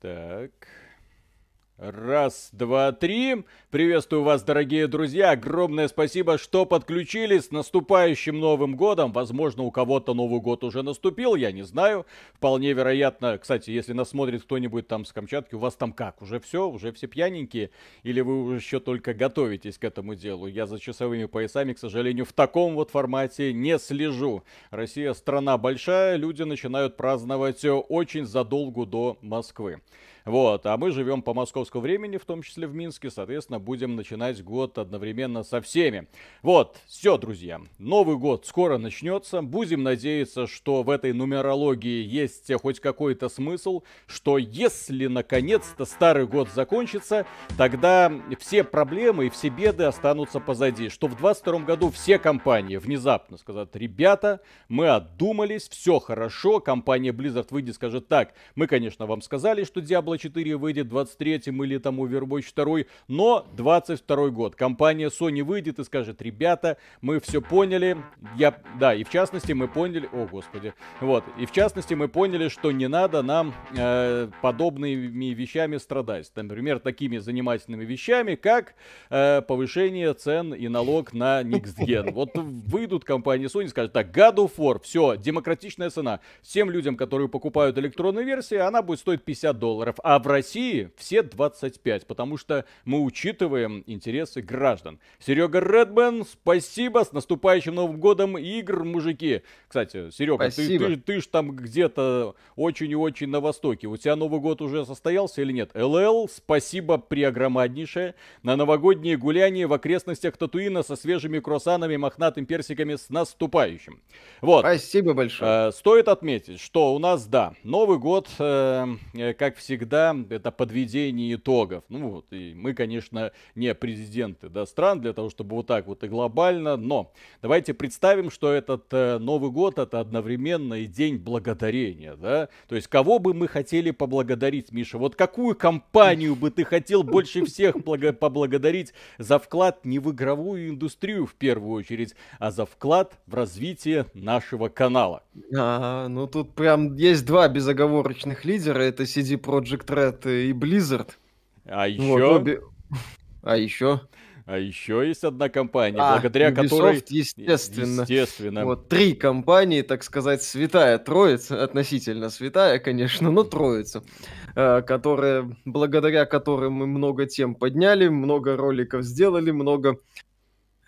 Так. Раз, два, три. Приветствую вас, дорогие друзья. Огромное спасибо, что подключились. С наступающим Новым годом. Возможно, у кого-то Новый год уже наступил, я не знаю. Вполне вероятно. Кстати, если нас смотрит кто-нибудь там с Камчатки, у вас там как? Уже все? Уже все пьяненькие? Или вы еще только готовитесь к этому делу? Я за часовыми поясами, к сожалению, в таком вот формате не слежу. Россия страна большая, люди начинают праздновать очень задолго до Москвы. Вот, а мы живем по московскому времени, в том числе в Минске, соответственно, будем начинать год одновременно со всеми. Вот, все, друзья, Новый год скоро начнется. Будем надеяться, что в этой нумерологии есть хоть какой-то смысл, что если наконец-то старый год закончится, тогда все проблемы и все беды останутся позади. Что в 22 году все компании внезапно скажут, ребята, мы отдумались, все хорошо, компания Blizzard выйдет и скажет, так, мы, конечно, вам сказали, что Diablo 4 выйдет 23-м или там Overwatch 2, но 22 год. Компания Sony выйдет и скажет, ребята, мы все поняли, я, да, и в частности мы поняли, о господи, вот, и в частности мы поняли, что не надо нам э, подобными вещами страдать. Например, такими занимательными вещами, как э, повышение цен и налог на Gen. Вот выйдут компании Sony и скажут, так, God of War, все, демократичная цена. Всем людям, которые покупают электронную версию, она будет стоить 50 долларов а в России все 25, потому что мы учитываем интересы граждан. Серега Редмен, спасибо, с наступающим Новым годом игр, мужики. Кстати, Серега, ты, ты, ты ж там где-то очень и очень на востоке. У тебя Новый год уже состоялся или нет? ЛЛ, спасибо преогромаднейшее. На новогодние гуляния в окрестностях Татуина со свежими круассанами, мохнатым персиками с наступающим. Вот. Спасибо большое. Э, стоит отметить, что у нас, да, Новый год, э, э как всегда, всегда это подведение итогов. Ну вот, и мы, конечно, не президенты да, стран для того, чтобы вот так вот и глобально, но давайте представим, что этот э, Новый год это одновременно и день благодарения, да? То есть кого бы мы хотели поблагодарить, Миша? Вот какую компанию бы ты хотел больше всех благо- поблагодарить за вклад не в игровую индустрию в первую очередь, а за вклад в развитие нашего канала? А, ну тут прям есть два безоговорочных лидера, это CD Projekt Project Red и Blizzard. А еще... Вот, обе... А еще... А еще есть одна компания, а, благодаря Ubisoft, которой... естественно. Естественно. Вот три компании, так сказать, святая троица, относительно святая, конечно, но троица, э, которая, благодаря которой мы много тем подняли, много роликов сделали, много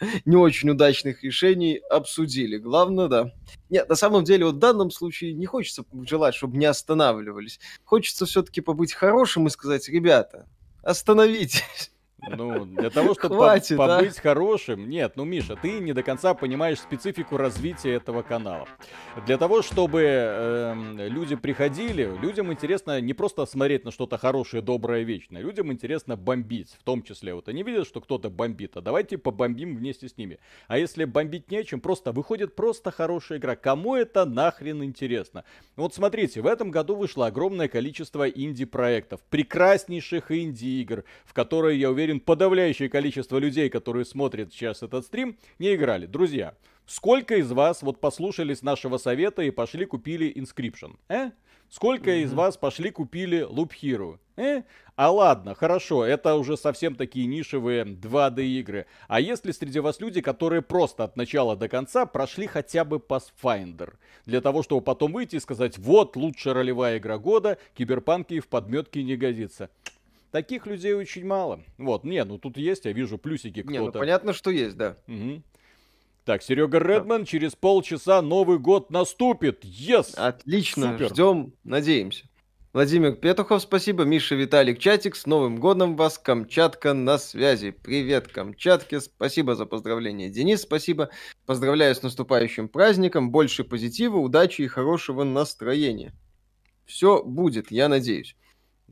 не очень удачных решений обсудили. Главное, да. Нет, на самом деле, вот в данном случае не хочется желать, чтобы не останавливались. Хочется все-таки побыть хорошим и сказать, ребята, остановитесь. Ну, для того, чтобы Хватит, по- побыть а? хорошим. Нет, ну, Миша, ты не до конца понимаешь специфику развития этого канала. Для того, чтобы э, люди приходили, людям интересно не просто смотреть на что-то хорошее, доброе, вечное. Людям интересно бомбить, в том числе. Вот они видят, что кто-то бомбит, а давайте побомбим вместе с ними. А если бомбить нечем, просто выходит просто хорошая игра. Кому это нахрен интересно? Вот смотрите, в этом году вышло огромное количество инди-проектов, прекраснейших инди-игр, в которые, я уверен, уверен, подавляющее количество людей, которые смотрят сейчас этот стрим, не играли. Друзья, сколько из вас вот послушались нашего совета и пошли купили Inscription? Э? Сколько mm-hmm. из вас пошли купили Loop Hero? Э? А ладно, хорошо, это уже совсем такие нишевые 2D игры. А если среди вас люди, которые просто от начала до конца прошли хотя бы Pathfinder? Для того, чтобы потом выйти и сказать, вот лучшая ролевая игра года, киберпанки в подметке не годится. Таких людей очень мало. Вот, не, ну тут есть, я вижу плюсики кто-то. Не, ну понятно, что есть, да. Угу. Так, Серега Редман, да. через полчаса Новый год наступит. Yes! Отлично, Супер. ждем, надеемся. Владимир Петухов, спасибо. Миша Виталик Чатик, с Новым годом вас, Камчатка на связи. Привет, Камчатке, спасибо за поздравление. Денис, спасибо. Поздравляю с наступающим праздником, больше позитива, удачи и хорошего настроения. Все будет, я надеюсь.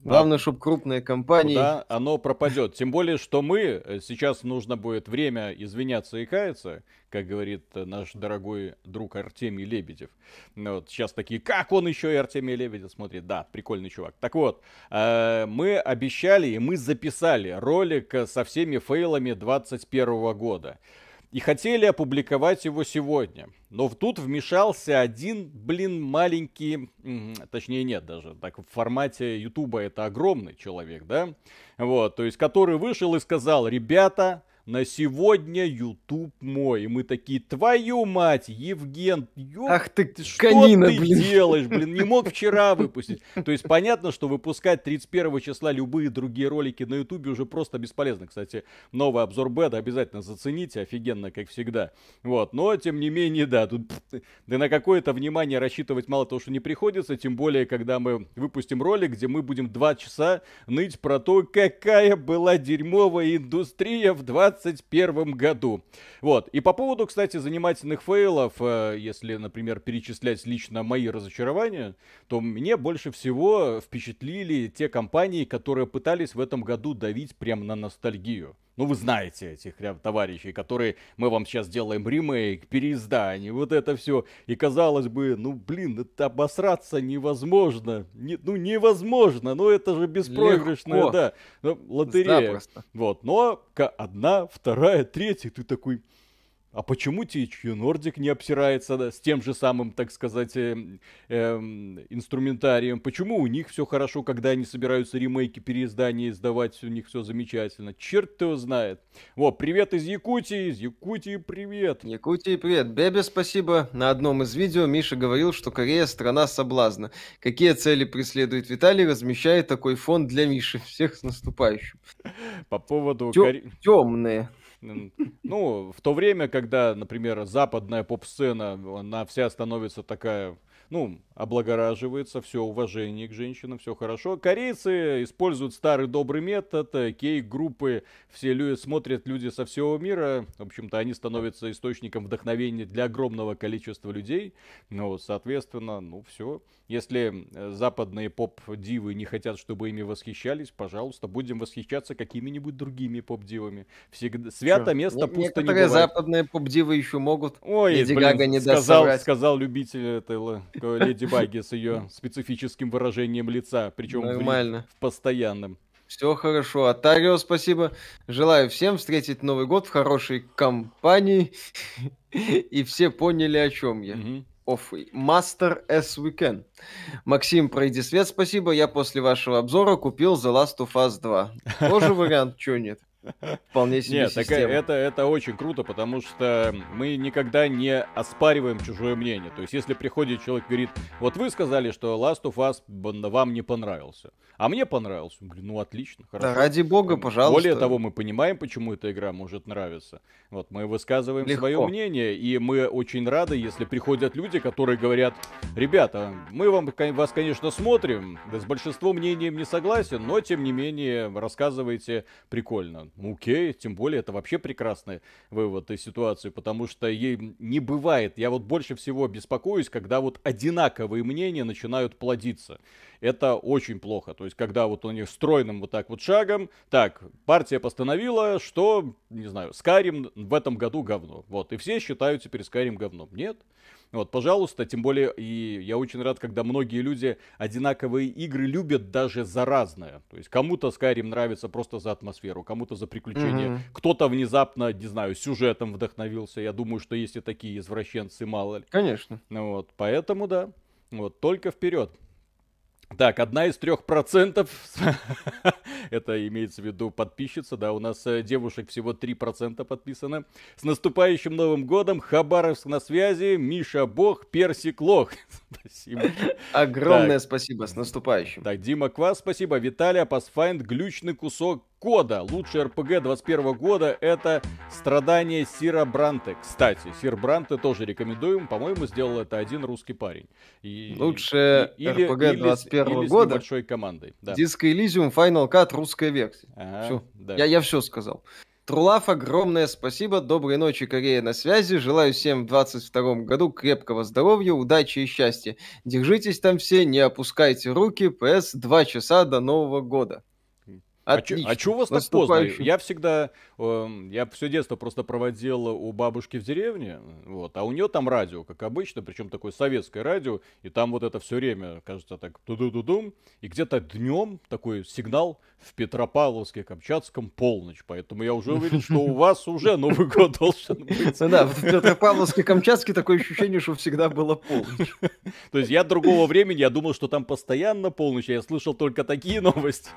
Главное, чтобы крупные компании... Да, оно пропадет. Тем более, что мы, э, сейчас нужно будет время извиняться и каяться, как говорит э, наш дорогой друг Артемий Лебедев. Ну вот сейчас такие, как он еще и Артемий Лебедев смотрит? Да, прикольный чувак. Так вот, э, мы обещали и мы записали ролик со всеми фейлами 21 года. И хотели опубликовать его сегодня. Но тут вмешался один, блин, маленький, точнее нет даже, так в формате Ютуба это огромный человек, да? Вот, то есть, который вышел и сказал, ребята, на сегодня YouTube мой. И мы такие, твою мать, Евген, ёп, Ах ты, что конина, ты блин. делаешь, блин, не мог вчера выпустить. То есть понятно, что выпускать 31 числа любые другие ролики на YouTube уже просто бесполезно. Кстати, новый обзор беда обязательно зацените, офигенно, как всегда. Вот, но тем не менее, да, тут да на какое-то внимание рассчитывать мало того, что не приходится, тем более, когда мы выпустим ролик, где мы будем два часа ныть про то, какая была дерьмовая индустрия в 20 2021 году. Вот. И по поводу, кстати, занимательных фейлов, э, если, например, перечислять лично мои разочарования, то мне больше всего впечатлили те компании, которые пытались в этом году давить прямо на ностальгию. Ну, вы знаете этих прям товарищей, которые мы вам сейчас делаем ремейк, переиздание, вот это все. И казалось бы, ну, блин, это обосраться невозможно. Не, ну, невозможно, ну, это же беспроигрышная, Легко. да, ну, лотерея. Запросто. Вот, но одна, вторая, третья, ты такой, а почему THQ Nordic не обсирается да, с тем же самым, так сказать, э, э, инструментарием? Почему у них все хорошо, когда они собираются ремейки, переиздания издавать, у них все замечательно? Черт его знает. Во, привет из Якутии, из Якутии привет. Якутии привет. Бебе спасибо. На одном из видео Миша говорил, что Корея страна соблазна. Какие цели преследует Виталий, размещает такой фонд для Миши. Всех с наступающим. По поводу... Темные. Ну, в то время, когда, например, западная поп-сцена, она вся становится такая ну, облагораживается, все уважение к женщинам, все хорошо. Корейцы используют старый добрый метод, кей-группы, все люди смотрят люди со всего мира, в общем-то, они становятся источником вдохновения для огромного количества людей, ну, соответственно, ну, все. Если э, западные поп-дивы не хотят, чтобы ими восхищались, пожалуйста, будем восхищаться какими-нибудь другими поп-дивами. Всегда свято место не, пусто не бывает. западные поп-дивы еще могут. Ой, Леди блин, Гага не сказал, сказал любитель этой Леди Баги с ее специфическим выражением лица, причем Нормально. В, в постоянном. Все хорошо. А Тарио, спасибо. Желаю всем встретить Новый год в хорошей компании. И все поняли, о чем я. Угу of Master as we can. Максим, пройди свет, спасибо. Я после вашего обзора купил The Last of Us 2. Тоже вариант, чё нет? Вполне себе Нет, так это, это очень круто, потому что мы никогда не оспариваем чужое мнение. То есть, если приходит человек и говорит, вот вы сказали, что Last of Us вам не понравился, а мне понравился. Я говорю, ну отлично, хорошо. Да, ради бога, пожалуйста. Более того, мы понимаем, почему эта игра может нравиться. Вот мы высказываем Легко. свое мнение, и мы очень рады, если приходят люди, которые говорят, ребята, мы вам, вас, конечно, смотрим, с большинством мнением не согласен, но, тем не менее, рассказываете прикольно. Ну, окей, тем более это вообще прекрасный вывод из ситуации, потому что ей не бывает. Я вот больше всего беспокоюсь, когда вот одинаковые мнения начинают плодиться. Это очень плохо. То есть, когда вот у них стройным вот так вот шагом, так, партия постановила, что, не знаю, Скарим в этом году говно. Вот, и все считают теперь Скарим говном. Нет. Вот, пожалуйста, тем более, и я очень рад, когда многие люди одинаковые игры любят даже за разное. То есть кому-то Skyrim нравится просто за атмосферу, кому-то за приключения, mm-hmm. кто-то внезапно, не знаю, сюжетом вдохновился. Я думаю, что есть и такие извращенцы, мало ли. Конечно. Вот, поэтому да. Вот, только вперед. Так, одна из трех процентов, это имеется в виду подписчица, да, у нас э, девушек всего 3% подписано. С наступающим Новым Годом, Хабаровск на связи, Миша Бог, Персик Лох. спасибо. Огромное так. спасибо, с наступающим. Так, Дима Квас, спасибо, Виталия, Пасфайнд, глючный кусок кода. Лучший РПГ 21 года это Страдания Сира Бранте. Кстати, Сир Бранте тоже рекомендуем. По-моему, сделал это один русский парень. И, Лучшее и, или, РПГ 21 или, или года. С большой командой. Да. Disco Elysium Final Cut русская версия. Ага, все. Да. Я, я все сказал. Трулав, огромное спасибо. Доброй ночи, Корея на связи. Желаю всем в 22 году крепкого здоровья, удачи и счастья. Держитесь там все, не опускайте руки. ПС 2 часа до Нового года. Отлично. А что а у вас так поздно? Я всегда, э, я все детство просто проводил у бабушки в деревне, вот, а у нее там радио, как обычно, причем такое советское радио, и там вот это все время, кажется, так ту-ду-ду-дум, и где-то днем такой сигнал в Петропавловске, Камчатском полночь, поэтому я уже уверен, что у вас уже Новый год должен быть. Да, в Петропавловске, Камчатске такое ощущение, что всегда было полночь. То есть я другого времени, я думал, что там постоянно полночь, я слышал только такие новости.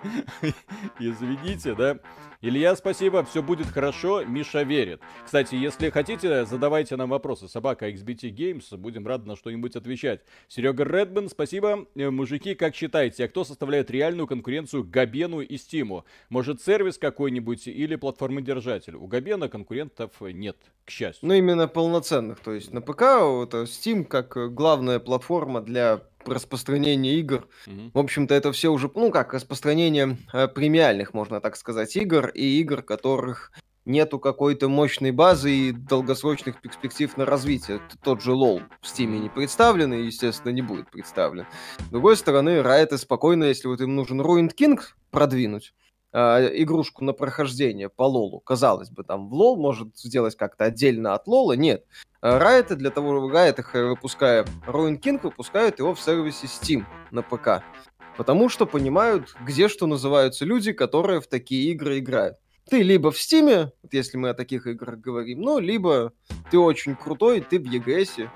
Извините, да. Илья, спасибо, все будет хорошо, Миша верит. Кстати, если хотите, задавайте нам вопросы. Собака XBT Games, будем рады на что-нибудь отвечать. Серега Редман, спасибо. Э, мужики, как считаете, а кто составляет реальную конкуренцию Габену и Стиму? Может, сервис какой-нибудь или платформодержатель? У Габена конкурентов нет, к счастью. Ну, именно полноценных. То есть на ПК это Steam как главная платформа для распространение игр. Mm-hmm. В общем-то, это все уже, ну как, распространение э, премиальных, можно так сказать, игр и игр, которых нету какой-то мощной базы и долгосрочных перспектив на развитие. Тот же LoL в Steam не представлен и, естественно, не будет представлен. С другой стороны, Riot спокойно, если вот им нужен Ruined King продвинуть, э, игрушку на прохождение по лолу. Казалось бы, там в лол может сделать как-то отдельно от лола. Нет. Riot для того, Riot, э, выпуская Ruin King, выпускают его в сервисе Steam на ПК. Потому что понимают, где что называются люди, которые в такие игры играют. Ты либо в Стиме, если мы о таких играх говорим, ну, либо ты очень крутой, ты в EGS,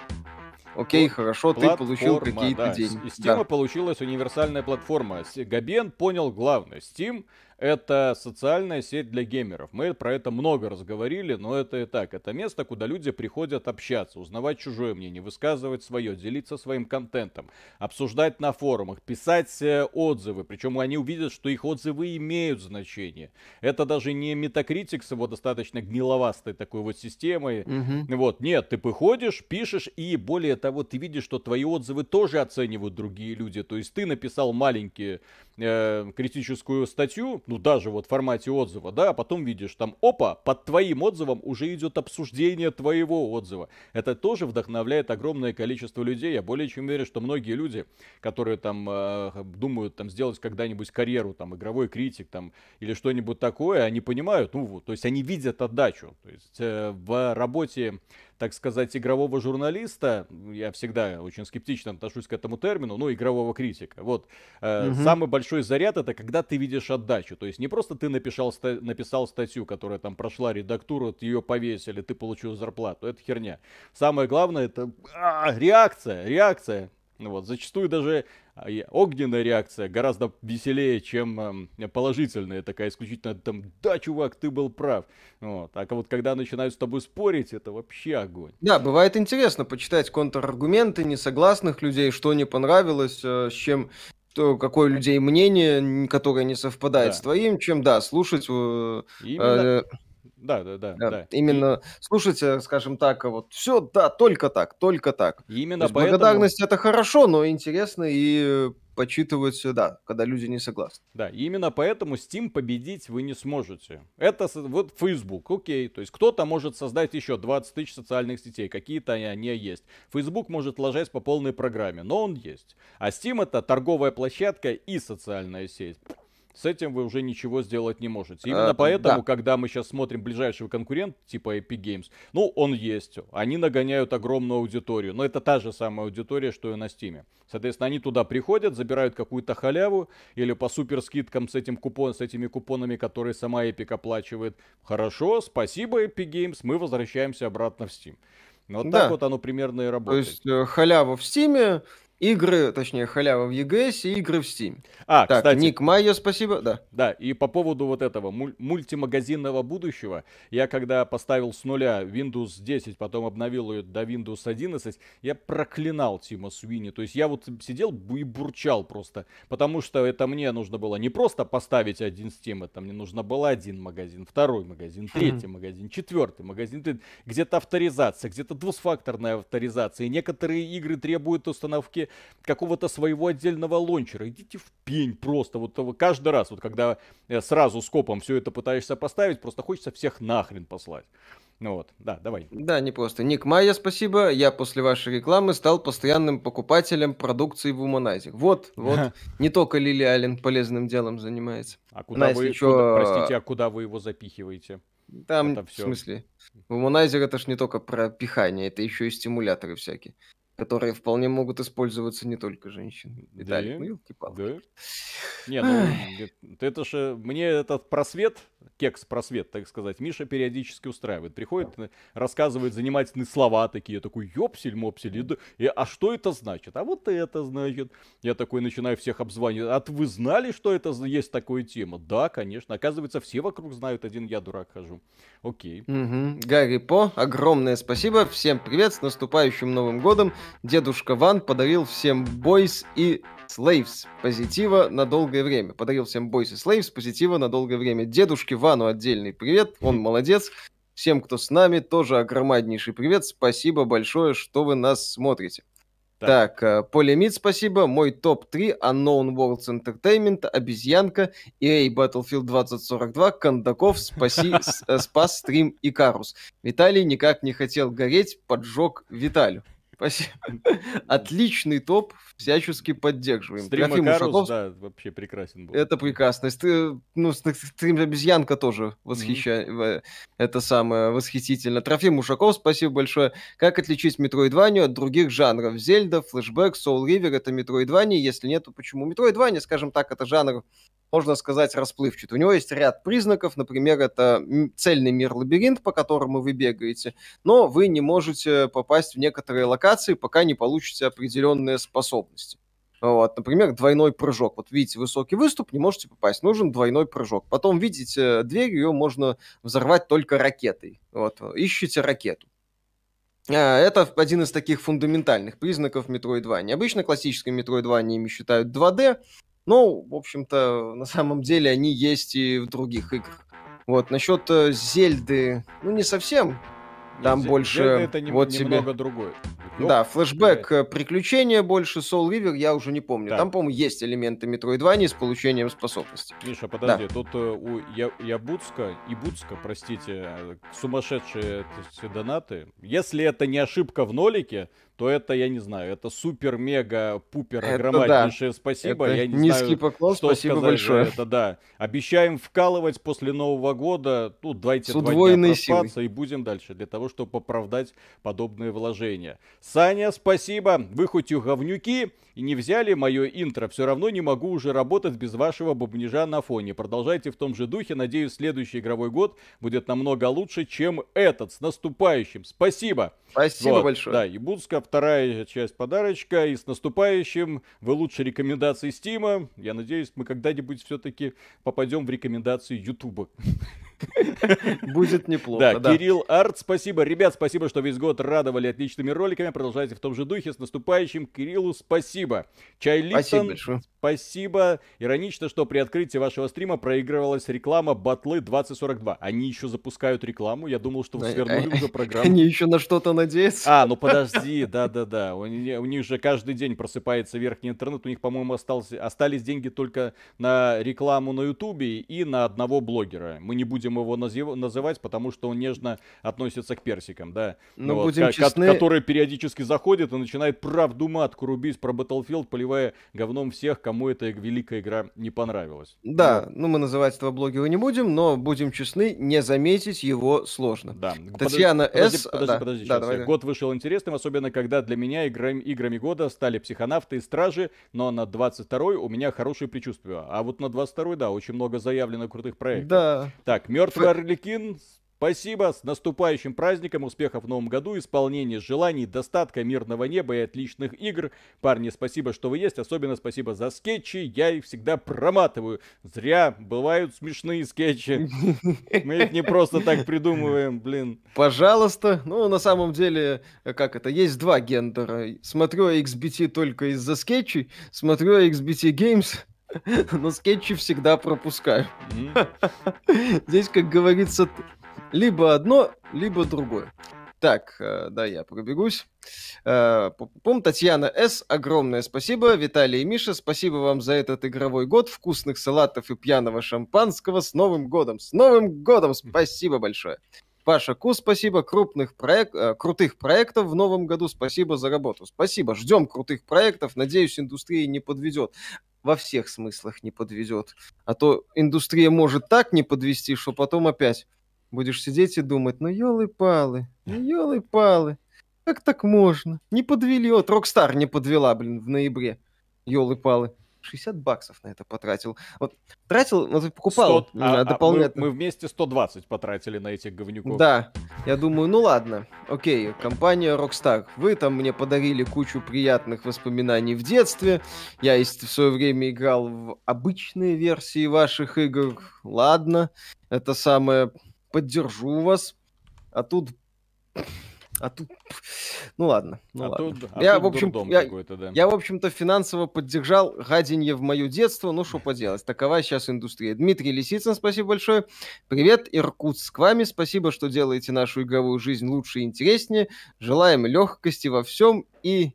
Окей, хорошо, платформа, ты получил какие-то да. деньги. Steam да. получилась универсальная платформа. Габен понял главное. Steam это социальная сеть для геймеров. Мы про это много разговорили, но это и так. Это место, куда люди приходят общаться, узнавать чужое мнение, высказывать свое, делиться своим контентом, обсуждать на форумах, писать э, отзывы. Причем они увидят, что их отзывы имеют значение. Это даже не Metacritic с его достаточно гниловастой такой вот системой. Угу. Вот, нет, ты выходишь, пишешь, и более того, ты видишь, что твои отзывы тоже оценивают другие люди. То есть ты написал маленькие э, критическую статью, ну даже вот в формате отзыва, да, а потом видишь там, опа, под твоим отзывом уже идет обсуждение твоего отзыва. Это тоже вдохновляет огромное количество людей. Я более чем уверен, что многие люди, которые там э, думают там сделать когда-нибудь карьеру, там игровой критик там или что-нибудь такое, они понимают, ну вот, то есть они видят отдачу. То есть э, в работе так сказать, игрового журналиста, я всегда очень скептично отношусь к этому термину, ну, игрового критика. Вот, э, угу. самый большой заряд это когда ты видишь отдачу. То есть не просто ты написал, ста- написал статью, которая там прошла редактуру, ее повесили, ты получил зарплату. Это херня. Самое главное это а, реакция, реакция. Вот, зачастую даже а, огненная реакция гораздо веселее, чем э, положительная такая исключительно там, да, чувак, ты был прав. Вот. А вот когда начинают с тобой спорить, это вообще огонь. Да, бывает интересно почитать контраргументы несогласных людей, что не понравилось, э, с чем то, какое людей мнение, которое не совпадает да. с твоим, чем, да, слушать... Именно... Э, да, да, да, да. Именно и... слушайте, скажем так, вот все, да, только так, только так. Именно поэтому... Благодарность это хорошо, но интересно и почитывать, да, когда люди не согласны. Да, и именно поэтому Steam победить вы не сможете. Это вот Facebook, окей, то есть кто-то может создать еще 20 тысяч социальных сетей, какие-то они есть. Facebook может ложась по полной программе, но он есть. А Steam это торговая площадка и социальная сеть с этим вы уже ничего сделать не можете. Именно а, поэтому, да. когда мы сейчас смотрим ближайшего конкурента, типа Epic Games, ну, он есть. Они нагоняют огромную аудиторию. Но это та же самая аудитория, что и на Steam. Соответственно, они туда приходят, забирают какую-то халяву или по супер скидкам с, этим купон, с этими купонами, которые сама Epic оплачивает. Хорошо, спасибо Epic Games, мы возвращаемся обратно в Steam. Вот да. так вот оно примерно и работает. То есть э, халява в Steam, Игры, точнее, халява в EGS и игры в Steam. А, так, кстати. Ник Майя, спасибо, да. Да, и по поводу вот этого муль- мультимагазинного будущего, я когда поставил с нуля Windows 10, потом обновил ее до Windows 11, я проклинал Тима Суини. То есть я вот сидел и бурчал просто, потому что это мне нужно было не просто поставить один Steam, это мне нужно было один магазин, второй магазин, третий магазин, четвертый магазин. Где-то авторизация, где-то двусфакторная авторизация. И некоторые игры требуют установки какого-то своего отдельного лончера. Идите в пень просто. Вот каждый раз, вот когда э, сразу скопом все это пытаешься поставить, просто хочется всех нахрен послать. Ну вот, да, давай. Да, не просто. Ник Майя, спасибо. Я после вашей рекламы стал постоянным покупателем продукции в Уманайзер. Вот, вот. Не только Лили Аллен полезным делом занимается. А куда вы, еще... куда, простите, а куда вы его запихиваете? Там, это все. в смысле, Womanizer это ж не только про пихание, это еще и стимуляторы всякие которые вполне могут использоваться не только женщины. Виталик, да? ну елки-палки. Да. Не, ну, это же, мне этот просвет, кекс просвет, так сказать, Миша периодически устраивает. Приходит, рассказывает занимательные слова такие, такой, ёпсель-мопсель, и, а что это значит? А вот это значит. Я такой начинаю всех обзванивать. А вы знали, что это есть такая тема? Да, конечно. Оказывается, все вокруг знают, один я дурак хожу. Окей. Угу. Гарри По, огромное спасибо. Всем привет, с наступающим Новым Годом. Дедушка Ван подарил всем бойс и Slaves позитива на долгое время. Подарил всем Boys и Slaves позитива на долгое время. Дедушке Вану отдельный привет, он молодец. Всем, кто с нами, тоже огромнейший привет. Спасибо большое, что вы нас смотрите. Так, так э, Полимит, спасибо. Мой топ-3 Unknown Worlds Entertainment, Обезьянка, EA Battlefield 2042, Кондаков, спаси, э, спас стрим и Карус. Виталий никак не хотел гореть, поджег Виталю. Спасибо. Отличный топ, всячески поддерживаем. Стрим Трофим Ушаков... да, вообще прекрасен был. Это прекрасно. Ты, ну, стрим обезьянка тоже восхищает. Mm-hmm. Это самое восхитительно. Трофим Ушаков, спасибо большое. Как отличить Метроидванию от других жанров? Зельда, Флэшбэк, Soul River это Метроидвания. Если нет, то почему? Метроидвания, скажем так, это жанр можно сказать, расплывчат. У него есть ряд признаков, например, это цельный мир-лабиринт, по которому вы бегаете, но вы не можете попасть в некоторые локации, пока не получите определенные способности. Вот, например, двойной прыжок. Вот видите высокий выступ, не можете попасть, нужен двойной прыжок. Потом видите дверь, ее можно взорвать только ракетой. Вот, ищите ракету. А, это один из таких фундаментальных признаков Metroidvania. Обычно классическими Metroidvania считают 2D, ну, в общем-то, на самом деле они есть и в других играх. Вот, насчет э, Зельды, ну, не совсем. Там Нет, больше... Зельда это не, вот немного тебе... другое. Ёп, да, флешбэк, блядь. приключения больше, Soul River, я уже не помню. Да. Там, по-моему, есть элементы Metroidvania с получением способностей. Миша, подожди, да. тут э, у Я, Ябуцка, Ибуцка, простите, э, сумасшедшие донаты. Если это не ошибка в нолике, то это, я не знаю, это супер-мега-пупер огромнейшее да. спасибо. Это я не низкий знаю, поклон, что спасибо большое. Это, да. Обещаем вкалывать после Нового года, ну, давайте С два дня проспаться и будем дальше, для того, чтобы оправдать подобные вложения. Саня, спасибо. Вы хоть и говнюки, и не взяли мое интро, все равно не могу уже работать без вашего бубнижа на фоне. Продолжайте в том же духе, надеюсь, следующий игровой год будет намного лучше, чем этот. С наступающим. Спасибо. Спасибо вот, большое. Да, и Будска, вторая часть подарочка. И с наступающим. Вы лучше рекомендации Стима. Я надеюсь, мы когда-нибудь все-таки попадем в рекомендации Ютуба. Будет неплохо. Да, да, Кирилл Арт, спасибо. Ребят, спасибо, что весь год радовали отличными роликами. Продолжайте в том же духе. С наступающим. Кириллу спасибо. Чай Липтон, спасибо, спасибо. Иронично, что при открытии вашего стрима проигрывалась реклама Батлы 2042. Они еще запускают рекламу. Я думал, что вы свернули уже программу. Они еще на что-то надеются. А, ну подожди, да-да-да. У, у них же каждый день просыпается верхний интернет. У них, по-моему, остался, остались деньги только на рекламу на Ютубе и на одного блогера. Мы не будем будем его назив... называть, потому что он нежно относится к персикам, да. Ну, вот, будем честны... Который периодически заходит и начинает правду матку рубить про Battlefield, поливая говном всех, кому эта великая игра не понравилась. Да, вот. ну мы называть этого блогера не будем, но будем честны, не заметить его сложно. Да. Татьяна подожди, С. Подожди, да. подожди, да, давай, Год вышел интересным, особенно когда для меня играми, играми года стали психонавты и стражи, но на 22-й у меня хорошие предчувствия. А вот на 22-й, да, очень много заявлено крутых проектов. Да. Так, Мертвый Орликин, Спасибо, с наступающим праздником, успехов в новом году, исполнения желаний, достатка, мирного неба и отличных игр. Парни, спасибо, что вы есть, особенно спасибо за скетчи, я их всегда проматываю. Зря, бывают смешные скетчи. Мы их не просто так придумываем, блин. Пожалуйста, ну на самом деле, как это, есть два гендера. Смотрю XBT только из-за скетчей, смотрю XBT Games но скетчи всегда пропускаю. Здесь, как говорится, либо одно, либо другое. Так, э, да, я пробегусь. Э, Пум, Татьяна С. Огромное спасибо. Виталий и Миша, спасибо вам за этот игровой год. Вкусных салатов и пьяного шампанского. С Новым годом! С Новым годом! Спасибо большое. Паша Ку, спасибо. Крупных проек... Э, крутых проектов в новом году. Спасибо за работу. Спасибо. Ждем крутых проектов. Надеюсь, индустрия не подведет. Во всех смыслах не подведет. А то индустрия может так не подвести, что потом опять будешь сидеть и думать, ну елы-палы, ну елы-палы. Как так можно? Не подвели. Вот Rockstar не подвела, блин, в ноябре. Елы-палы. 60 баксов на это потратил. Вот тратил, вот покупал 100, а, дополнительно. А мы, мы вместе 120 потратили на этих говнюков. Да, я думаю, ну ладно, окей, компания Rockstar, вы там мне подарили кучу приятных воспоминаний в детстве, я в свое время играл в обычные версии ваших игр, ладно, это самое, поддержу вас, а тут а тут, ну ладно, ну а ладно. Тут, а я, в общем, я, да. я, в общем-то, финансово поддержал гаденье в мое детство. Ну, что поделать, такова сейчас индустрия. Дмитрий Лисицын, спасибо большое. Привет, Иркутск, с вами. Спасибо, что делаете нашу игровую жизнь лучше и интереснее. Желаем легкости во всем и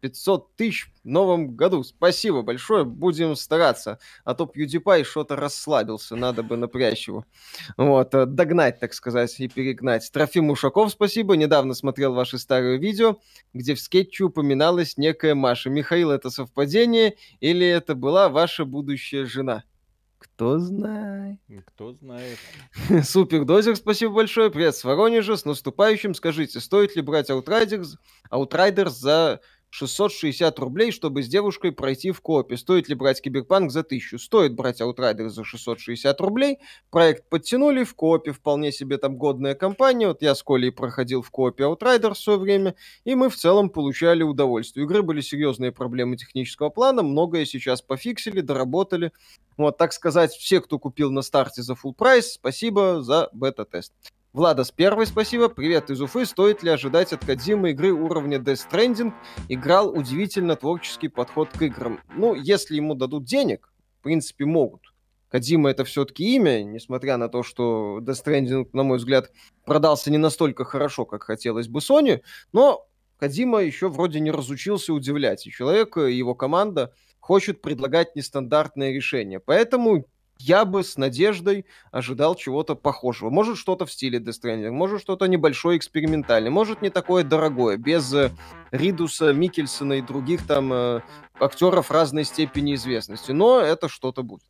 500 тысяч в новом году. Спасибо большое, будем стараться. А то PewDiePie что-то расслабился, надо бы напрячь его. Вот, э, догнать, так сказать, и перегнать. Трофим Ушаков, спасибо. Недавно смотрел ваши старые видео, где в скетче упоминалась некая Маша. Михаил, это совпадение или это была ваша будущая жена? Кто знает. Кто знает. Супер Дозер, спасибо большое. Привет с Воронежа, с наступающим. Скажите, стоит ли брать Outriders, Outriders за 660 рублей, чтобы с девушкой пройти в co-op е. Стоит ли брать Киберпанк за 1000? Стоит брать Outriders за 660 рублей. Проект подтянули в co-op е, вполне себе там годная кампания. Вот я с Колей проходил в co-op е Outriders в свое время, и мы в целом получали удовольствие. У игры были серьезные проблемы технического плана, многое сейчас пофиксили, доработали. Вот, так сказать, все, кто купил на старте за full price, спасибо за бета-тест. Владос, первый спасибо. Привет из Уфы. Стоит ли ожидать от Кодзимы игры уровня Death Stranding? Играл удивительно творческий подход к играм. Ну, если ему дадут денег, в принципе, могут. Кадима это все-таки имя, несмотря на то, что Death Stranding, на мой взгляд, продался не настолько хорошо, как хотелось бы Sony, но Кадима еще вроде не разучился удивлять. И человек, и его команда хочет предлагать нестандартные решения. Поэтому я бы с надеждой ожидал чего-то похожего. Может, что-то в стиле Death Stranding, может, что-то небольшое экспериментальное, может, не такое дорогое, без э, Ридуса, Микельсона и других там э, актеров разной степени известности. Но это что-то будет.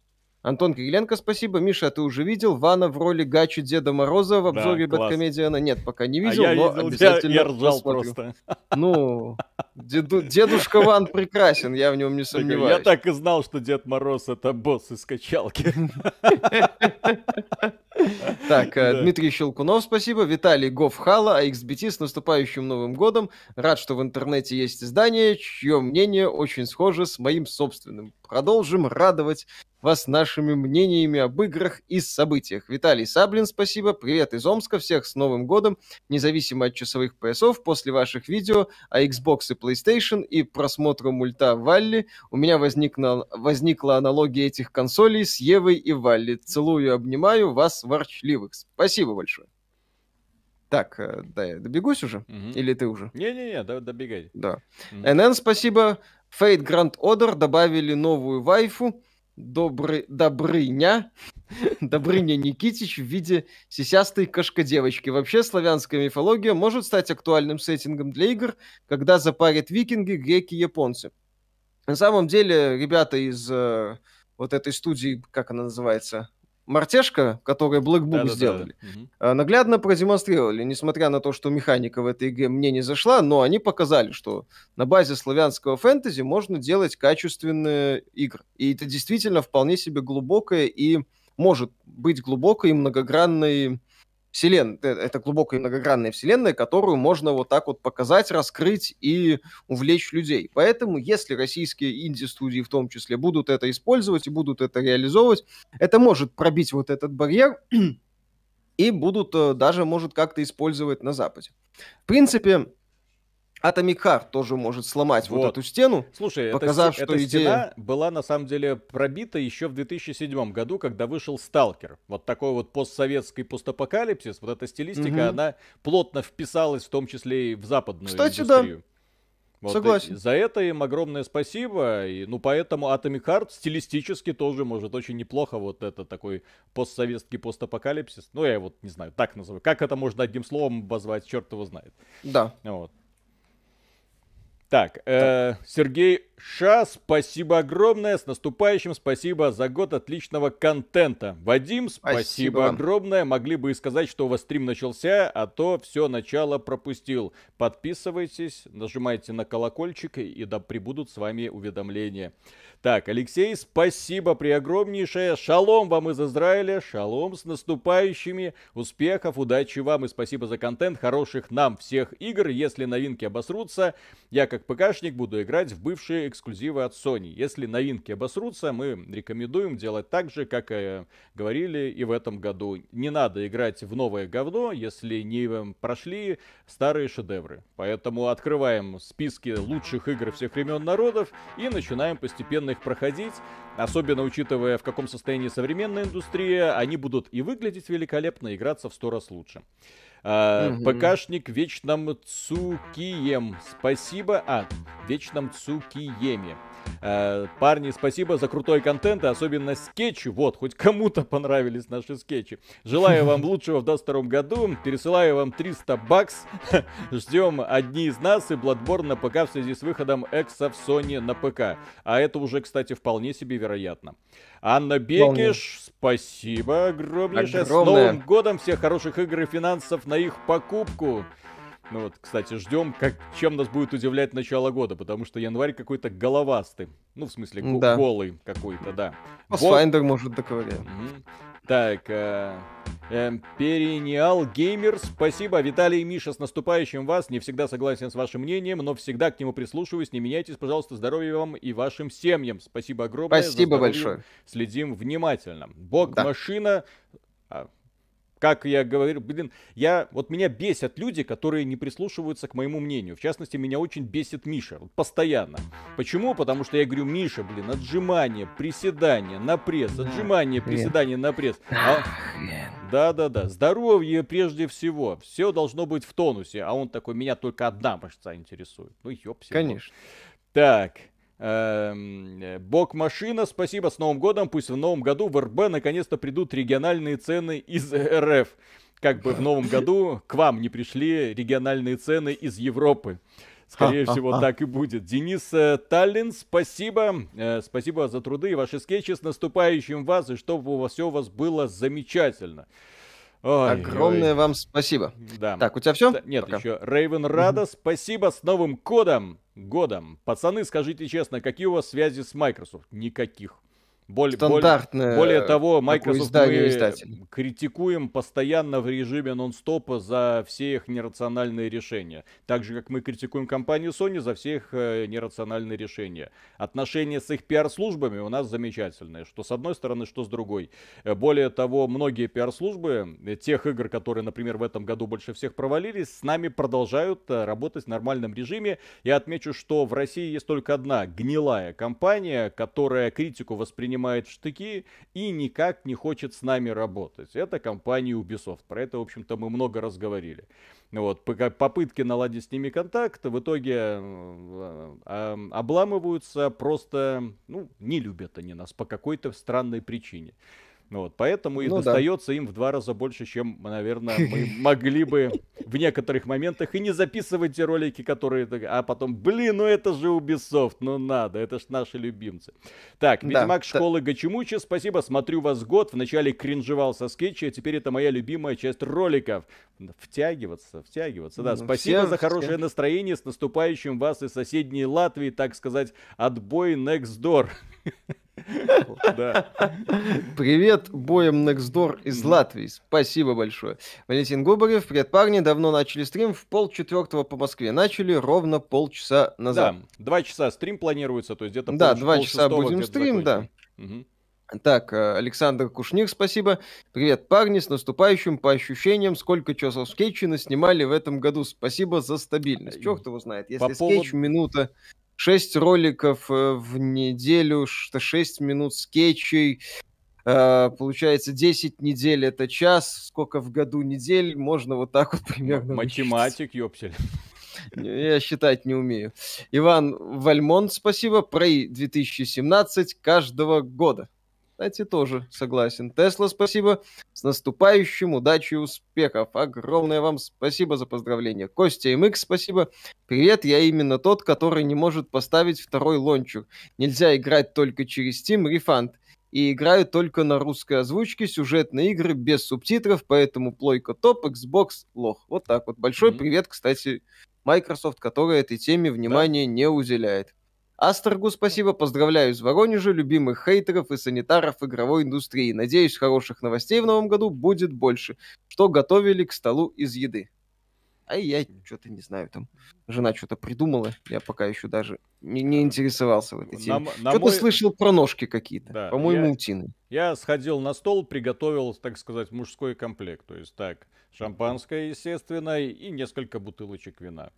Антон Кириленко, спасибо. Миша, ты уже видел Вана в роли Гачи Деда Мороза в обзоре да, Бэткомедиана? Нет, пока не видел, а но видел, обязательно я, я ржал посмотрю. просто. Ну, деду, дедушка Ван прекрасен, я в нем не сомневаюсь. Я так и знал, что Дед Мороз это босс из качалки. Так, э, Дмитрий Щелкунов, спасибо. Виталий Гофхала, XBT с наступающим Новым годом. Рад, что в интернете есть издание, чье мнение очень схоже с моим собственным. Продолжим радовать вас нашими мнениями об играх и событиях. Виталий Саблин, спасибо. Привет из Омска. Всех с Новым годом. Независимо от часовых поясов, после ваших видео о Xbox и PlayStation и просмотра мульта Валли, у меня возникла, возникла аналогия этих консолей с Евой и Валли. Целую и обнимаю вас, ворчливых. Спасибо большое. Так, э, да, я добегусь уже? Угу. Или ты уже? Не-не-не, добегай. Да. Угу. НН, спасибо. Fate Grand Order добавили новую вайфу. Добрый, Добрыня. Добрыня Никитич в виде сисястой кошка-девочки. Вообще, славянская мифология может стать актуальным сеттингом для игр, когда запарят викинги, греки, японцы. На самом деле, ребята из э, вот этой студии, как она называется, Мартешка, которые Black Book да, сделали, да, да. наглядно продемонстрировали, несмотря на то, что механика в этой игре мне не зашла, но они показали, что на базе славянского фэнтези можно делать качественные игры. И это действительно вполне себе глубокое и может быть глубокой и многогранной вселенная, э, это глубокая многогранная вселенная, которую можно вот так вот показать, раскрыть и увлечь людей. Поэтому, если российские инди-студии в том числе будут это использовать и будут это реализовывать, это может пробить вот этот барьер и будут э, даже, может, как-то использовать на Западе. В принципе, Atomic Heart тоже может сломать вот, вот эту стену, Слушай, показав, эта, что эта идея... стена была на самом деле пробита еще в 2007 году, когда вышел Сталкер. Вот такой вот постсоветский постапокалипсис, вот эта стилистика, угу. она плотно вписалась в том числе и в западную Кстати, индустрию. Да. Вот Согласен. За это им огромное спасибо. И, ну, поэтому Atomic Heart стилистически тоже может очень неплохо вот это такой постсоветский постапокалипсис. Ну, я вот не знаю, так называю. Как это можно одним словом обозвать, черт его знает. Да. Вот. Так, э, Сергей Ша, спасибо огромное, с наступающим, спасибо за год отличного контента. Вадим, спасибо, спасибо огромное, могли бы и сказать, что у вас стрим начался, а то все начало пропустил. Подписывайтесь, нажимайте на колокольчик, и да прибудут с вами уведомления. Так, Алексей, спасибо преогромнейшее. Шалом вам из Израиля, шалом с наступающими. Успехов, удачи вам и спасибо за контент, хороших нам всех игр. Если новинки обосрутся, я как ПКшник буду играть в бывшие эксклюзивы от Sony. Если новинки обосрутся, мы рекомендуем делать так же, как и говорили и в этом году. Не надо играть в новое говно, если не прошли старые шедевры. Поэтому открываем списки лучших игр всех времен народов и начинаем постепенно их проходить, особенно учитывая, в каком состоянии современная индустрия, они будут и выглядеть великолепно, и играться в сто раз лучше. А, угу. ПКшник Вечном Цукием. Спасибо. А, Вечном Цукиеме. Э, парни, спасибо за крутой контент, и особенно скетчи. Вот, хоть кому-то понравились наши скетчи. Желаю вам лучшего в 22 году. Пересылаю вам 300 бакс. Ждем одни из нас и Bloodborne на ПК в связи с выходом Экса в Sony на ПК. А это уже, кстати, вполне себе вероятно. Анна Бекиш, спасибо огромнейшее. Огромное. С Новым годом! Всех хороших игр и финансов на их покупку. Ну вот, кстати, ждем, как, чем нас будет удивлять начало года, потому что январь какой-то головастый. Ну, в смысле, го- да. голый какой-то, да. Pathfinder может доковырять. Угу. Так, э, э, Геймер, спасибо. Виталий и Миша, с наступающим вас. Не всегда согласен с вашим мнением, но всегда к нему прислушиваюсь. Не меняйтесь, пожалуйста, здоровья вам и вашим семьям. Спасибо огромное. Спасибо большое. Следим внимательно. Бог да. машина. А, как я говорю, блин, я, вот меня бесят люди, которые не прислушиваются к моему мнению. В частности, меня очень бесит Миша, вот постоянно. Почему? Потому что я говорю, Миша, блин, отжимание, приседание на пресс, отжимание, приседание на пресс. А... Да-да-да, здоровье прежде всего, все должно быть в тонусе, а он такой, меня только одна мышца интересует. Ну, ёпси. Конечно. Так, Бог машина, спасибо, с Новым годом. Пусть в Новом году в РБ наконец-то придут региональные цены из РФ. Как бы в Новом году к вам не пришли региональные цены из Европы. Скорее всего, так и будет. Денис э, Таллин, спасибо. Э, спасибо за труды и ваши скетчи. С наступающим вас, и чтобы у вас все у вас было замечательно. Ой, Огромное ой. вам спасибо. Да. Так, у тебя все? Нет, Пока. еще Рейвен Рада, угу. спасибо с новым кодом. Годом. Пацаны, скажите честно, какие у вас связи с Microsoft? Никаких. Более, Стандартное более того, Microsoft мы издатель. критикуем постоянно в режиме нон-стопа за все их нерациональные решения. Так же, как мы критикуем компанию Sony за все их э, нерациональные решения. Отношения с их пиар-службами у нас замечательные. Что с одной стороны, что с другой. Э, более того, многие пиар-службы э, тех игр, которые, например, в этом году больше всех провалились, с нами продолжают работать в нормальном режиме. Я отмечу, что в России есть только одна гнилая компания, которая критику воспринимает принимает штыки и никак не хочет с нами работать. Это компания Ubisoft. Про это, в общем-то, мы много раз говорили. Вот, попытки наладить с ними контакт в итоге э, э, обламываются просто, ну, не любят они нас по какой-то странной причине. Вот, поэтому и ну, достается да. им в два раза больше, чем, наверное, мы могли бы в некоторых моментах и не записывать те ролики, которые... А потом, блин, ну это же Ubisoft, ну надо, это ж наши любимцы. Так, Ведьмак да, школы да. Гачимучи, спасибо, смотрю вас год. Вначале кринжевал со скетча, а теперь это моя любимая часть роликов. Втягиваться, втягиваться, да. Ну, спасибо всем, за хорошее всем. настроение, с наступающим вас и соседней Латвии, так сказать, отбой next door. Привет, боем Next Door из Латвии. Спасибо большое. Валентин Губарев, привет, парни. Давно начали стрим в полчетвертого по Москве. Начали ровно полчаса назад. Да, два часа стрим планируется, то есть где-то Да, два часа будем стрим, да. Так, э, Александр Кушник, спасибо. Привет, парни, с наступающим. По ощущениям, сколько часов скетчи снимали в этом году. Спасибо за стабильность. Черт его знает. Если По скетч минута, 6 роликов э, в неделю, 6 минут скетчей, э, получается 10 недель это час, сколько в году недель, можно вот так вот примерно. Математик, ёпсель. Я считать не умею. Иван Вальмон, спасибо. Прей 2017 каждого года. Кстати, тоже согласен. Тесла, спасибо. С наступающим, удачи и успехов. Огромное вам спасибо за поздравления. Костя МХ, спасибо. Привет, я именно тот, который не может поставить второй лончер. Нельзя играть только через Steam Refund. И играю только на русской озвучке сюжетные игры без субтитров, поэтому плойка топ, Xbox лох. Вот так вот. Большой mm-hmm. привет, кстати, Microsoft, которая этой теме внимания да. не уделяет. Астрогу спасибо, поздравляю из Воронежа, любимых хейтеров и санитаров игровой индустрии. Надеюсь, хороших новостей в новом году будет больше. Что готовили к столу из еды? А я что-то не знаю, там жена что-то придумала, я пока еще даже не, не интересовался в этой теме. Что-то мой... слышал про ножки какие-то, да, по-моему, я, утиные. Я сходил на стол, приготовил, так сказать, мужской комплект. То есть так, шампанское, естественно, и несколько бутылочек вина.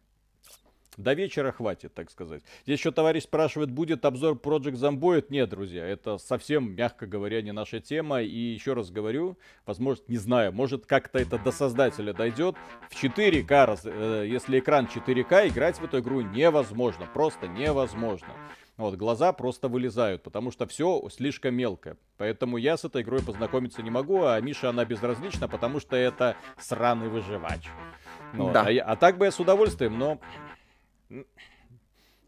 До вечера хватит, так сказать. Здесь еще товарищ спрашивает, будет обзор Project Zomboid? Нет, друзья, это совсем, мягко говоря, не наша тема. И еще раз говорю, возможно, не знаю, может как-то это до создателя дойдет. В 4К, э, если экран 4К, играть в эту игру невозможно, просто невозможно. Вот, глаза просто вылезают, потому что все слишком мелко. Поэтому я с этой игрой познакомиться не могу, а Миша она безразлична, потому что это сраный выживач. Ну, да. а, а так бы я с удовольствием, но вот.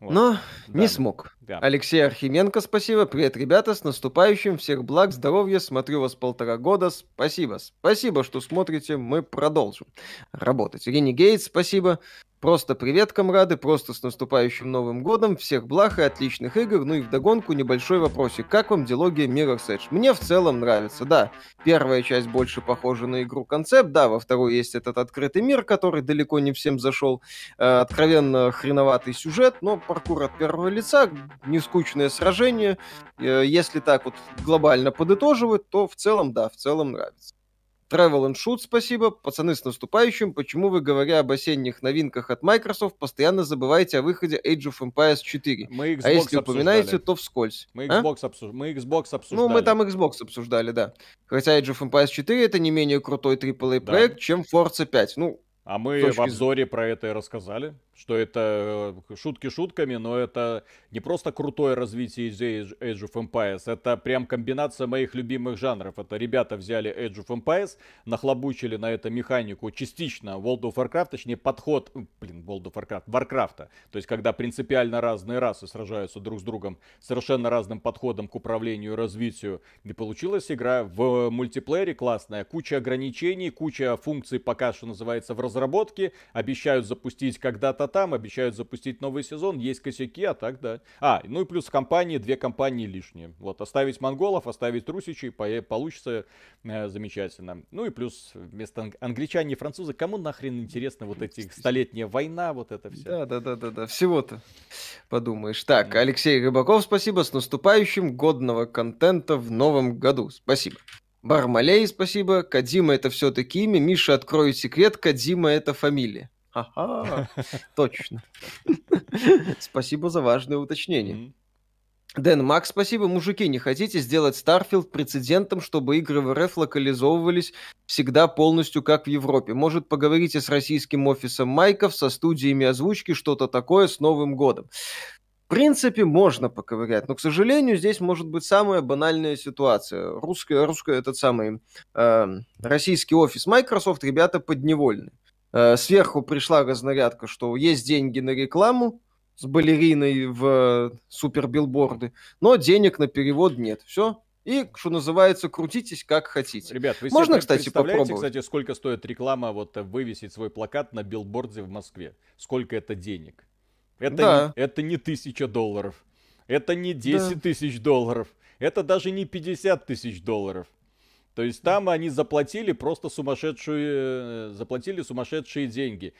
Но да. не смог. Да. Алексей Архименко, спасибо. Привет, ребята, с наступающим. Всех благ, здоровья. Смотрю вас полтора года. Спасибо. Спасибо, что смотрите. Мы продолжим работать. Ирине Гейтс, спасибо. Просто привет, комрады, просто с наступающим Новым Годом, всех благ и отличных игр, ну и вдогонку небольшой вопросик. Как вам дилогия Mirror's Edge? Мне в целом нравится, да. Первая часть больше похожа на игру концепт, да, во второй есть этот открытый мир, который далеко не всем зашел. Э, откровенно хреноватый сюжет, но паркур от первого лица, нескучное сражение. Э, если так вот глобально подытоживать, то в целом, да, в целом нравится. Travel and Shoot, спасибо. Пацаны, с наступающим. Почему вы, говоря об осенних новинках от Microsoft, постоянно забываете о выходе Age of Empires 4? Мы Xbox а если обсуждали. упоминаете, то вскользь. Мы а? Xbox, а? обсуж... мы Xbox обсуждали. Ну, мы там Xbox обсуждали, да. Хотя Age of Empires 4 это не менее крутой AAA проект, да. чем Forza 5. Ну, а мы в обзоре про это и рассказали что это э, шутки шутками, но это не просто крутое развитие Age of Empires, это прям комбинация моих любимых жанров. Это ребята взяли Age of Empires, нахлобучили на это механику частично World of Warcraft, точнее подход, блин, World of Warcraft, Warcraft. То есть, когда принципиально разные расы сражаются друг с другом, совершенно разным подходом к управлению и развитию. И получилась игра в мультиплеере классная, куча ограничений, куча функций пока что называется в разработке, обещают запустить когда-то там, обещают запустить новый сезон, есть косяки, а так да. А, ну и плюс компании, две компании лишние. Вот, оставить монголов, оставить русичей, получится э, замечательно. Ну и плюс вместо англичане и французы, кому нахрен интересно вот эти столетняя война, вот это все. Да, да, да, да, да, всего-то подумаешь. Так, Алексей Рыбаков, спасибо, с наступающим, годного контента в новом году. Спасибо. Бармалей, спасибо. Кадима это все-таки имя. Миша, открою секрет. Кадима это фамилия. Ага, точно. Спасибо за важное уточнение. Дэн Макс, спасибо. Мужики, не хотите сделать Starfield прецедентом, чтобы игры в РФ локализовывались всегда полностью как в Европе? Может, поговорите с российским офисом Майков, со студиями озвучки, что-то такое с Новым годом? В принципе, можно поковырять, но, к сожалению, здесь может быть самая банальная ситуация. Русская, русская этот самый э, российский офис Microsoft, ребята подневольны. Э, сверху пришла разнарядка, что есть деньги на рекламу с балериной в супер билборды, но денег на перевод нет. Все, и, что называется, крутитесь как хотите. Ребят, вы Можно, кстати, представляете, попробовать? кстати, сколько стоит реклама, вот вывесить свой плакат на билборде в Москве? Сколько это денег? Это, да. не, это не тысяча долларов. Это не 10 да. тысяч долларов. Это даже не 50 тысяч долларов. То есть там они заплатили просто сумасшедшие, э, заплатили сумасшедшие деньги.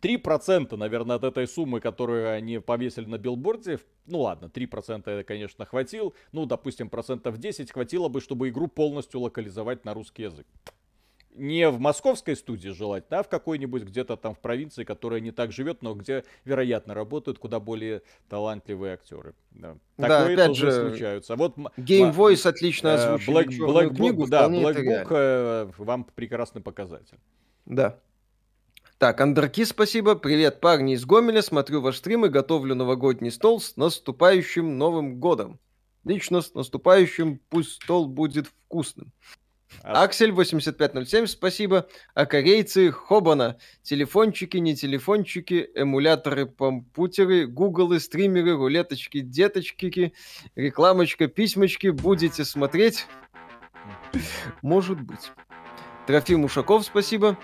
3%, наверное, от этой суммы, которую они повесили на билборде, ну ладно, 3% это, конечно, хватил, ну, допустим, процентов 10 хватило бы, чтобы игру полностью локализовать на русский язык не в московской студии желательно, а в какой-нибудь где-то там в провинции, которая не так живет, но где, вероятно, работают куда более талантливые актеры. Да, да опять же, случаются. Вот, Game Voice отлично озвучили Black, Black книгу, Book, да, Black Book э, вам прекрасный показатель. Да. Так, Андерки, спасибо. Привет, парни из Гомеля. Смотрю ваш стрим и готовлю новогодний стол с наступающим Новым годом. Лично с наступающим пусть стол будет вкусным. Аксель 8507, спасибо. А корейцы Хобана. Телефончики, не телефончики, эмуляторы, помпутеры, гуглы, стримеры, рулеточки, деточки, рекламочка, письмочки. Будете смотреть? Может быть. Трофим Ушаков, спасибо.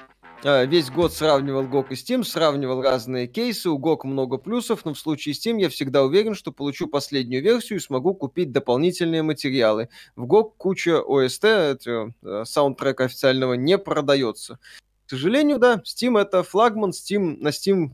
А, весь год сравнивал GOG и Steam, сравнивал разные кейсы, у GOG много плюсов, но в случае Steam я всегда уверен, что получу последнюю версию и смогу купить дополнительные материалы. В GOG куча OST, это, э, саундтрека официального, не продается. К сожалению, да, Steam это флагман, Steam, на Steam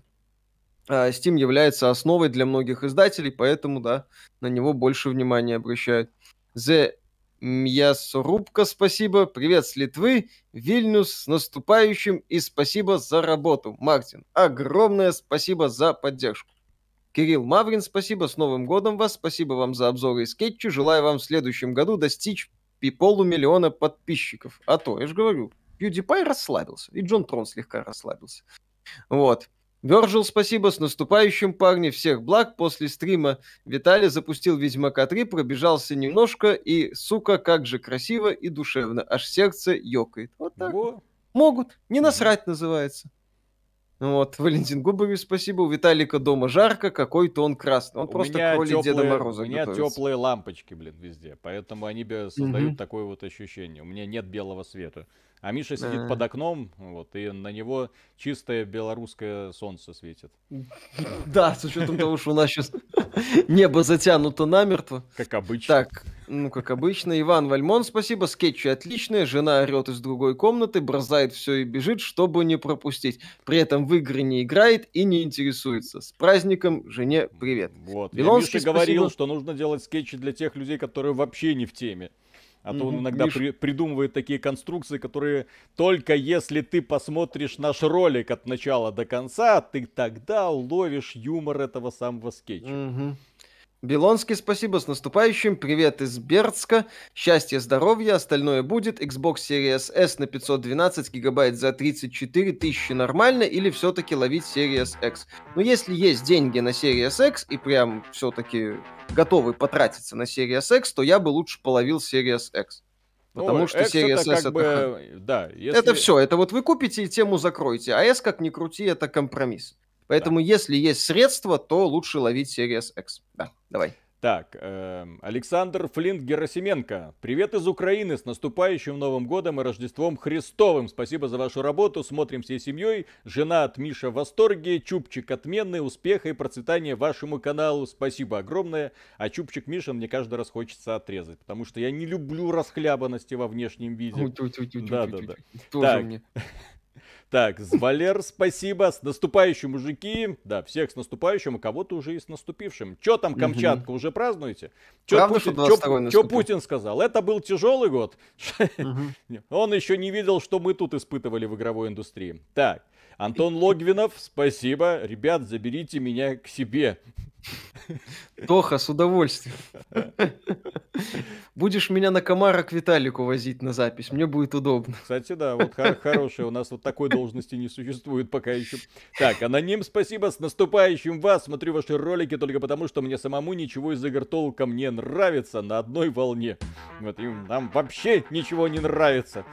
Steam является основой для многих издателей, поэтому, да, на него больше внимания обращают. The Мьясорубка, спасибо. Привет с Литвы. Вильнюс с наступающим и спасибо за работу. Мартин, огромное спасибо за поддержку. Кирилл Маврин, спасибо. С Новым годом вас. Спасибо вам за обзоры и скетчи. Желаю вам в следующем году достичь полумиллиона подписчиков. А то, я же говорю, PewDiePie расслабился. И Джон Трон слегка расслабился. Вот. Вержил, спасибо, с наступающим, парни, всех благ. После стрима Виталий запустил Ведьмака 3, пробежался немножко, и, сука, как же красиво и душевно, аж сердце ёкает. Вот так. Во. Могут, не насрать называется. Вот, Валентин Губарев, спасибо. У Виталика дома жарко, какой-то он красный. Он у просто меня кроли Деда Мороза У меня готовится. теплые лампочки, блин, везде. Поэтому они создают угу. такое вот ощущение. У меня нет белого света. А Миша сидит под окном, вот, и на него чистое белорусское солнце светит. Да, с учетом того, что у нас сейчас небо затянуто намертво. Как обычно. Так, ну, как обычно. Иван Вальмон, спасибо. Скетчи отличные. Жена орет из другой комнаты, бросает все и бежит, чтобы не пропустить. При этом в игры не играет и не интересуется. С праздником жене привет. Вот. Белонский, Я Миша говорил, что нужно делать скетчи для тех людей, которые вообще не в теме. А то он иногда Миш... при, придумывает такие конструкции, которые только если ты посмотришь наш ролик от начала до конца, ты тогда уловишь юмор этого самого скетча. Угу. Белонский, спасибо, с наступающим. Привет из Бердска. Счастья, здоровья, остальное будет. Xbox Series S на 512 гигабайт за 34 тысячи нормально или все-таки ловить Series X? Но если есть деньги на Series X и прям все-таки готовы потратиться на Series X, то я бы лучше половил Series X. Потому ну, что X Series это S это... Бы, да, если... Это все, это вот вы купите и тему закроете, а S, как ни крути, это компромисс. Поэтому, да. если есть средства, то лучше ловить Series X. Да, давай. Так, э, Александр Флинт Герасименко. Привет из Украины с наступающим Новым Годом и Рождеством Христовым. Спасибо за вашу работу. Смотрим всей семьей. Жена от Миша в восторге. Чупчик отменный. Успеха и процветания вашему каналу. Спасибо огромное. А Чупчик Миша мне каждый раз хочется отрезать, потому что я не люблю расхлябанности во внешнем виде. Да, да, да. Так. Так, Валер, спасибо. С наступающим, мужики. Да, всех с наступающим, и кого-то уже и с наступившим. Че там, Камчатка, уже празднуете? Че Путин, чё, Путин сказал? Это был тяжелый год. Он еще не видел, что мы тут испытывали в игровой индустрии. Так, Антон Логвинов, спасибо. Ребят, заберите меня к себе. Тоха, с удовольствием. Будешь меня на комара к Виталику возить на запись, мне будет удобно. Кстати, да, вот хор- хорошая, у нас вот такой должности не существует пока еще. Так, аноним, спасибо, с наступающим вас. Смотрю ваши ролики только потому, что мне самому ничего из игр толком не нравится на одной волне. Вот, и нам вообще ничего не нравится.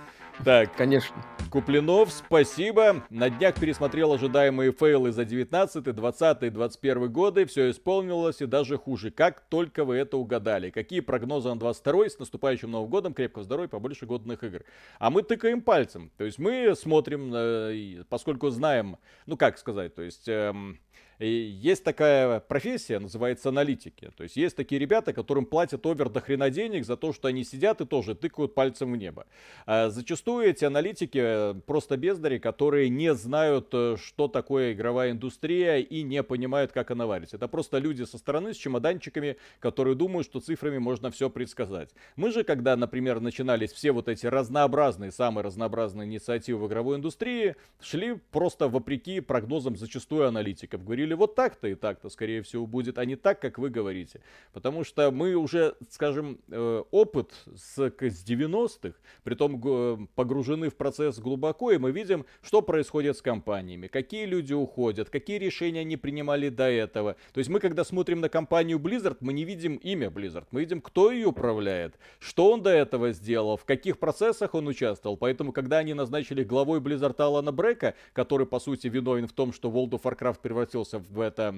Так. Конечно. Куплинов, спасибо. На днях пересмотрел ожидаемые фейлы за 19, 20 и 21 годы. Все исполнилось и даже хуже. Как только вы это угадали. Какие прогнозы на 22 с наступающим Новым годом? Крепкого здоровья, побольше годных игр. А мы тыкаем пальцем. То есть мы смотрим, э, поскольку знаем, ну как сказать, то есть... Эм, есть такая профессия, называется аналитики. То есть есть такие ребята, которым платят овер до хрена денег за то, что они сидят и тоже тыкают пальцем в небо. А зачастую эти аналитики э, просто бездари, которые не знают, э, что такое игровая индустрия и не понимают, как она варится. Это просто люди со стороны с чемоданчиками, которые думают, что цифрами можно все предсказать. Мы же, когда, например, начинались все вот эти разнообразные, самые разнообразные инициативы в игровой индустрии, шли просто вопреки прогнозам зачастую аналитиков. Говорили, говорили вот так-то и так-то, скорее всего, будет, а не так, как вы говорите. Потому что мы уже, скажем, э, опыт с 90-х, притом погружены в процесс глубоко, и мы видим, что происходит с компаниями, какие люди уходят, какие решения они принимали до этого. То есть мы, когда смотрим на компанию Blizzard, мы не видим имя Blizzard, мы видим, кто ее управляет, что он до этого сделал, в каких процессах он участвовал. Поэтому, когда они назначили главой Blizzard Алана Брека, который, по сути, виновен в том, что World of Warcraft превратился в это,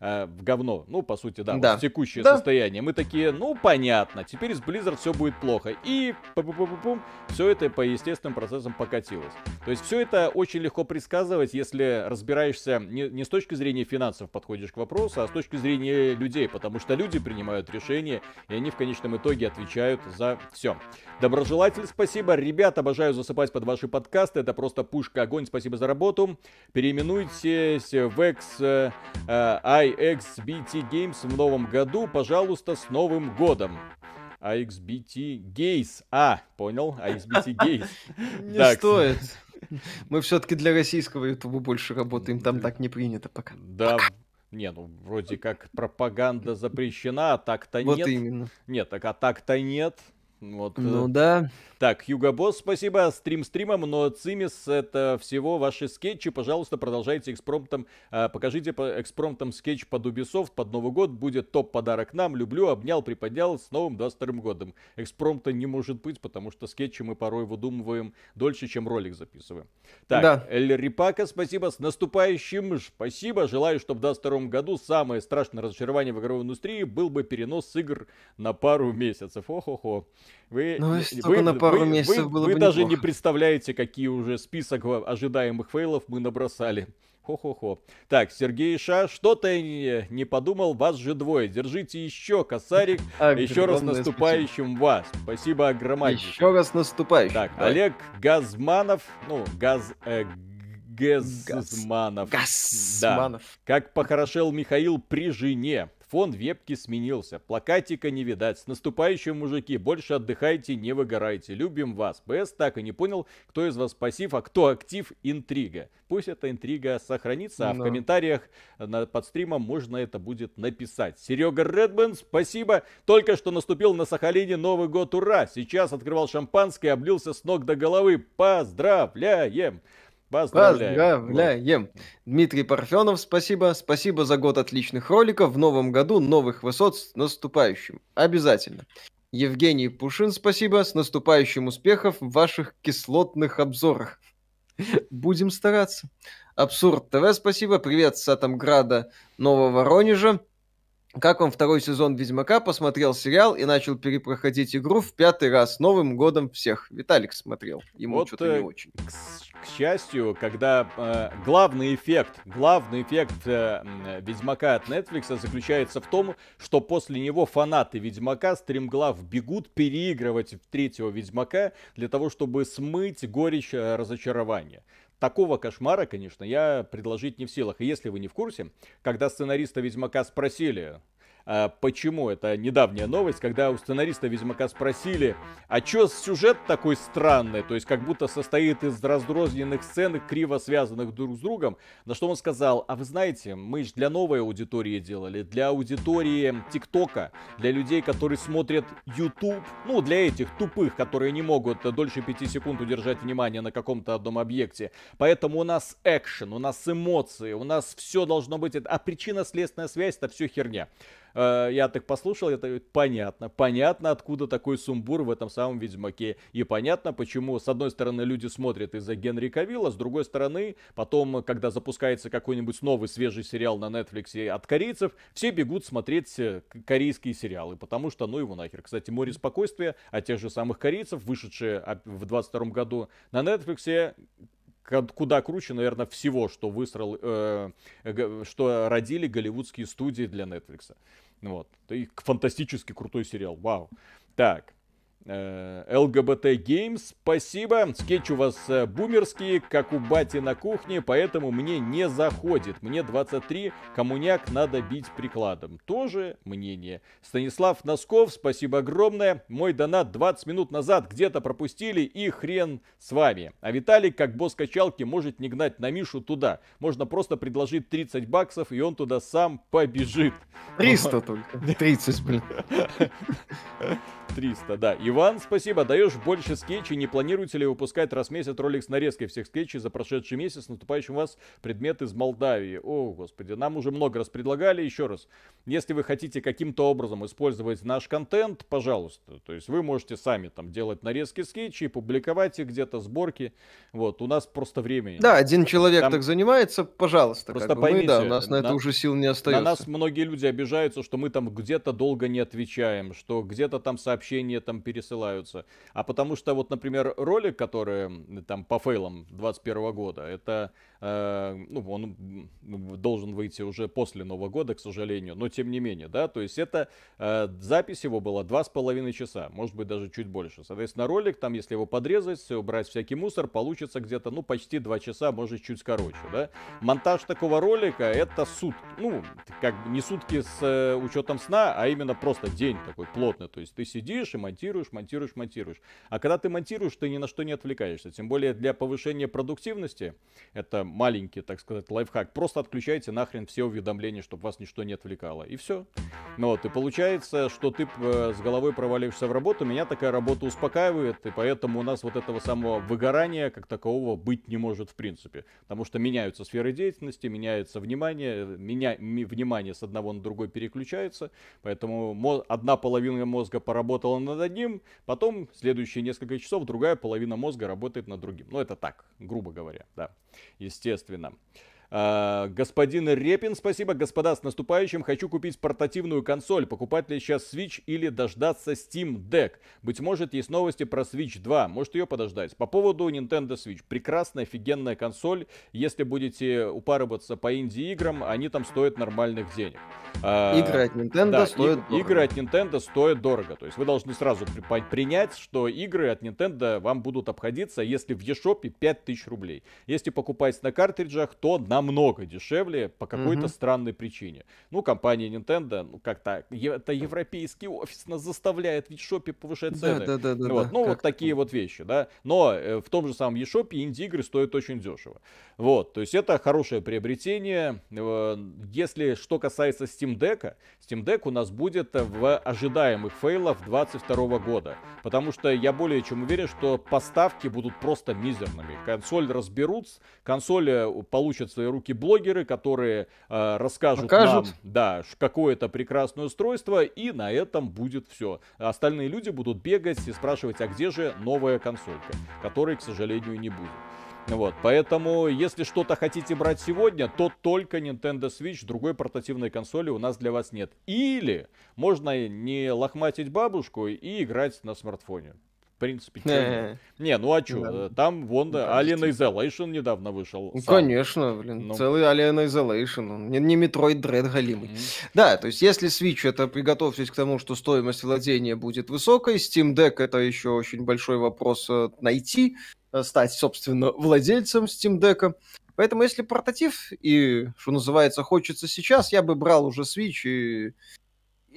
э, в говно, ну, по сути, да, да. в текущее да. состояние, мы такие, ну, понятно, теперь с Blizzard все будет плохо. И все это по естественным процессам покатилось. То есть все это очень легко предсказывать, если разбираешься не, не с точки зрения финансов подходишь к вопросу, а с точки зрения людей, потому что люди принимают решения, и они в конечном итоге отвечают за все. Доброжелатель, спасибо. Ребят, обожаю засыпать под ваши подкасты. Это просто пушка огонь. Спасибо за работу. Переименуйтесь в X, э, IXBT Games в новом году. Пожалуйста, с Новым годом. AXBT Gays. А, понял? AXBT Gays. Не стоит. Мы все-таки для российского ютуба больше работаем, там так не принято пока. Да, не, ну вроде как пропаганда запрещена, а так-то нет. Вот именно. Нет, так а так-то нет. Вот, ну э, да. Так, Юга Босс, спасибо. Стрим стримом, но Цимис это всего ваши скетчи. Пожалуйста, продолжайте экспромтом. Э, покажите по экспромтом скетч под Ubisoft под Новый год. Будет топ подарок нам. Люблю, обнял, приподнял с новым 22 годом. Экспромта не может быть, потому что скетчи мы порой выдумываем дольше, чем ролик записываем. Так, да. Эль Рипака, спасибо. С наступающим. Спасибо. Желаю, чтобы в 22 году самое страшное разочарование в игровой индустрии был бы перенос игр на пару месяцев. Охо-хо. Вы, ну, вы, на пару вы, месяцев вы, было вы бы даже неплохо. не представляете, какие уже список ожидаемых фейлов мы набросали. Хо-хо-хо. Так, Сергей Ша, что-то не, не подумал, вас же двое. Держите еще, косарик. еще раз наступающим спасибо. вас. Спасибо огромное. Еще раз наступающим. Так, Давай. Олег Газманов, ну, Газ... Э, Газманов. Газманов. Да. Как похорошел Михаил при жене. Фон вебки сменился, плакатика не видать. С наступающим, мужики, больше отдыхайте, не выгорайте. Любим вас. БС так и не понял, кто из вас пассив, а кто актив, интрига. Пусть эта интрига сохранится, а Но. в комментариях на, под стримом можно это будет написать. Серега Редман, спасибо. Только что наступил на Сахалине Новый год, ура! Сейчас открывал шампанское, облился с ног до головы. Поздравляем! Поздравляем. Поздравляем. Дмитрий Парфенов, спасибо. Спасибо за год отличных роликов. В новом году новых высот с наступающим. Обязательно. Евгений Пушин, спасибо. С наступающим успехов в ваших кислотных обзорах. Будем стараться. Абсурд ТВ, спасибо. Привет с Атомграда Нового Воронежа. Как вам второй сезон Ведьмака? Посмотрел сериал и начал перепроходить игру в пятый раз. Новым годом всех. Виталик смотрел. Ему вот, что-то не э, очень. К, к счастью, когда э, главный эффект, главный эффект э, Ведьмака от Netflix заключается в том, что после него фанаты Ведьмака стримглав бегут переигрывать третьего Ведьмака для того, чтобы смыть горечь э, разочарования такого кошмара, конечно, я предложить не в силах. И если вы не в курсе, когда сценариста Ведьмака спросили, почему? Это недавняя новость, когда у сценариста Ведьмака спросили, а чё сюжет такой странный, то есть как будто состоит из раздрозненных сцен, криво связанных друг с другом, на что он сказал, а вы знаете, мы же для новой аудитории делали, для аудитории ТикТока, для людей, которые смотрят YouTube, ну, для этих тупых, которые не могут дольше пяти секунд удержать внимание на каком-то одном объекте. Поэтому у нас экшен, у нас эмоции, у нас все должно быть, а причинно-следственная связь это все херня. Э, я так послушал, это понятно. Понятно, откуда такой сумбур в этом самом Ведьмаке. И понятно, почему, с одной стороны, люди смотрят из-за Генри Кавилла, с другой стороны, потом, когда запускается какой-нибудь новый свежий сериал на Netflix от корейцев, все бегут смотреть э, корейские сериалы, потому что, ну его нахер. Кстати, «Море спокойствия» от тех же самых корейцев, вышедшие в 22 году на Netflix, куда круче, наверное, всего, что высрал, э, что родили голливудские студии для Netflix. Вот. И фантастически крутой сериал. Вау. Так. ЛГБТ Games, спасибо. Скетч у вас э, бумерские, как у бати на кухне, поэтому мне не заходит. Мне 23, коммуняк надо бить прикладом. Тоже мнение. Станислав Носков, спасибо огромное. Мой донат 20 минут назад где-то пропустили и хрен с вами. А Виталик, как босс качалки, может не гнать на Мишу туда. Можно просто предложить 30 баксов, и он туда сам побежит. 300 только. 30, блин. 300, да. Иван, спасибо. Даешь больше скетчей. Не планируете ли выпускать раз в месяц ролик с нарезкой всех скетчей за прошедший месяц? Наступающим у вас предмет из Молдавии. О, господи, нам уже много раз предлагали. Еще раз, если вы хотите каким-то образом использовать наш контент, пожалуйста. То есть вы можете сами там делать нарезки скетчей, публиковать их где-то, сборки. Вот, у нас просто времени. Да, один человек там... так занимается, пожалуйста. Просто как поймите, мы, да, у нас на, на это уже сил не остается. На нас многие люди обижаются, что мы там где-то долго не отвечаем, что где-то там сообщения там пересылаются, а потому что вот, например, ролик, который там по фейлам 21 года, это ну, он должен выйти уже после Нового года, к сожалению, но тем не менее, да, то есть это э, запись его была два с половиной часа, может быть даже чуть больше. Соответственно, ролик там, если его подрезать, убрать всякий мусор, получится где-то, ну, почти два часа, может чуть короче, да. Монтаж такого ролика это сутки, ну, как бы не сутки с э, учетом сна, а именно просто день такой плотный, то есть ты сидишь и монтируешь, монтируешь, монтируешь. А когда ты монтируешь, ты ни на что не отвлекаешься, тем более для повышения продуктивности, это маленький, так сказать, лайфхак. Просто отключайте нахрен все уведомления, чтобы вас ничто не отвлекало. И все. Ну вот, и получается, что ты э, с головой проваливаешься в работу. Меня такая работа успокаивает, и поэтому у нас вот этого самого выгорания как такового быть не может в принципе. Потому что меняются сферы деятельности, меняется внимание, меня, внимание с одного на другой переключается. Поэтому одна половина мозга поработала над одним, потом следующие несколько часов другая половина мозга работает над другим. Ну это так, грубо говоря, да естественно. А, господин Репин, спасибо. Господа, с наступающим. Хочу купить портативную консоль. Покупать ли сейчас Switch или дождаться Steam Deck? Быть может, есть новости про Switch 2. Может ее подождать. По поводу Nintendo Switch. Прекрасная, офигенная консоль. Если будете упарываться по инди-играм, они там стоят нормальных денег. А, игры от Nintendo да, стоят и, Игры от Nintendo стоят дорого. То есть вы должны сразу при, принять, что игры от Nintendo вам будут обходиться, если в eShop 5000 рублей. Если покупать на картриджах, то на намного дешевле по какой-то mm-hmm. странной причине. Ну, компания Nintendo, ну, как-то, это европейский офис нас заставляет в eShop повышать цены. Да, да, да, вот. да, ну, вот такие вот вещи, да. Но э, в том же самом eShop инди-игры стоят очень дешево. Вот, то есть это хорошее приобретение. Э, если что касается Steam Deck, Steam Deck у нас будет в ожидаемых фейлах 22 года. Потому что я более чем уверен, что поставки будут просто мизерными. Консоль разберут, консоль э, получат свои руки блогеры, которые э, расскажут Покажут. нам, да, какое-то прекрасное устройство, и на этом будет все. Остальные люди будут бегать и спрашивать, а где же новая консолька, которой, к сожалению, не будет. Вот, поэтому, если что-то хотите брать сегодня, то только Nintendo Switch, другой портативной консоли у нас для вас нет. Или можно не лохматить бабушку и играть на смартфоне. В принципе, чё Не, ну а чё, да. там вон да, Alien Isolation недавно вышел. Ну, конечно, блин, ну. целый Alien Isolation, не, не Metroid Dread галимый. Mm-hmm. Да, то есть если Switch, это приготовьтесь к тому, что стоимость владения будет высокой, Steam Deck это еще очень большой вопрос э, найти, э, стать, собственно, владельцем Steam Deck. Поэтому если портатив и, что называется, хочется сейчас, я бы брал уже Switch и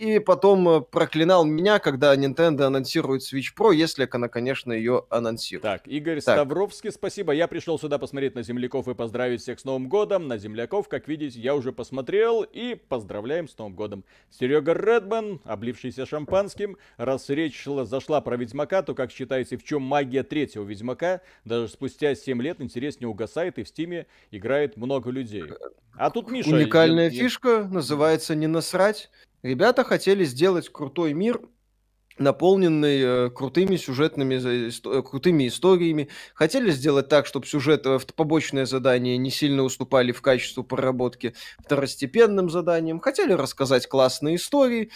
и потом э, проклинал меня, когда Nintendo анонсирует Switch Pro, если она, конечно, ее анонсирует. Так, Игорь так. Ставровский, спасибо. Я пришел сюда посмотреть на земляков и поздравить всех с Новым годом. На земляков, как видите, я уже посмотрел и поздравляем с Новым годом. Серега Редман, облившийся шампанским. Раз речь зашла про Ведьмака, то как считаете, в чем магия третьего Ведьмака? Даже спустя 7 лет интерес не угасает и в Стиме играет много людей. А тут Миша... Уникальная я, фишка, называется «Не насрать». Ребята хотели сделать крутой мир, наполненный э, крутыми сюжетными, э, крутыми историями. Хотели сделать так, чтобы сюжет, э, побочные задания не сильно уступали в качестве проработки второстепенным заданиям. Хотели рассказать классные истории.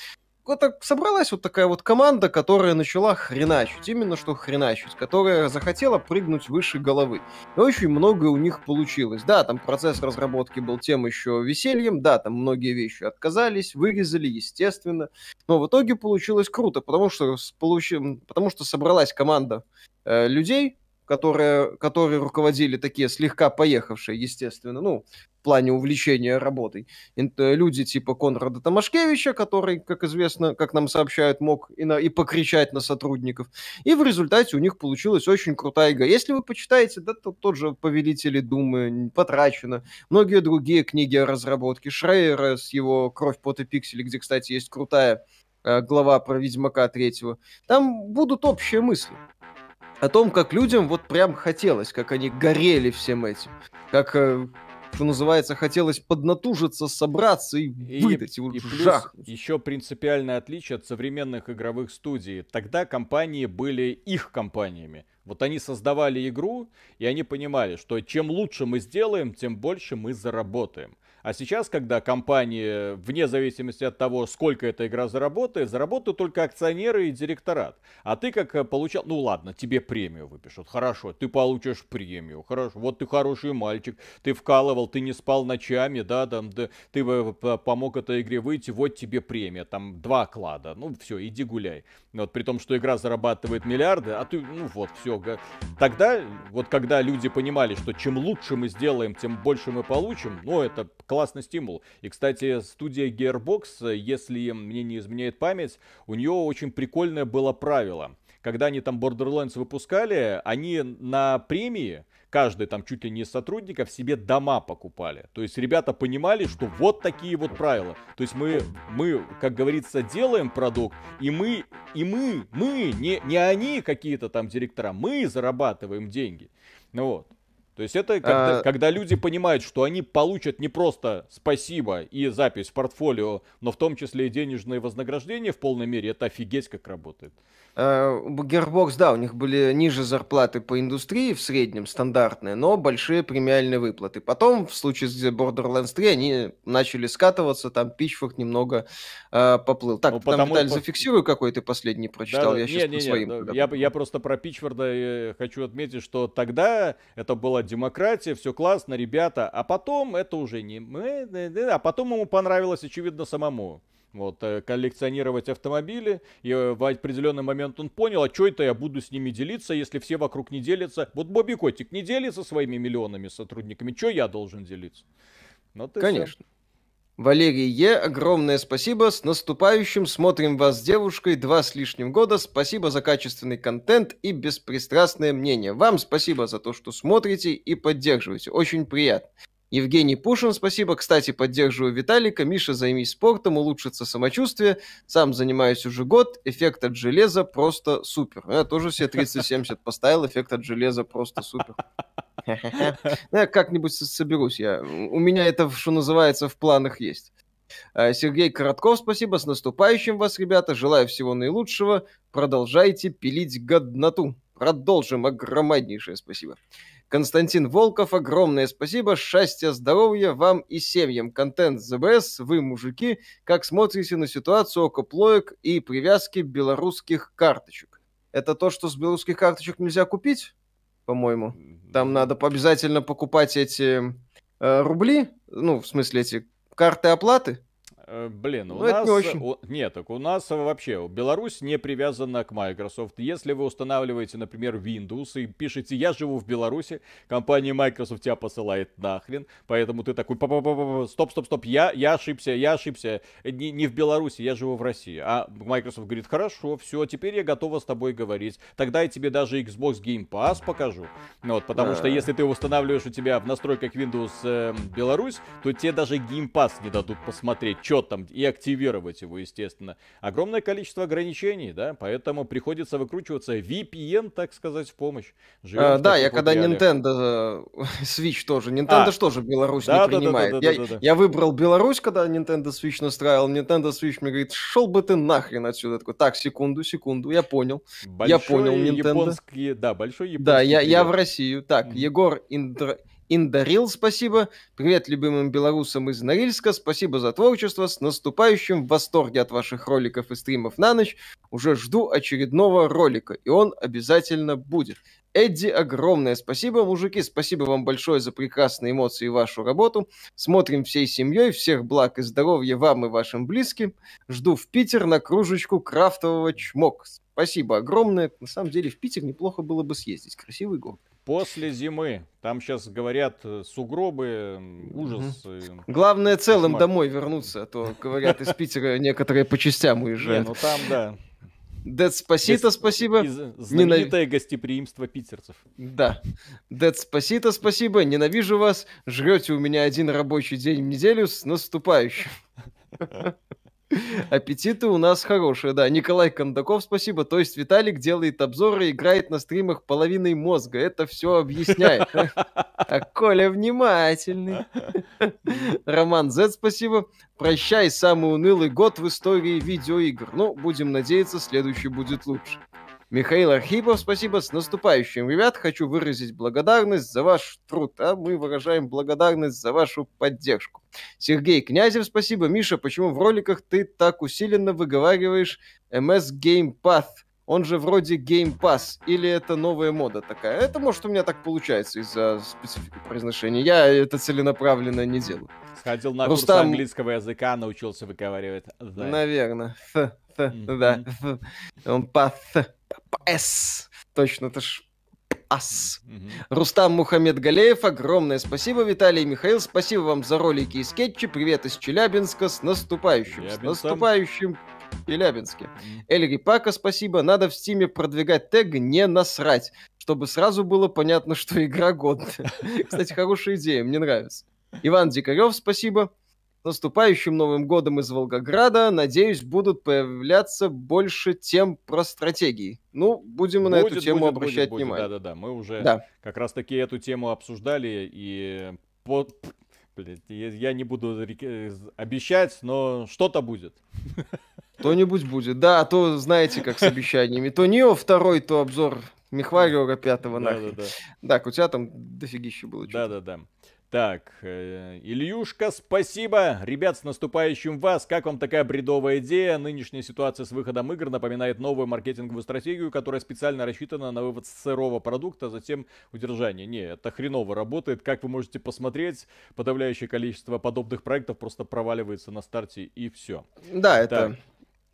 Это собралась вот такая вот команда, которая начала хреначить, именно что хреначить, которая захотела прыгнуть выше головы. И очень многое у них получилось. Да, там процесс разработки был тем еще весельем, да, там многие вещи отказались, вырезали, естественно, но в итоге получилось круто, потому что, получи... потому что собралась команда э, людей, которые, которые руководили такие слегка поехавшие, естественно, ну, в плане увлечения работой. Люди типа Конрада Томашкевича, который, как известно, как нам сообщают, мог и, на, и покричать на сотрудников. И в результате у них получилась очень крутая игра. Если вы почитаете, да, то тот же «Повелители Думы», «Потрачено», многие другие книги о разработке, Шрейера с его «Кровь, пот и пиксели», где, кстати, есть крутая э, глава про Ведьмака третьего, там будут общие мысли о том, как людям вот прям хотелось, как они горели всем этим, как э, что называется, хотелось поднатужиться, собраться и, и выдать, и, и плюс еще принципиальное отличие от современных игровых студий. Тогда компании были их компаниями. Вот они создавали игру, и они понимали, что чем лучше мы сделаем, тем больше мы заработаем. А сейчас, когда компании, вне зависимости от того, сколько эта игра заработает, заработают только акционеры и директорат. А ты как э, получал, ну ладно, тебе премию выпишут, хорошо, ты получишь премию, хорошо, вот ты хороший мальчик, ты вкалывал, ты не спал ночами, да, там, да, ты помог этой игре выйти, вот тебе премия, там, два клада, ну все, иди гуляй. Вот при том, что игра зарабатывает миллиарды, а ты, ну вот, все. Тогда, вот когда люди понимали, что чем лучше мы сделаем, тем больше мы получим, ну это классный стимул. И, кстати, студия Gearbox, если мне не изменяет память, у нее очень прикольное было правило. Когда они там Borderlands выпускали, они на премии, каждый там чуть ли не из сотрудников себе дома покупали. То есть ребята понимали, что вот такие вот правила. То есть мы, мы, как говорится, делаем продукт, и мы, и мы, мы, не, не они какие-то там директора, мы зарабатываем деньги. Ну вот. То есть это когда, а... когда люди понимают, что они получат не просто спасибо и запись в портфолио, но в том числе и денежные вознаграждения в полной мере, это офигеть как работает. Gearbox, да, у них были ниже зарплаты по индустрии в среднем, стандартные, но большие премиальные выплаты. Потом, в случае с Borderlands 3, они начали скатываться, там Pitchfork немного э, поплыл. Так, ну, там, потому... Виталий, зафиксирую, какой ты последний прочитал, да, я не, сейчас не, по своим. Не, я, я просто про э, хочу отметить, что тогда это была демократия, все классно, ребята, а потом это уже не мы, а потом ему понравилось, очевидно, самому вот, э, коллекционировать автомобили, и э, в определенный момент он понял, а что это я буду с ними делиться, если все вокруг не делятся. Вот Бобби Котик не делится своими миллионами сотрудниками, что я должен делиться? Ну, Конечно. Все. Валерий Е, огромное спасибо. С наступающим. Смотрим вас с девушкой два с лишним года. Спасибо за качественный контент и беспристрастное мнение. Вам спасибо за то, что смотрите и поддерживаете. Очень приятно. Евгений Пушин, спасибо. Кстати, поддерживаю Виталика. Миша, займись спортом, улучшится самочувствие. Сам занимаюсь уже год. Эффект от железа просто супер. Я тоже все 30-70 поставил. Эффект от железа просто супер. Ну, я как-нибудь соберусь. Я... У меня это, что называется, в планах есть. А, Сергей Коротков, спасибо. С наступающим вас, ребята. Желаю всего наилучшего. Продолжайте пилить годноту. Продолжим. Огромнейшее спасибо. Константин Волков, огромное спасибо. Счастья, здоровья вам и семьям. Контент ЗБС, вы, мужики, как смотрите на ситуацию окоплоек и привязки белорусских карточек? Это то, что с белорусских карточек нельзя купить, по-моему. Там надо обязательно покупать эти э, рубли, ну, в смысле, эти карты оплаты. Э, блин, у ну, нас... Не очень. У... Нет, так у нас вообще Беларусь не привязана к Microsoft. Если вы устанавливаете, например, Windows и пишете «Я живу в Беларуси», компания Microsoft тебя посылает нахрен, поэтому ты такой «Стоп, стоп, стоп, я, я ошибся, я ошибся, не, не в Беларуси, я живу в России». А Microsoft говорит «Хорошо, все, теперь я готова с тобой говорить. Тогда я тебе даже Xbox Game Pass покажу». Вот, потому что если ты устанавливаешь у тебя в настройках Windows э, Беларусь, то тебе даже Game Pass не дадут посмотреть, что счет там и активировать его, естественно. Огромное количество ограничений, да, поэтому приходится выкручиваться VPN, так сказать, в помощь. а, да, я когда реалиях. Nintendo э, Switch тоже, Nintendo а, тоже Беларусь да, не да, принимает. Да, да, я, да, да, да. я выбрал Беларусь, когда Nintendo Switch настраивал, Nintendo Switch мне говорит, шел бы ты нахрен отсюда. Такой, так, секунду, секунду, я понял. Большой я понял, Nintendo. Японский, да, большой японский. Да, я, я в Россию. Так, mm-hmm. Егор Индра... Индарил, спасибо. Привет любимым белорусам из Норильска. Спасибо за творчество. С наступающим в восторге от ваших роликов и стримов на ночь. Уже жду очередного ролика, и он обязательно будет. Эдди, огромное спасибо, мужики, спасибо вам большое за прекрасные эмоции и вашу работу. Смотрим всей семьей, всех благ и здоровья вам и вашим близким. Жду в Питер на кружечку крафтового чмок. Спасибо огромное. На самом деле в Питер неплохо было бы съездить. Красивый город. После зимы. Там сейчас говорят э, сугробы, ужас. Угу. Главное целым кошмар. домой вернуться, а то говорят из Питера некоторые по частям уезжают. Не, ну там да. Дед Спасито, спасибо. Знаменитое Ненав... гостеприимство питерцев. Да. Дед Спасито, спасибо. Ненавижу вас. Жрете у меня один рабочий день в неделю с наступающим. Аппетиты у нас хорошие, да. Николай Кондаков, спасибо. То есть Виталик делает обзоры и играет на стримах половиной мозга. Это все объясняет. А Коля внимательный. Роман Z, спасибо. Прощай, самый унылый год в истории видеоигр. Ну, будем надеяться, следующий будет лучше. Михаил Архипов, спасибо. С наступающим, ребят. Хочу выразить благодарность за ваш труд, а мы выражаем благодарность за вашу поддержку. Сергей Князев, спасибо. Миша, почему в роликах ты так усиленно выговариваешь MS Game Path? Он же вроде Game Pass, или это новая мода такая? Это может у меня так получается из-за специфики произношения. Я это целенаправленно не делаю. Сходил на Рустам... курс английского языка, научился выговаривать. Наверное. Mm-hmm. да. Он Path. С. Точно, это ж ас. Mm-hmm. Рустам Мухаммед Галеев, огромное спасибо, Виталий и Михаил, спасибо вам за ролики и скетчи, привет из Челябинска, с наступающим, Челябинцем. с наступающим Челябинске. Mm-hmm. Эльри Пака, спасибо, надо в стиме продвигать тег «не насрать», чтобы сразу было понятно, что игра годная. Кстати, хорошая идея, мне нравится. Иван Дикарев, спасибо наступающим Новым годом из Волгограда, надеюсь, будут появляться больше тем про стратегии. Ну, будем будет, на эту тему будет, обращать будет, внимание. Да-да-да, мы уже да. как раз-таки эту тему обсуждали, и по... Блин, я не буду обещать, но что-то будет. Кто-нибудь будет. Да, а то знаете, как с обещаниями. То Нио второй, то обзор Мехвариора пятого. Да, да, да. Так, у тебя там дофигища было. Да-да-да. Так, э, Ильюшка, спасибо. Ребят, с наступающим вас. Как вам такая бредовая идея? Нынешняя ситуация с выходом игр напоминает новую маркетинговую стратегию, которая специально рассчитана на вывод сырого продукта, а затем удержание. Не, это хреново работает. Как вы можете посмотреть, подавляющее количество подобных проектов просто проваливается на старте и все. Да, это... Так.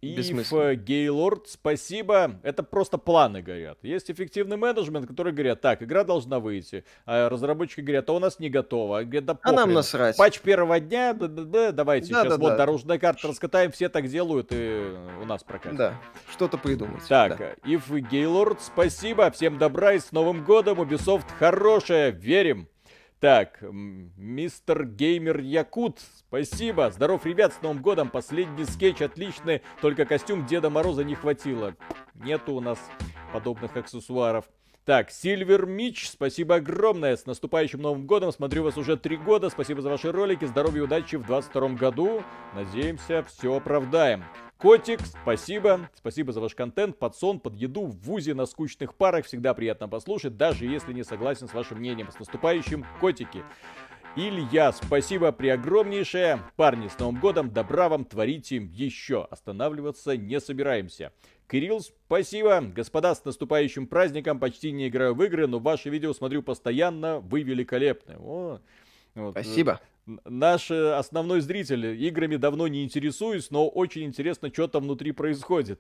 Ив Гейлорд, спасибо. Это просто планы горят. Есть эффективный менеджмент, который говорят, так, игра должна выйти. А разработчики говорят, а у нас не готово. Говорят, да а нам насрать. Патч первого дня, да, да, да, давайте да, сейчас да, вот да. дорожная карта раскатаем, все так делают, и у нас прокатит. Да, что-то придумать. Так, да. Ив Гейлорд, спасибо. Всем добра и с Новым годом. Ubisoft хорошая, верим. Так, мистер Геймер Якут, спасибо. Здоров, ребят, с Новым годом. Последний скетч отличный, только костюм Деда Мороза не хватило. Нету у нас подобных аксессуаров. Так, Сильвер Мич, спасибо огромное. С наступающим Новым годом. Смотрю вас уже три года. Спасибо за ваши ролики. Здоровья и удачи в 22 году. Надеемся, все оправдаем. Котик, спасибо. Спасибо за ваш контент, под сон, под еду, в ВУЗе, на скучных парах. Всегда приятно послушать, даже если не согласен с вашим мнением. С наступающим, котики. Илья, спасибо преогромнейшее. Парни, с Новым годом, добра вам, творите еще. Останавливаться не собираемся. Кирилл, спасибо. Господа, с наступающим праздником. Почти не играю в игры, но ваши видео смотрю постоянно. Вы великолепны. О, вот, спасибо наш э, основной зритель. Играми давно не интересуюсь, но очень интересно, что там внутри происходит.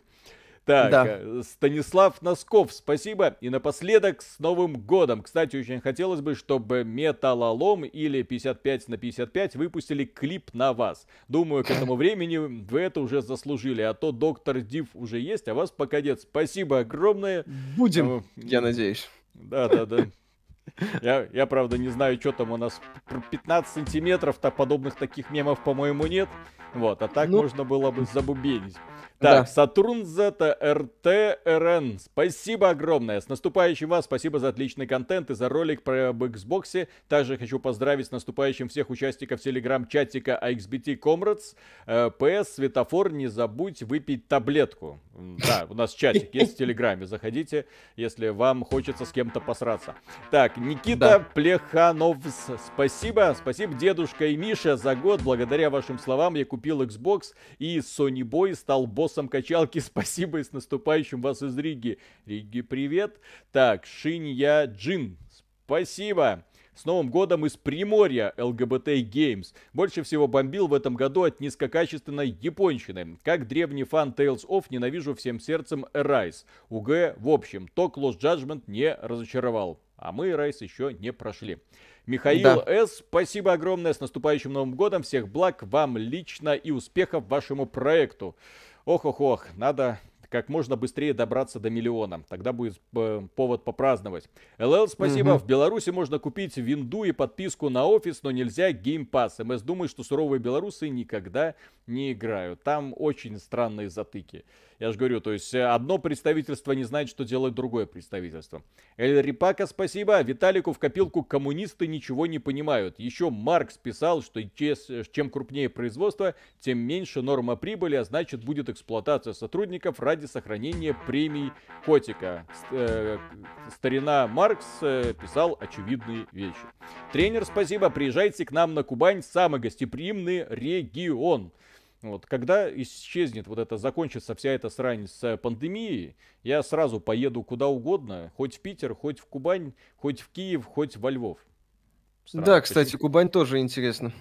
Так, да. Э, Станислав Носков, спасибо. И напоследок с Новым годом. Кстати, очень хотелось бы, чтобы Металлолом или 55 на 55 выпустили клип на вас. Думаю, к этому времени вы это уже заслужили. А то Доктор Див уже есть, а вас пока нет. Спасибо огромное. Будем, э, я надеюсь. Да, да, да. Я, я, правда, не знаю, что там у нас 15 сантиметров-то подобных таких мемов, по-моему, нет. Вот, а так ну... можно было бы забубенить. Так, да. Сатурн ZRT Спасибо огромное. С наступающим вас. Спасибо за отличный контент и за ролик про об Xbox. Также хочу поздравить с наступающим всех участников телеграм-чатика AXBT Comrades. ПС, светофор, не забудь выпить таблетку. Да, у нас чатик есть в телеграме. Заходите, если вам хочется с кем-то посраться. Так, Никита да. Плеханов, спасибо. Спасибо, дедушка и Миша, за год. Благодаря вашим словам я купил Xbox и Sony Boy стал боссом качалки. Спасибо и с наступающим вас из Риги. Риги, привет. Так, Шинья Джин, спасибо. С Новым годом из Приморья ЛГБТ Games. Больше всего бомбил в этом году от низкокачественной японщины. Как древний фан Tales of ненавижу всем сердцем Rise. УГ в общем, ток Lost Judgment не разочаровал. А мы Rise еще не прошли. Михаил да. С. Спасибо огромное. С наступающим Новым годом. Всех благ вам лично и успехов вашему проекту. Ох-ох-ох, надо как можно быстрее добраться до миллиона. Тогда будет э, повод попраздновать. ЛЛ, спасибо. Угу. В Беларуси можно купить винду и подписку на офис, но нельзя Pass. МС думает, что суровые белорусы никогда не играют. Там очень странные затыки. Я же говорю, то есть э, одно представительство не знает, что делает другое представительство. Эль Рипака, спасибо. Виталику в копилку коммунисты ничего не понимают. Еще Маркс писал, что чем крупнее производство, тем меньше норма прибыли, а значит будет эксплуатация сотрудников ради сохранения премий котика. Э, старина Маркс э, писал очевидные вещи. Тренер, спасибо. Приезжайте к нам на Кубань, самый гостеприимный регион. Вот, когда исчезнет вот это, закончится вся эта срань с пандемией, я сразу поеду куда угодно, хоть в Питер, хоть в Кубань, хоть в Киев, хоть во Львов. Сразу. Да, кстати, Кубань тоже интересно,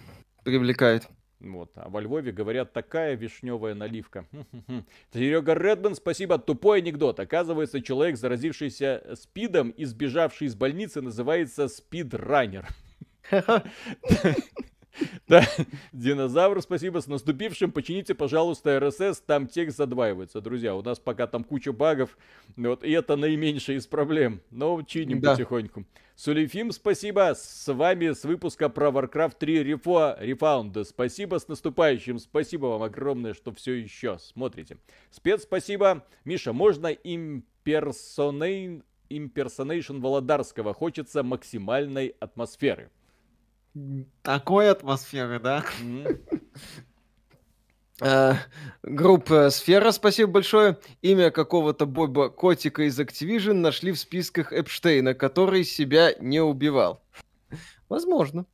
привлекает. Вот. А во Львове, говорят, такая вишневая наливка. Серега Редман, спасибо. Тупой анекдот. Оказывается, человек, заразившийся спидом и сбежавший из больницы, называется спидранер. Да, динозавр, спасибо, с наступившим. Почините, пожалуйста, RSS, там текст задваивается. Друзья, у нас пока там куча багов, вот, и это наименьшая из проблем. Но чиним да. потихоньку. Сулейфим, спасибо. С вами с выпуска про Warcraft 3 Refo, Refound. Спасибо с наступающим. Спасибо вам огромное, что все еще смотрите. Спец, спасибо. Миша, можно имперсоней... имперсонейшн Володарского? Хочется максимальной атмосферы. Такой атмосферы, да? Uh, группа Сфера, спасибо большое. Имя какого-то Боба Котика из Activision нашли в списках Эпштейна, который себя не убивал. Возможно.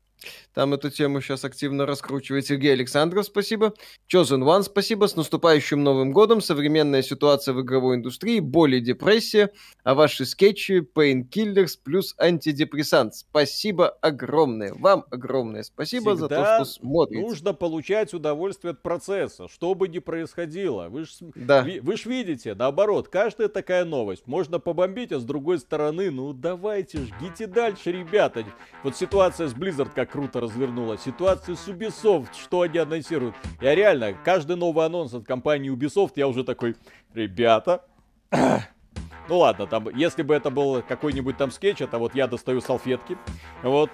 Там эту тему сейчас активно раскручивает Сергей Александров, спасибо. Chosen One, спасибо. С наступающим Новым годом. Современная ситуация в игровой индустрии, боль и депрессия. А ваши скетчи Painkillers плюс антидепрессант. Спасибо огромное. Вам огромное спасибо Всегда за то, что смотрите. нужно получать удовольствие от процесса, что бы ни происходило. Вы ж, да. ви, вы ж видите, наоборот, каждая такая новость. Можно побомбить, а с другой стороны, ну давайте, жгите дальше, ребята. Вот ситуация с Blizzard как круто развернула. Ситуацию с Ubisoft, что они анонсируют. Я реально, каждый новый анонс от компании Ubisoft, я уже такой, ребята, ну ладно, там, если бы это был какой-нибудь там скетч, это вот я достаю салфетки, вот,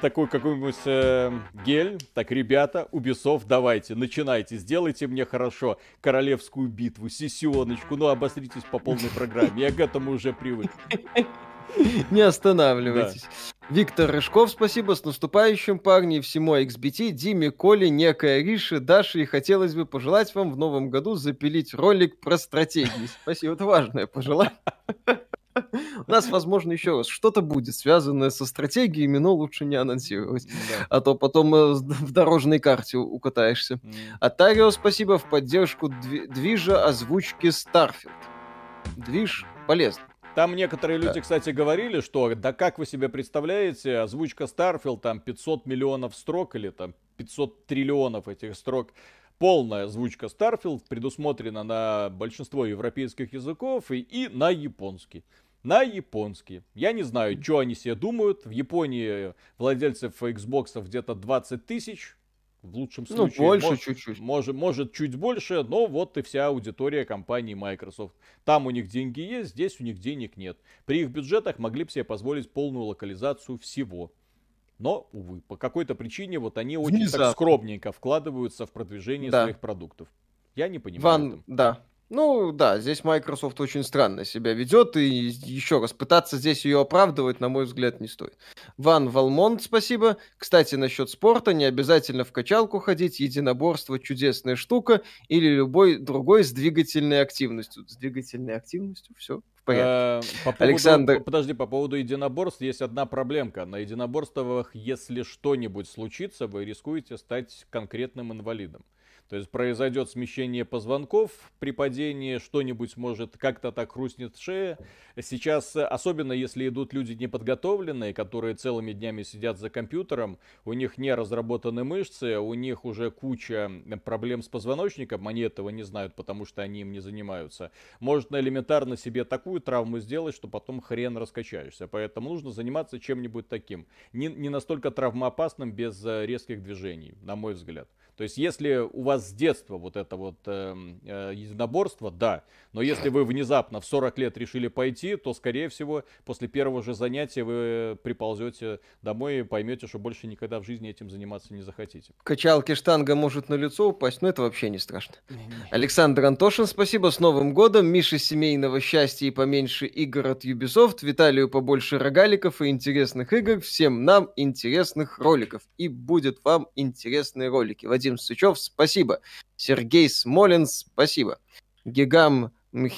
такой какой-нибудь э, гель, так, ребята, Ubisoft, давайте, начинайте, сделайте мне хорошо королевскую битву, сессионочку, ну, обостритесь по полной программе, я к этому уже привык. Не останавливайтесь. Да. Виктор Рыжков, спасибо. С наступающим, парни, всему XBT, Диме, Коле, некой Арише, Даше. И хотелось бы пожелать вам в новом году запилить ролик про стратегии. Спасибо, это важное пожелание. У нас, возможно, еще раз что-то будет связанное со стратегиями, но лучше не анонсировать. Да. А то потом э, в дорожной карте укатаешься. Mm. А Тарио, спасибо в поддержку движа озвучки Starfield. Движ полезно. Там некоторые люди, кстати, говорили, что да как вы себе представляете, озвучка Starfield, там 500 миллионов строк или там 500 триллионов этих строк, полная озвучка Starfield предусмотрена на большинство европейских языков и, и на японский. На японский. Я не знаю, что они себе думают. В Японии владельцев Xbox где-то 20 тысяч в лучшем ну, случае. Ну, больше может, чуть-чуть. Может, может, чуть больше, но вот и вся аудитория компании Microsoft. Там у них деньги есть, здесь у них денег нет. При их бюджетах могли бы себе позволить полную локализацию всего. Но, увы, по какой-то причине вот они очень Внезапно. так скромненько вкладываются в продвижение да. своих продуктов. Я не понимаю. Ван, да, ну да, здесь Microsoft очень странно себя ведет, и еще раз, пытаться здесь ее оправдывать, на мой взгляд, не стоит. Ван Валмонт, спасибо. Кстати, насчет спорта, не обязательно в качалку ходить, единоборство чудесная штука, или любой другой с двигательной активностью. С двигательной активностью все порядке. Э, по поводу, Александр... Подожди, по поводу единоборств есть одна проблемка. На единоборствах, если что-нибудь случится, вы рискуете стать конкретным инвалидом. То есть произойдет смещение позвонков при падении, что-нибудь может как-то так хрустнет шея. Сейчас, особенно если идут люди неподготовленные, которые целыми днями сидят за компьютером, у них не разработаны мышцы, у них уже куча проблем с позвоночником, они этого не знают, потому что они им не занимаются. Можно элементарно себе такую травму сделать, что потом хрен раскачаешься. Поэтому нужно заниматься чем-нибудь таким. Не, не настолько травмоопасным без э, резких движений, на мой взгляд. То есть, если у вас с детства вот это вот э, э, единоборство, да. Но если вы внезапно в 40 лет решили пойти, то, скорее всего, после первого же занятия вы приползете домой и поймете, что больше никогда в жизни этим заниматься не захотите. Качалки штанга может на лицо упасть, но это вообще не страшно. Александр Антошин, спасибо. С Новым годом. Миша семейного счастья и поменьше игр от Ubisoft. Виталию побольше рогаликов и интересных игр. Всем нам интересных роликов. И будет вам интересные ролики. Вадим Вадим Сычев, спасибо. Сергей Смолин, спасибо. Гигам Мх...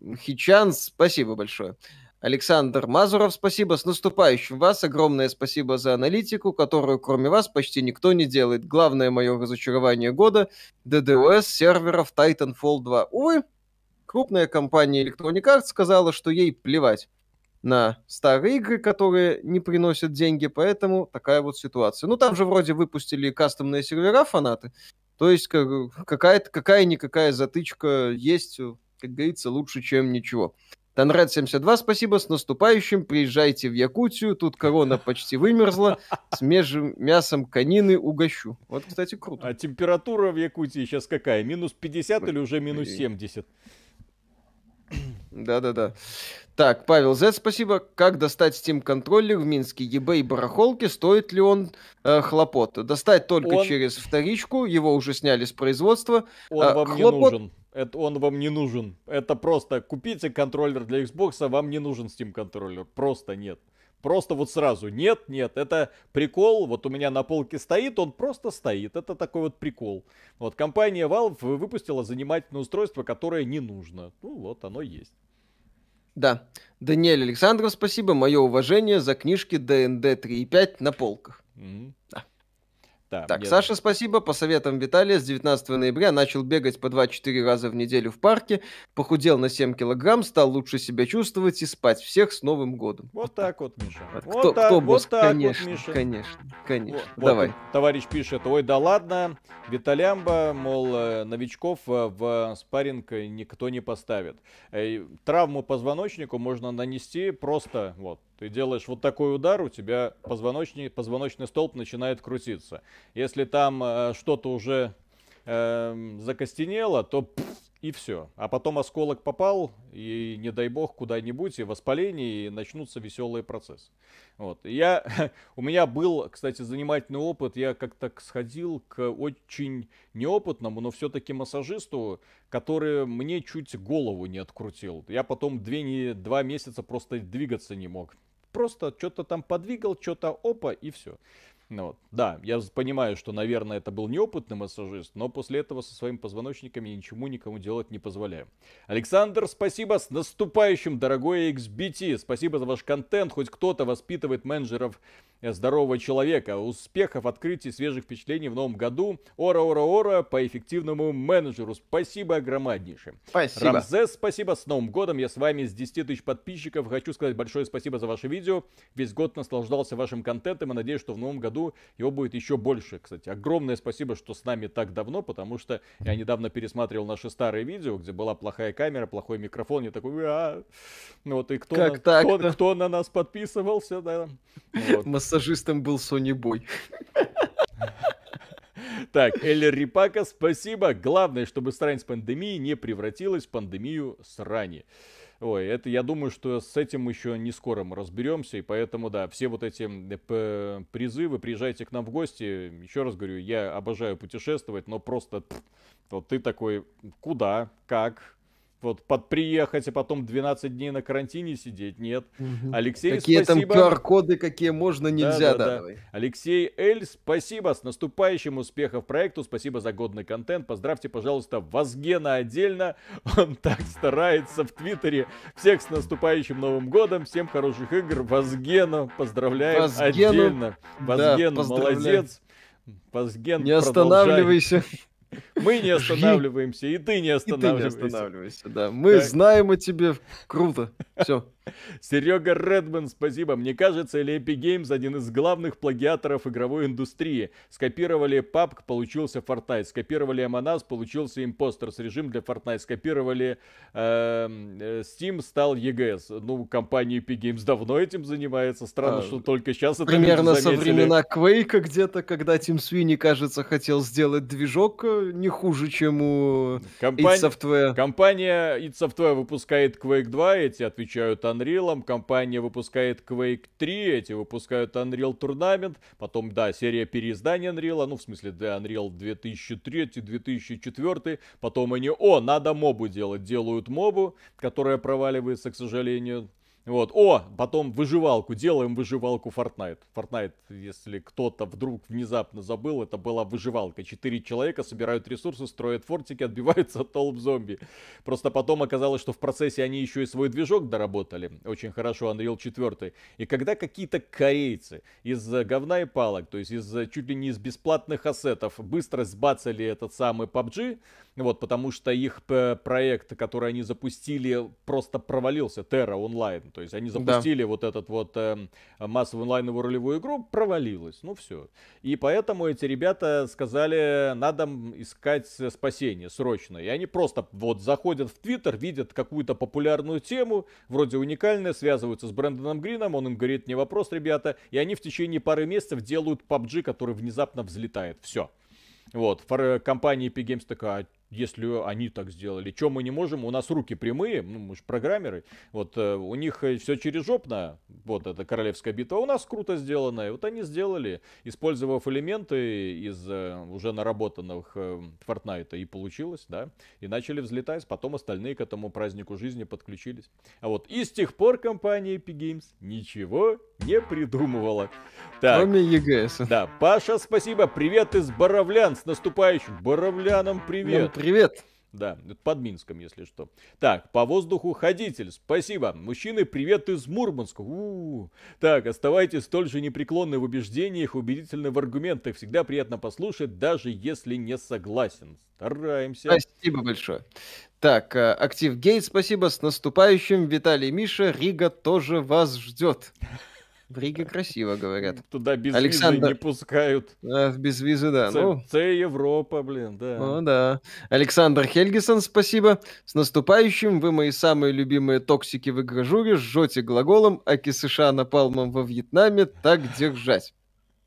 Мхичан, спасибо большое. Александр Мазуров, спасибо. С наступающим вас. Огромное спасибо за аналитику, которую кроме вас почти никто не делает. Главное мое разочарование года – DDoS серверов Titanfall 2. Увы, крупная компания Electronic Arts сказала, что ей плевать на старые игры, которые не приносят деньги, поэтому такая вот ситуация. Ну, там же вроде выпустили кастомные сервера фанаты, то есть какая-то, какая-никакая затычка есть, как говорится, лучше, чем ничего. Танред 72, спасибо, с наступающим, приезжайте в Якутию, тут корона почти вымерзла, с мясом конины угощу. Вот, кстати, круто. А температура в Якутии сейчас какая? Минус 50 или уже минус 70? Да-да-да. Так, Павел Z, спасибо. Как достать Steam контроллер в Минске? eBay барахолки, стоит ли он э, хлопот? Достать только он... через вторичку, его уже сняли с производства. Он а, вам хлопот... не нужен. Это он вам не нужен. Это просто купите контроллер для Xbox, а вам не нужен Steam контроллер. Просто нет. Просто вот сразу нет, нет, это прикол, вот у меня на полке стоит, он просто стоит, это такой вот прикол. Вот компания Valve выпустила занимательное устройство, которое не нужно. Ну вот, оно есть. Да. Даниэль Александров, спасибо. Мое уважение за книжки ДНД 3.5 на полках. Mm-hmm. Да. Да, так, мне... Саша, спасибо. По советам Виталия с 19 ноября начал бегать по 2-4 раза в неделю в парке, похудел на 7 килограмм, стал лучше себя чувствовать и спать. Всех с Новым годом. Вот так вот, Миша. Вот кто, так, кто? Вот так конечно, вот, Миша. конечно, конечно. Вот, Давай. Вот, товарищ пишет, ой, да ладно, Виталямба, мол, э, новичков э, в спарринг никто не поставит. Травму позвоночнику можно нанести просто, вот, ты делаешь вот такой удар, у тебя позвоночный, позвоночный столб начинает крутиться. Если там э, что-то уже э, закостенело, то пфф, и все. А потом осколок попал, и не дай бог куда-нибудь, и воспаление, и начнутся веселые процессы. Вот. Я, у меня был, кстати, занимательный опыт. Я как-то сходил к очень неопытному, но все-таки массажисту, который мне чуть голову не открутил. Я потом две, не, два месяца просто двигаться не мог просто что-то там подвигал, что-то опа, и все. Ну, вот. Да, я понимаю, что, наверное, это был неопытный массажист, но после этого со своими позвоночниками ничему никому делать не позволяю. Александр, спасибо, с наступающим, дорогой XBT. Спасибо за ваш контент, хоть кто-то воспитывает менеджеров здорового человека. Успехов, открытий, свежих впечатлений в новом году. Ора-ора-ора по эффективному менеджеру. Спасибо огромнейшее. Спасибо. Рамзес, спасибо. С Новым годом. Я с вами с 10 тысяч подписчиков. Хочу сказать большое спасибо за ваше видео. Весь год наслаждался вашим контентом и надеюсь, что в новом году его будет еще больше. Кстати, огромное спасибо, что с нами так давно, потому что я недавно пересматривал наши старые видео, где была плохая камера, плохой микрофон. Я такой, а ну вот и кто, как на, кто, кто на нас подписывался, да. Вот массажистом был Сони Бой. Так, Эллер Рипака, спасибо. Главное, чтобы срань с пандемией не превратилась в пандемию срани. Ой, это я думаю, что с этим еще не скоро мы разберемся, и поэтому, да, все вот эти призывы, приезжайте к нам в гости, еще раз говорю, я обожаю путешествовать, но просто, вот ты такой, куда, как, вот под приехать, а потом 12 дней на карантине сидеть. Нет. Угу. Алексей, какие спасибо. там QR-коды, какие можно, нельзя, да, да, да. Алексей Эль, спасибо. С наступающим успехов проекту. Спасибо за годный контент. Поздравьте, пожалуйста, Возгена отдельно. Он так старается в Твиттере. Всех с наступающим Новым годом. Всем хороших игр. Возгена. Поздравляем Возгену, отдельно. Возген, да, молодец. Возген, Не останавливайся. Мы не останавливаемся, и ты не останавливайся. И ты не останавливайся, да. Мы так. знаем о тебе. Круто. Все. Серега Редман, спасибо. Мне кажется, или Epic Games один из главных плагиаторов игровой индустрии. Скопировали PUBG, получился Fortnite. Скопировали Among получился Imposters режим для Fortnite. Скопировали эм, э, Steam, стал EGS. Ну, компания Epic Games давно этим занимается. Странно, а, что только сейчас это Примерно со времена Quake где-то, когда Тим Свини, кажется, хотел сделать движок э, не хуже, чем у Компания... id Software. Компания id Software выпускает Quake 2, эти отвечают Unreal, компания выпускает Quake 3, эти выпускают Unreal Tournament, потом, да, серия переизданий Unreal, ну, в смысле, да, Unreal 2003, 2004, потом они, о, надо мобу делать, делают мобу, которая проваливается, к сожалению, вот, о, потом выживалку, делаем выживалку Fortnite. Fortnite, если кто-то вдруг внезапно забыл, это была выживалка. Четыре человека собирают ресурсы, строят фортики, отбиваются от толп зомби. Просто потом оказалось, что в процессе они еще и свой движок доработали. Очень хорошо, Unreal 4. И когда какие-то корейцы из говна и палок, то есть из чуть ли не из бесплатных ассетов, быстро сбацали этот самый PUBG, вот, потому что их проект, который они запустили, просто провалился, Terra Online. То есть они запустили да. вот этот вот э, массовую онлайновую ролевую игру, провалилась. Ну все. И поэтому эти ребята сказали, надо искать спасение срочно. И они просто вот заходят в Твиттер, видят какую-то популярную тему, вроде уникальная, связываются с Брэндоном Грином, он им говорит, не вопрос, ребята. И они в течение пары месяцев делают PUBG, который внезапно взлетает. Все. Вот, компания Epic Games такая, если они так сделали. Чем мы не можем? У нас руки прямые, ну, мы же программеры. Вот э, у них э, все через жопно, вот это королевская битва, а у нас круто сделано. И вот они сделали, использовав элементы из э, уже наработанных Fortnite, и получилось, да. И начали взлетать, потом остальные к этому празднику жизни подключились. А вот и с тех пор компания Epic Games ничего не придумывала. Так, Кроме EGS. Да, Паша, спасибо. Привет из Боровлян. С наступающим. Боровлянам привет. Ну, привет. Да, под Минском, если что. Так, по воздуху ходитель, спасибо. Мужчины, привет из Мурманска. У-у-у. Так, оставайтесь столь же непреклонны в убеждениях, убедительны в аргументах. Всегда приятно послушать, даже если не согласен. Стараемся. Спасибо большое. Так, э, Актив Гейт, спасибо. С наступающим. Виталий Миша, Рига тоже вас ждет. В Риге красиво, говорят. Туда без Александр... визы не пускают. А, без визы, да. Це, ну... це Европа, блин, да. Ну да. Александр Хельгисон, спасибо. С наступающим. Вы мои самые любимые токсики в игражуре. Жжете глаголом, аки США напалмом во Вьетнаме. Так держать.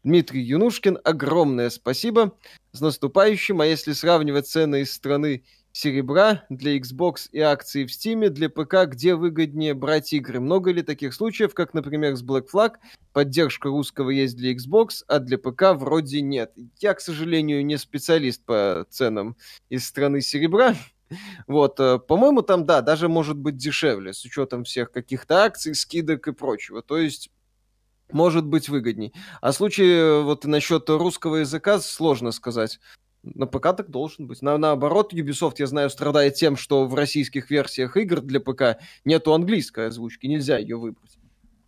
Дмитрий Юнушкин, огромное спасибо. С наступающим. А если сравнивать цены из страны серебра для Xbox и акции в Steam для ПК, где выгоднее брать игры. Много ли таких случаев, как, например, с Black Flag? Поддержка русского есть для Xbox, а для ПК вроде нет. Я, к сожалению, не специалист по ценам из страны серебра. Вот, э, по-моему, там, да, даже может быть дешевле, с учетом всех каких-то акций, скидок и прочего. То есть может быть выгодней. А в случае э, вот насчет русского языка сложно сказать. На ПК так должен быть. На, наоборот, Ubisoft, я знаю, страдает тем, что в российских версиях игр для ПК нету английской озвучки, нельзя ее выбрать.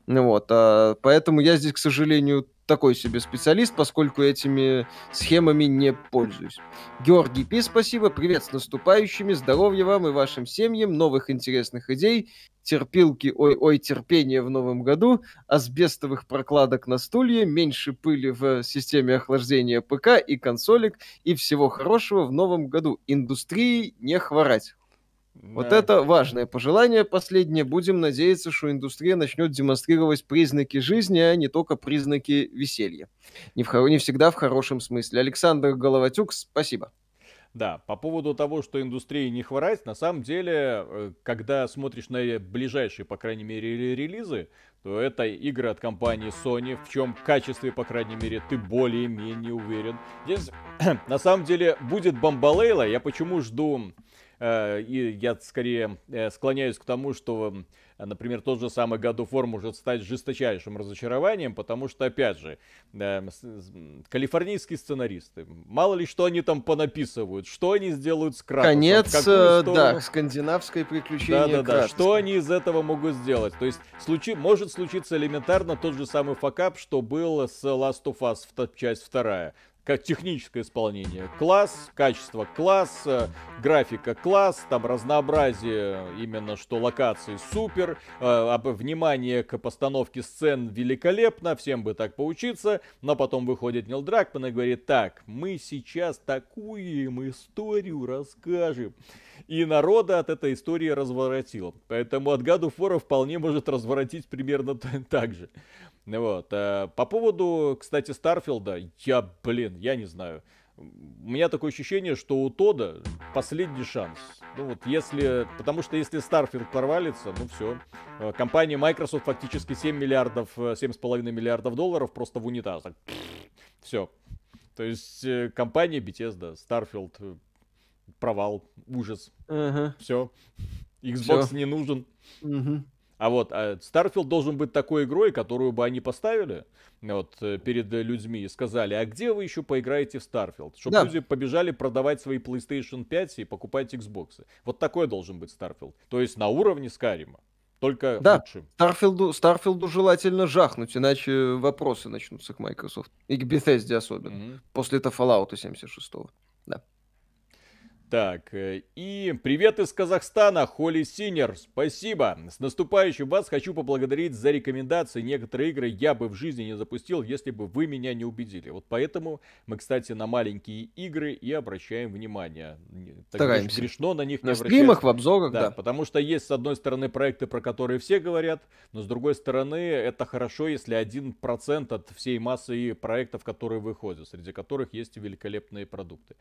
Вот, а, поэтому я здесь, к сожалению, такой себе специалист, поскольку этими схемами не пользуюсь. Георгий Пи, спасибо, привет с наступающими, здоровья вам и вашим семьям, новых интересных идей, терпилки, ой-ой, терпения в новом году, асбестовых прокладок на стулья, меньше пыли в системе охлаждения ПК и консолек, и всего хорошего в новом году. Индустрии не хворать. Вот это важное пожелание последнее. Будем надеяться, что индустрия начнет демонстрировать признаки жизни, а не только признаки веселья. Не, в, не всегда в хорошем смысле. Александр Головатюк, спасибо. Да, по поводу того, что индустрии не хворать, на самом деле, э, когда смотришь на ближайшие, по крайней мере, релизы, то это игры от компании Sony, в чем качестве, по крайней мере, ты более-менее уверен. Здесь, на самом деле, будет бомбалейла. Я почему жду и я скорее э, склоняюсь к тому, что например, тот же самый God of War может стать жесточайшим разочарованием, потому что, опять же, э, калифорнийские сценаристы, мало ли что они там понаписывают, что они сделают с Кратосом. Конец, э, да, скандинавское приключение Да-да-да, что они из этого могут сделать? То есть, случи... может случиться элементарно тот же самый факап, что был с Last of Us, часть вторая как техническое исполнение. Класс, качество класс, э, графика класс, там разнообразие именно что локации супер, э, внимание к постановке сцен великолепно, всем бы так поучиться, но потом выходит Нил Дракман и говорит, так, мы сейчас такую им историю расскажем. И народа от этой истории разворотил. Поэтому от God of War вполне может разворотить примерно так же. Вот. Э, по поводу, кстати, Старфилда, я, блин, я не знаю. У меня такое ощущение, что у Тода последний шанс. Ну вот если... Потому что если Starfield провалится, ну все. Э, компания Microsoft фактически 7 миллиардов, 7,5 э, миллиардов долларов просто в унитаз. Все. То есть компания Bethesda, Starfield, провал, ужас. Uh-huh. Все. Xbox Всё. не нужен. Uh-huh. А вот а Starfield должен быть такой игрой, которую бы они поставили вот, э, перед людьми и сказали, а где вы еще поиграете в Starfield? Чтобы да. люди побежали продавать свои PlayStation 5 и покупать Xbox. Вот такой должен быть Starfield. То есть на уровне Skyrim. Только да, лучше. Старфилду, Старфилду желательно жахнуть, иначе вопросы начнутся к Microsoft. И к Bethesda особенно. Mm-hmm. После этого Fallout 76 Да. Так, э, и привет из Казахстана, Холли Синер, спасибо. С наступающим вас хочу поблагодарить за рекомендации. Некоторые игры я бы в жизни не запустил, если бы вы меня не убедили. Вот поэтому мы, кстати, на маленькие игры и обращаем внимание. Так Стараемся. Грешно на них на не стримах, в обзорах, да, да. Потому что есть, с одной стороны, проекты, про которые все говорят, но с другой стороны, это хорошо, если один процент от всей массы проектов, которые выходят, среди которых есть великолепные продукты.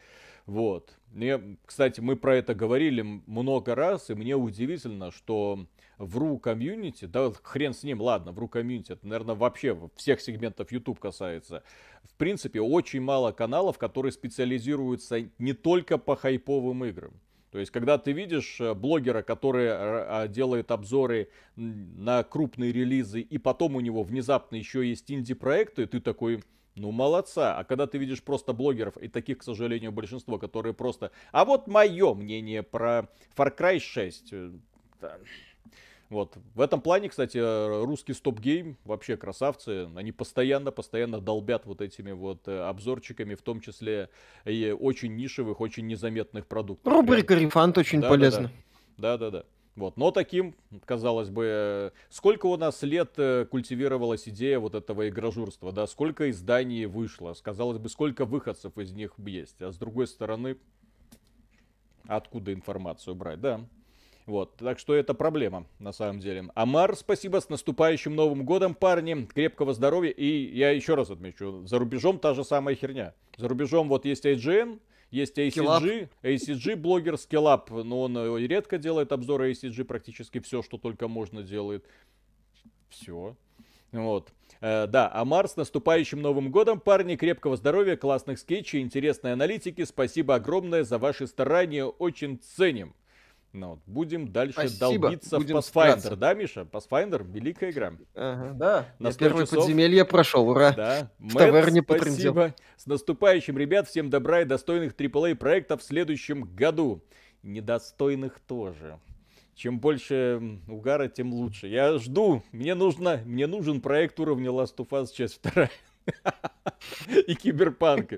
Вот. И, кстати, мы про это говорили много раз, и мне удивительно, что в ру комьюнити, да хрен с ним, ладно, в ру комьюнити, это, наверное, вообще всех сегментов YouTube касается. В принципе, очень мало каналов, которые специализируются не только по хайповым играм. То есть, когда ты видишь э, блогера, который э, а, делает обзоры на крупные релизы, и потом у него внезапно еще есть инди-проекты, ты такой, ну, молодца. А когда ты видишь просто блогеров, и таких, к сожалению, большинство, которые просто... А вот мое мнение про Far Cry 6. Э, вот. В этом плане, кстати, русский стоп-гейм вообще красавцы. Они постоянно, постоянно долбят вот этими вот э, обзорчиками, в том числе и очень нишевых, очень незаметных продуктов. Рубрика Рефанд очень да, полезна. Да, да, да. Вот. Но таким, казалось бы, сколько у нас лет э, культивировалась идея вот этого игражурства, да, сколько изданий вышло, казалось бы, сколько выходцев из них есть, а с другой стороны, откуда информацию брать, да. Вот, так что это проблема, на самом деле. Амар, спасибо, с наступающим Новым Годом, парни, крепкого здоровья, и я еще раз отмечу, за рубежом та же самая херня. За рубежом вот есть IGN, есть ACG, ACG блогер Skill Up, но он э, редко делает обзоры ACG, практически все, что только можно делает. Все. Вот. Э, да, Амар с наступающим Новым Годом, парни, крепкого здоровья, классных скетчей, интересной аналитики. Спасибо огромное за ваши старания, очень ценим. Ну, вот, будем дальше Спасибо. долбиться будем в Pathfinder, стараться. да, Миша? Pathfinder — великая игра. Ага, да, На я первое часов. подземелье прошел, ура. Да. В таверне спасибо. С наступающим, ребят, всем добра и достойных AAA проектов в следующем году. Недостойных тоже. Чем больше угара, тем лучше. Я жду, мне нужно, мне нужен проект уровня Last of Us часть вторая. И киберпанка.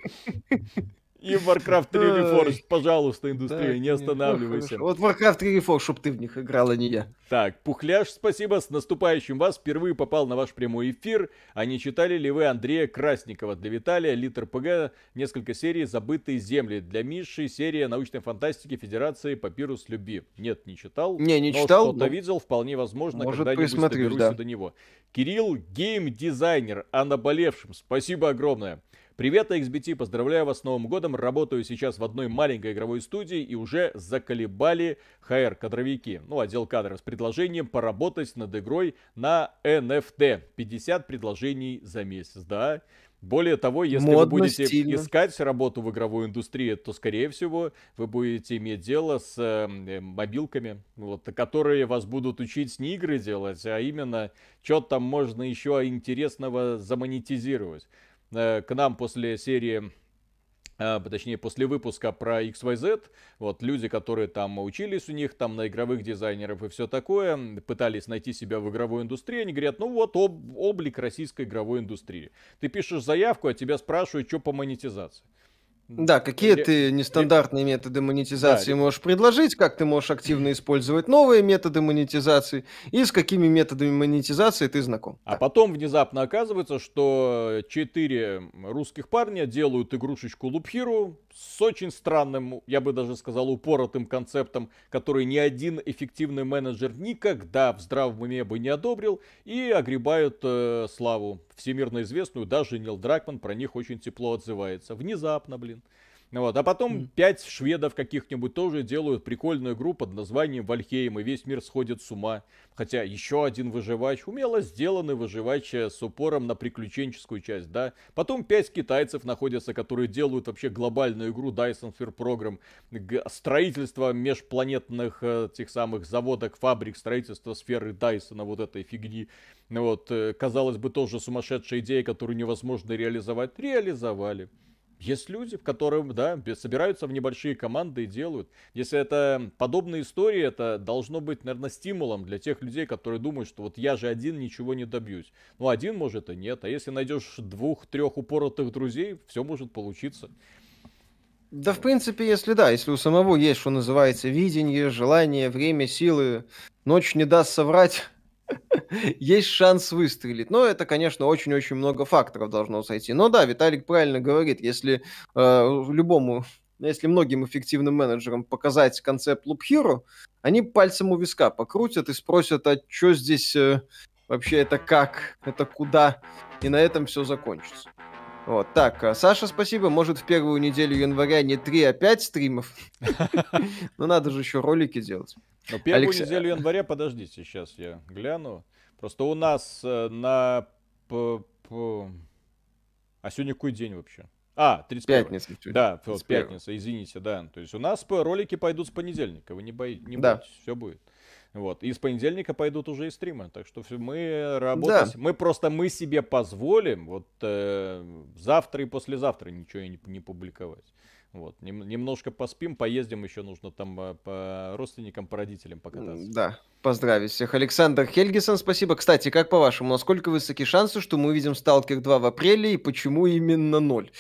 И Warcraft 3 Reforged, пожалуйста, индустрия, так, не останавливайся. Вот Warcraft 3 Reforged, чтоб ты в них играл, а не я. Так, Пухляш, спасибо, с наступающим вас. Впервые попал на ваш прямой эфир. А не читали ли вы Андрея Красникова для Виталия, Литр ПГ, несколько серий «Забытые земли». Для Миши серия научной фантастики Федерации Папирус Люби. Нет, не читал. Не, не читал. что-то но... видел, вполне возможно, когда-нибудь доберусь да. до него. Кирилл, гейм-дизайнер, о наболевшем. Спасибо огромное. Привет, XBT, поздравляю вас с Новым годом. Работаю сейчас в одной маленькой игровой студии и уже заколебали HR-кадровики. Ну, отдел кадров с предложением поработать над игрой на NFT. 50 предложений за месяц, да? Более того, если Модно, вы будете стильно. искать работу в игровой индустрии, то, скорее всего, вы будете иметь дело с э, мобилками, вот, которые вас будут учить не игры делать, а именно, что там можно еще интересного замонетизировать. Э, к нам после серии а, точнее, после выпуска про XYZ, вот, люди, которые там учились у них, там, на игровых дизайнеров и все такое, пытались найти себя в игровой индустрии, они говорят, ну вот, об, облик российской игровой индустрии. Ты пишешь заявку, а тебя спрашивают, что по монетизации. Да, какие ты нестандартные методы монетизации да, можешь предложить, как ты можешь активно использовать новые методы монетизации и с какими методами монетизации ты знаком. А так. потом внезапно оказывается, что четыре русских парня делают игрушечку Loop Hero с очень странным, я бы даже сказал, упоротым концептом, который ни один эффективный менеджер никогда в здравом уме бы не одобрил, и огребают э, славу всемирно известную, даже Нил Дракман про них очень тепло отзывается. Внезапно, блин. Вот. А потом mm. пять шведов каких-нибудь тоже делают прикольную игру под названием Вальхейм, и весь мир сходит с ума. Хотя еще один выживач, умело сделанный выживач э, с упором на приключенческую часть, да. Потом пять китайцев находятся, которые делают вообще глобальную игру Dyson Sphere Program. Строительство межпланетных э, тех самых заводок, фабрик, строительство сферы Дайсона, вот этой фигни. Вот, э, казалось бы, тоже сумасшедшая идея, которую невозможно реализовать. Реализовали. Есть люди, которые, да, собираются в небольшие команды и делают. Если это подобные истории, это должно быть, наверное, стимулом для тех людей, которые думают, что вот я же один ничего не добьюсь. Ну, один может и нет. А если найдешь двух-трех упоротых друзей, все может получиться. Да, в принципе, если да, если у самого есть, что называется, видение, желание, время, силы, ночь не даст соврать, есть шанс выстрелить. Но это, конечно, очень-очень много факторов должно сойти. Но да, Виталик правильно говорит, если э, любому, если многим эффективным менеджерам показать концепт Loop Hero, они пальцем у виска покрутят и спросят, а что здесь э, вообще это как, это куда, и на этом все закончится. Вот, так, а Саша, спасибо. Может, в первую неделю января не 3, а 5 стримов? Ну, надо же еще ролики делать. Ну, первую неделю января, подождите, сейчас я гляну. Просто у нас э, на... А сегодня какой день вообще? А, 31. Пятница. Да, 31. пятница, извините, да. То есть у нас ролики пойдут с понедельника, вы не, бои... не да. бойтесь, все будет. Вот. И с понедельника пойдут уже и стримы. Так что мы работаем. Да. Мы просто мы себе позволим вот э, завтра и послезавтра ничего не, не публиковать. Вот, Нем, немножко поспим, поездим, еще нужно там э, по родственникам, по родителям покататься. Да, поздравить всех. Александр Хельгисон, спасибо. Кстати, как по-вашему, насколько высоки шансы, что мы увидим Сталкер 2 в апреле и почему именно ноль?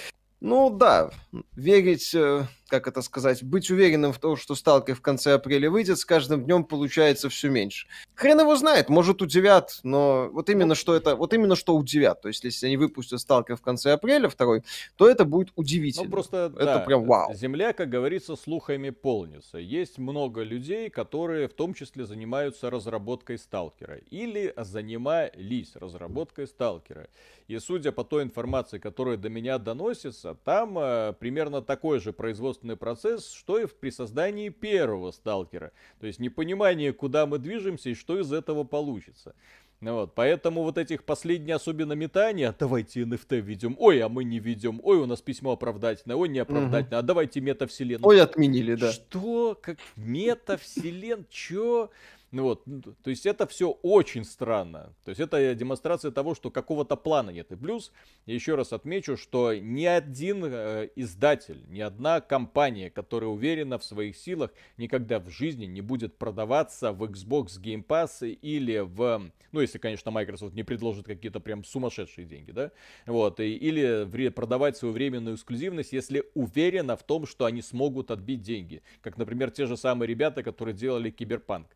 Ну да, верить, э, как это сказать, быть уверенным в том, что Сталкер в конце апреля выйдет, с каждым днем получается все меньше. Хрен его знает, может удивят, но вот именно что это, вот именно что удивят. То есть если они выпустят Сталкер в конце апреля второй, то это будет удивительно. Ну просто, это да, прям вау. Земля, как говорится, слухами полнится. Есть много людей, которые в том числе занимаются разработкой Сталкера или занимались разработкой Сталкера. И судя по той информации, которая до меня доносится, там э, примерно такой же производственный процесс, что и при создании первого сталкера. То есть непонимание, куда мы движемся и что из этого получится. Ну вот, поэтому вот этих последних особенно метания, давайте NFT ведем, ой, а мы не ведем, ой, у нас письмо оправдательное, ой, не оправдательное, угу. а давайте метавселенную. Ой, отменили, да. Что? Как метавселен? Чё? Ну вот, то есть это все очень странно. То есть это демонстрация того, что какого-то плана нет. И плюс, еще раз отмечу, что ни один э, издатель, ни одна компания, которая уверена в своих силах, никогда в жизни не будет продаваться в Xbox Game Pass или в... Ну, если, конечно, Microsoft не предложит какие-то прям сумасшедшие деньги, да? Вот, и, или в, продавать свою временную эксклюзивность, если уверена в том, что они смогут отбить деньги. Как, например, те же самые ребята, которые делали Киберпанк.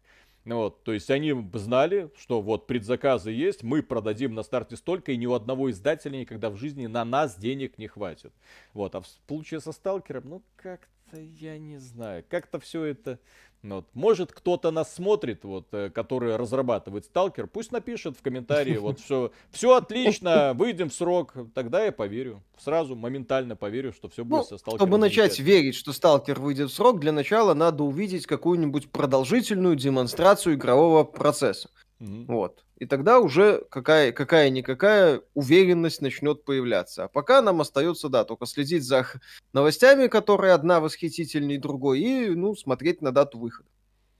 Вот, то есть они знали, что вот предзаказы есть, мы продадим на старте столько, и ни у одного издателя никогда в жизни на нас денег не хватит. Вот, а в случае со Сталкером, ну как-то я не знаю, как-то все это ну вот. Может, кто-то нас смотрит, вот, э, который разрабатывает сталкер, пусть напишет в комментарии, вот, что все отлично, выйдем в срок, тогда я поверю. Сразу, моментально поверю, что все будет ну, со сталкером. Чтобы начать верить, что сталкер выйдет в срок, для начала надо увидеть какую-нибудь продолжительную демонстрацию игрового процесса. Mm-hmm. Вот. И тогда уже какая, какая-никакая уверенность начнет появляться. А пока нам остается, да, только следить за новостями, которые одна восхитительнее другой, и, ну, смотреть на дату выхода.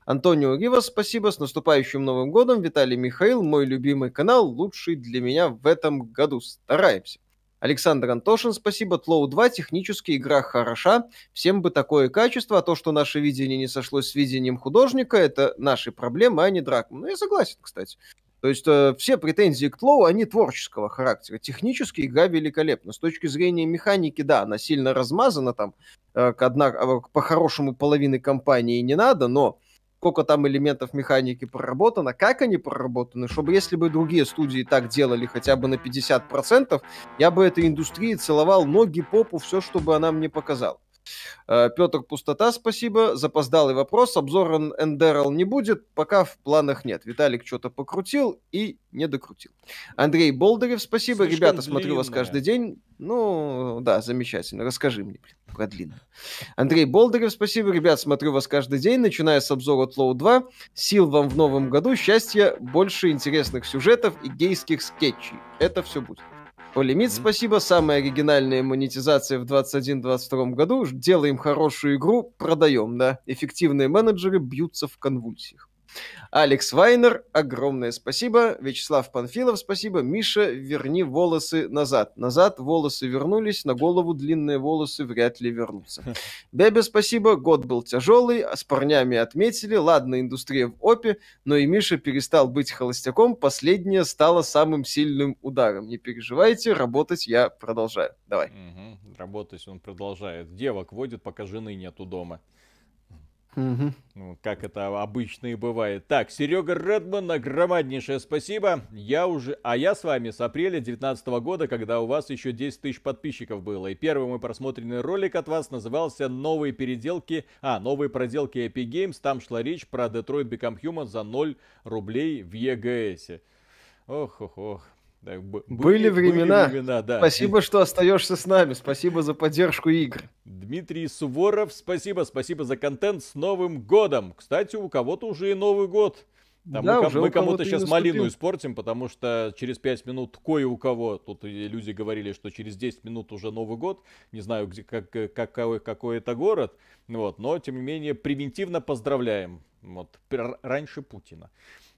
Антонио Ривас, спасибо, с наступающим Новым годом. Виталий Михаил, мой любимый канал, лучший для меня в этом году. Стараемся. Александр Антошин, спасибо. Тлоу 2, технически игра хороша. Всем бы такое качество, а то, что наше видение не сошлось с видением художника, это наши проблемы, а не Дракман. Ну, я согласен, кстати. То есть э, все претензии к Тлоу, они творческого характера. Технически игра великолепна. С точки зрения механики, да, она сильно размазана там. Э, одна, э, по-хорошему половины компании не надо, но сколько там элементов механики проработано, как они проработаны, чтобы если бы другие студии так делали хотя бы на 50%, я бы этой индустрии целовал ноги, попу, все, чтобы она мне показала. Э, Петр Пустота, спасибо. Запоздалый вопрос. Обзора Эндерл не будет, пока в планах нет. Виталик что-то покрутил и не докрутил. Андрей Болдырев, спасибо. Слишком Ребята, длинная. смотрю вас каждый день. Ну, да, замечательно. Расскажи мне про длинную. Андрей Болдырев, спасибо. Ребят, смотрю вас каждый день, начиная с обзора Тлоу 2. Сил вам в новом году, счастья, больше интересных сюжетов и гейских скетчей. Это все будет. Полимит, спасибо. Самая оригинальная монетизация в 2021-2022 году. Делаем хорошую игру, продаем, да. Эффективные менеджеры бьются в конвульсиях. Алекс Вайнер, огромное спасибо. Вячеслав Панфилов, спасибо. Миша, верни волосы назад. Назад волосы вернулись, на голову длинные волосы вряд ли вернутся. Бебе, спасибо. Год был тяжелый, а с парнями отметили. Ладно, индустрия в опе, но и Миша перестал быть холостяком. Последнее стало самым сильным ударом. Не переживайте, работать я продолжаю. Давай. Угу, работать он продолжает. Девок водит, пока жены нету дома. Угу. Как это обычно и бывает. Так, Серега Редман, огромнейшее спасибо. Я уже, а я с вами с апреля 2019 года, когда у вас еще 10 тысяч подписчиков было. И первый мой просмотренный ролик от вас назывался «Новые переделки», а, «Новые проделки Epic Games». Там шла речь про Detroit Become Human за 0 рублей в EGS. Ох, ох, ох. Так, были, были времена. Были времена да. Спасибо, что остаешься с нами. Спасибо за поддержку игр. Дмитрий Суворов, спасибо, спасибо за контент с Новым годом. Кстати, у кого-то уже и Новый год. Там да, мы, уже мы кому-то сейчас малину испортим, потому что через 5 минут кое у кого, тут люди говорили, что через 10 минут уже Новый год, не знаю, где, как, какой, какой это город, вот, но тем не менее превентивно поздравляем, вот, раньше Путина.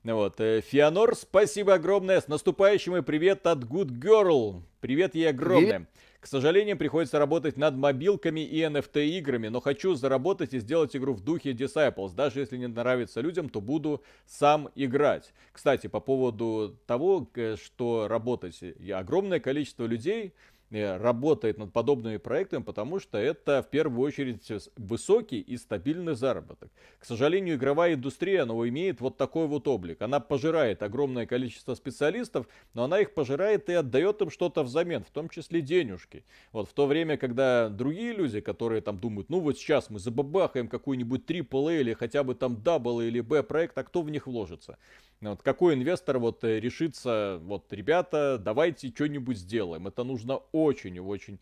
Вот. Э, Фианор, спасибо огромное. С наступающим и привет от Good Girl. Привет ей огромное. Привет. К сожалению, приходится работать над мобилками и NFT играми, но хочу заработать и сделать игру в духе Disciples. Даже если не нравится людям, то буду сам играть. Кстати, по поводу того, что работать. Огромное количество людей работает над подобными проектами, потому что это в первую очередь высокий и стабильный заработок. К сожалению, игровая индустрия, она имеет вот такой вот облик. Она пожирает огромное количество специалистов, но она их пожирает и отдает им что-то взамен, в том числе денежки. Вот в то время, когда другие люди, которые там думают, ну вот сейчас мы забабахаем какой-нибудь AAA или хотя бы там Double или B проект, а кто в них вложится? Вот какой инвестор вот э, решится, вот, ребята, давайте что-нибудь сделаем. Это нужно очень и очень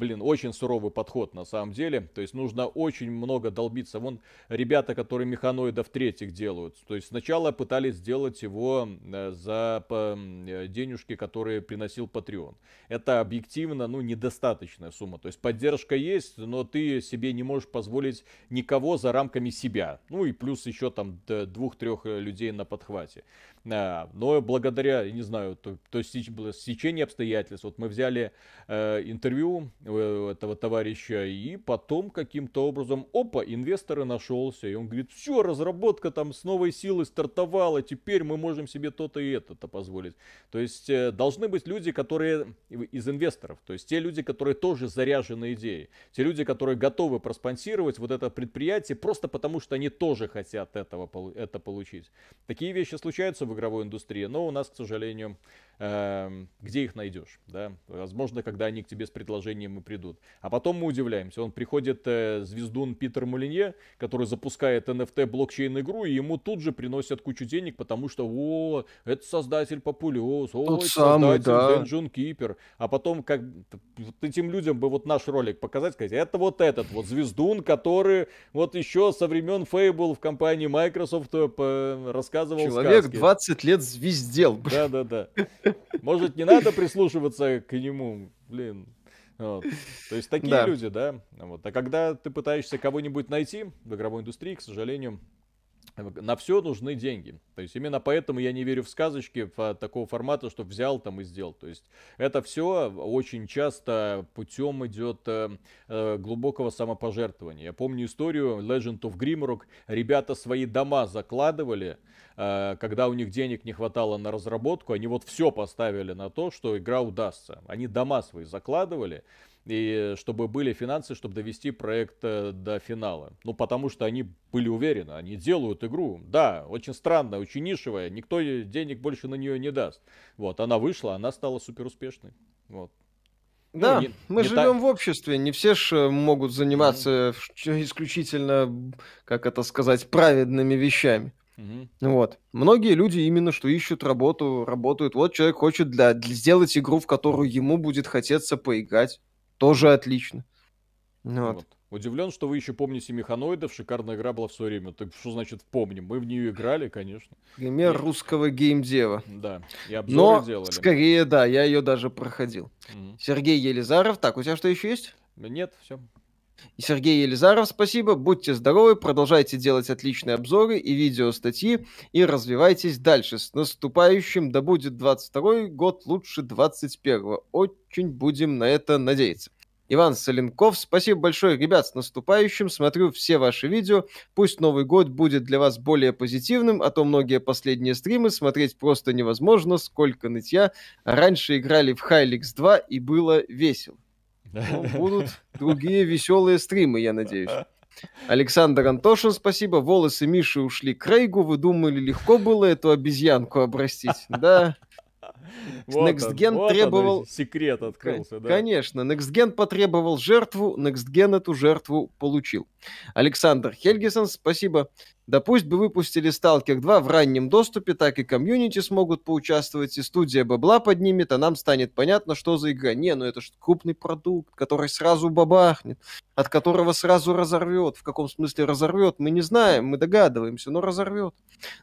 блин, очень суровый подход на самом деле. То есть нужно очень много долбиться. Вон ребята, которые механоидов третьих делают. То есть сначала пытались сделать его э, за э, денежки, которые приносил Patreon. Это объективно, ну, недостаточная сумма. То есть поддержка есть, но ты себе не можешь позволить никого за рамками себя. Ну и плюс еще там двух-трех э, людей на подхвате. Но благодаря, не знаю, то, то стечение обстоятельств. Вот мы взяли э, интервью этого товарища, и потом каким-то образом, опа, инвесторы нашелся, и он говорит, все, разработка там с новой силой стартовала, теперь мы можем себе то-то и это-то позволить. То есть э, должны быть люди, которые из инвесторов, то есть те люди, которые тоже заряжены идеей, те люди, которые готовы проспонсировать вот это предприятие просто потому, что они тоже хотят этого, это получить. Такие вещи случаются в игровой индустрии, но у нас, к сожалению, где их найдешь, да? Возможно, когда они к тебе с предложением и придут. А потом мы удивляемся. Он приходит э, звездун Питер Мулинье, который запускает NFT блокчейн игру, и ему тут же приносят кучу денег, потому что, о, это создатель Популиос, о, Тот это самый, создатель да. Dungeon Keeper. А потом, как этим людям бы вот наш ролик показать, сказать, это вот этот вот звездун, который вот еще со времен Fable в компании Microsoft э, рассказывал Человек сказки. 20 лет звездел. Да-да-да. Может, не надо прислушиваться к нему, блин. Вот. То есть такие да. люди, да. Вот. А когда ты пытаешься кого-нибудь найти в игровой индустрии, к сожалению, на все нужны деньги. То есть именно поэтому я не верю в сказочки в, такого формата, что взял там и сделал. То есть это все очень часто путем идет э, э, глубокого самопожертвования. Я помню историю Legend of Grimrock. Ребята свои дома закладывали, э, когда у них денег не хватало на разработку. Они вот все поставили на то, что игра удастся. Они дома свои закладывали и чтобы были финансы, чтобы довести проект э, до финала. Ну, потому что они были уверены, они делают игру. Да, очень странная, очень нишевая, никто денег больше на нее не даст. Вот, она вышла, она стала супер успешной. Вот. Ну, да, ну, не, мы не живем так... в обществе, не все ж э, могут заниматься mm-hmm. исключительно, как это сказать, праведными вещами. Mm-hmm. Вот. Многие люди именно что ищут работу, работают. Вот человек хочет для, для сделать игру, в которую ему будет хотеться поиграть. Тоже отлично. Вот. Вот. Удивлен, что вы еще помните механоидов. Шикарная игра была в свое время. Так что значит помним? Мы в нее играли, конечно. Пример и... русского геймдева. Да. И обзоры Но, делали. скорее, да, я ее даже проходил. Угу. Сергей Елизаров. Так, у тебя что еще есть? Нет, все. И Сергей Елизаров, спасибо. Будьте здоровы, продолжайте делать отличные обзоры и видео статьи и развивайтесь дальше. С наступающим, да будет 22 год лучше 21 Очень будем на это надеяться. Иван Соленков, спасибо большое, ребят, с наступающим. Смотрю все ваши видео. Пусть Новый год будет для вас более позитивным, а то многие последние стримы смотреть просто невозможно, сколько нытья. Раньше играли в Хайликс 2 и было весело. Ну, будут другие веселые стримы, я надеюсь. Александр Антошин, спасибо. Волосы Миши ушли к Рейгу. Вы думали, легко было эту обезьянку обрастить? Да. Вот NextGen вот требовал... секрет открылся, да. Конечно, NextGen потребовал жертву, NextGen эту жертву получил. Александр Хельгисон, спасибо. Да пусть бы выпустили Stalker 2 в раннем доступе, так и комьюнити смогут поучаствовать, и студия бабла поднимет, а нам станет понятно, что за игра. Не, ну это же крупный продукт, который сразу бабахнет, от которого сразу разорвет. В каком смысле разорвет, мы не знаем, мы догадываемся, но разорвет.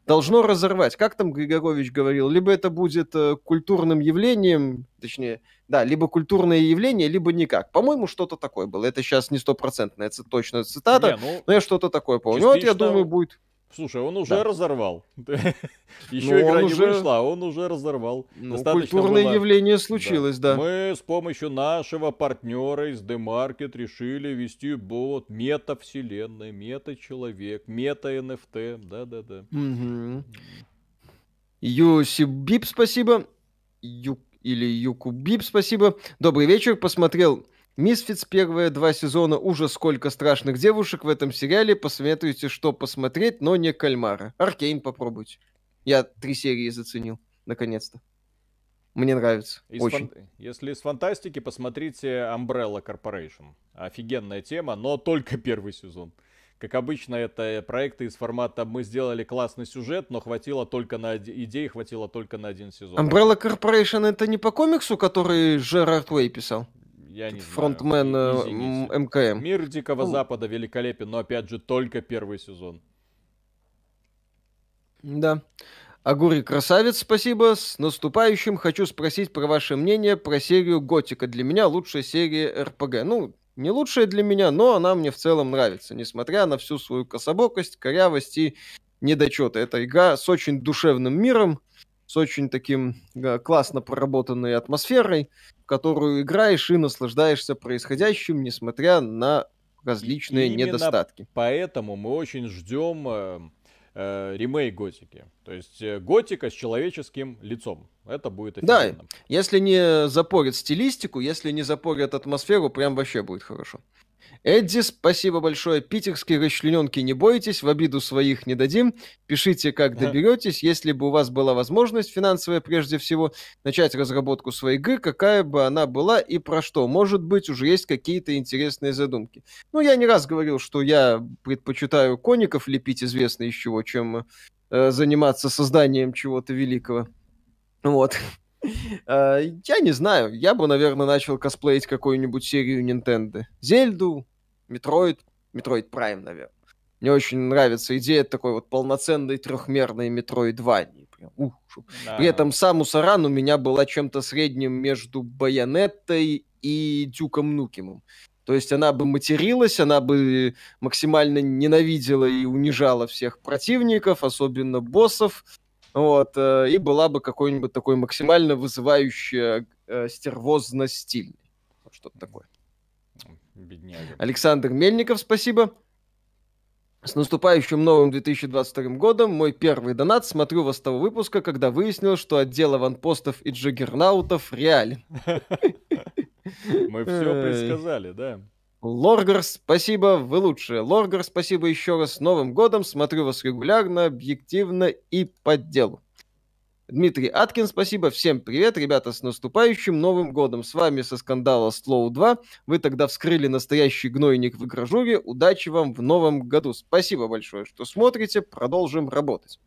Должно разорвать. Как там Григорович говорил, либо это будет э, культурным явлением, точнее, да, либо культурное явление, либо никак. По-моему, что-то такое было. Это сейчас не стопроцентная это точно цитата, не, ну, но я что-то такое помню. Вот я думаю, будет... Слушай, он уже да. разорвал. Еще ну, игра не уже... вышла, а он уже разорвал. Ну, культурное было... явление случилось, да. да. Мы с помощью нашего партнера из The Market решили вести бот мета-вселенная, мета-человек, мета-НФТ. Да-да-да. Юсибип, спасибо. Ю или Юкубиб, спасибо. Добрый вечер, посмотрел Мисфиц первые два сезона, ужас сколько страшных девушек в этом сериале, посоветуйте, что посмотреть, но не Кальмара. Аркейн попробуйте. Я три серии заценил, наконец-то. Мне нравится. Из очень. Фан... Если из фантастики, посмотрите Umbrella Corporation. Офигенная тема, но только первый сезон. Как обычно, это проекты из формата «мы сделали классный сюжет, но хватило только на идеи, хватило только на один сезон». Umbrella Corporation это не по комиксу, который Жерард Уэй писал? Я не Фронтмен знаю. Э, МКМ. Мир Дикого ну. Запада великолепен, но опять же только первый сезон. Да. Агури Красавец, спасибо. С наступающим хочу спросить про ваше мнение про серию Готика. Для меня лучшая серия РПГ. Ну, не лучшая для меня, но она мне в целом нравится, несмотря на всю свою кособокость, корявость и недочеты. Это игра с очень душевным миром, с очень таким классно проработанной атмосферой, в которую играешь и наслаждаешься происходящим, несмотря на различные и недостатки. Поэтому мы очень ждем э, ремейк Готики. То есть э, Готика с человеческим лицом. Это будет офигенно. Да, если не запорят стилистику, если не запорят атмосферу, прям вообще будет хорошо. Эдди, спасибо большое. Питерские расчлененки не бойтесь, в обиду своих не дадим. Пишите, как доберетесь. Если бы у вас была возможность финансовая прежде всего начать разработку своей игры, какая бы она была и про что. Может быть, уже есть какие-то интересные задумки. Ну, я не раз говорил, что я предпочитаю коников лепить известно из чего, чем э, заниматься созданием чего-то великого. Вот. Э, я не знаю, я бы, наверное, начал косплеить какую-нибудь серию Nintendo. Зельду, Metroid, Metroid Prime, наверное. Мне очень нравится идея такой вот полноценной трехмерной. Прям, ух, да. При этом Самус Аран у меня была чем-то средним между Байонеттой и Дюком Нюкемом. То есть она бы материлась, она бы максимально ненавидела и унижала всех противников, особенно боссов, вот, э, и была бы какой-нибудь такой максимально вызывающая э, стервозно-стильный. Вот что-то такое. Бедняга. Александр Мельников, спасибо. С наступающим новым 2022 годом мой первый донат смотрю вас того выпуска, когда выяснил, что отдел аванпостов и джаггернаутов реален. Мы все предсказали, да. Лоргар, спасибо, вы лучшие. Лоргар, спасибо еще раз. С Новым годом. Смотрю вас регулярно, объективно и по делу. Дмитрий Аткин, спасибо. Всем привет, ребята, с наступающим Новым годом. С вами со скандала Slow 2. Вы тогда вскрыли настоящий гнойник в игражуре. Удачи вам в Новом году. Спасибо большое, что смотрите. Продолжим работать.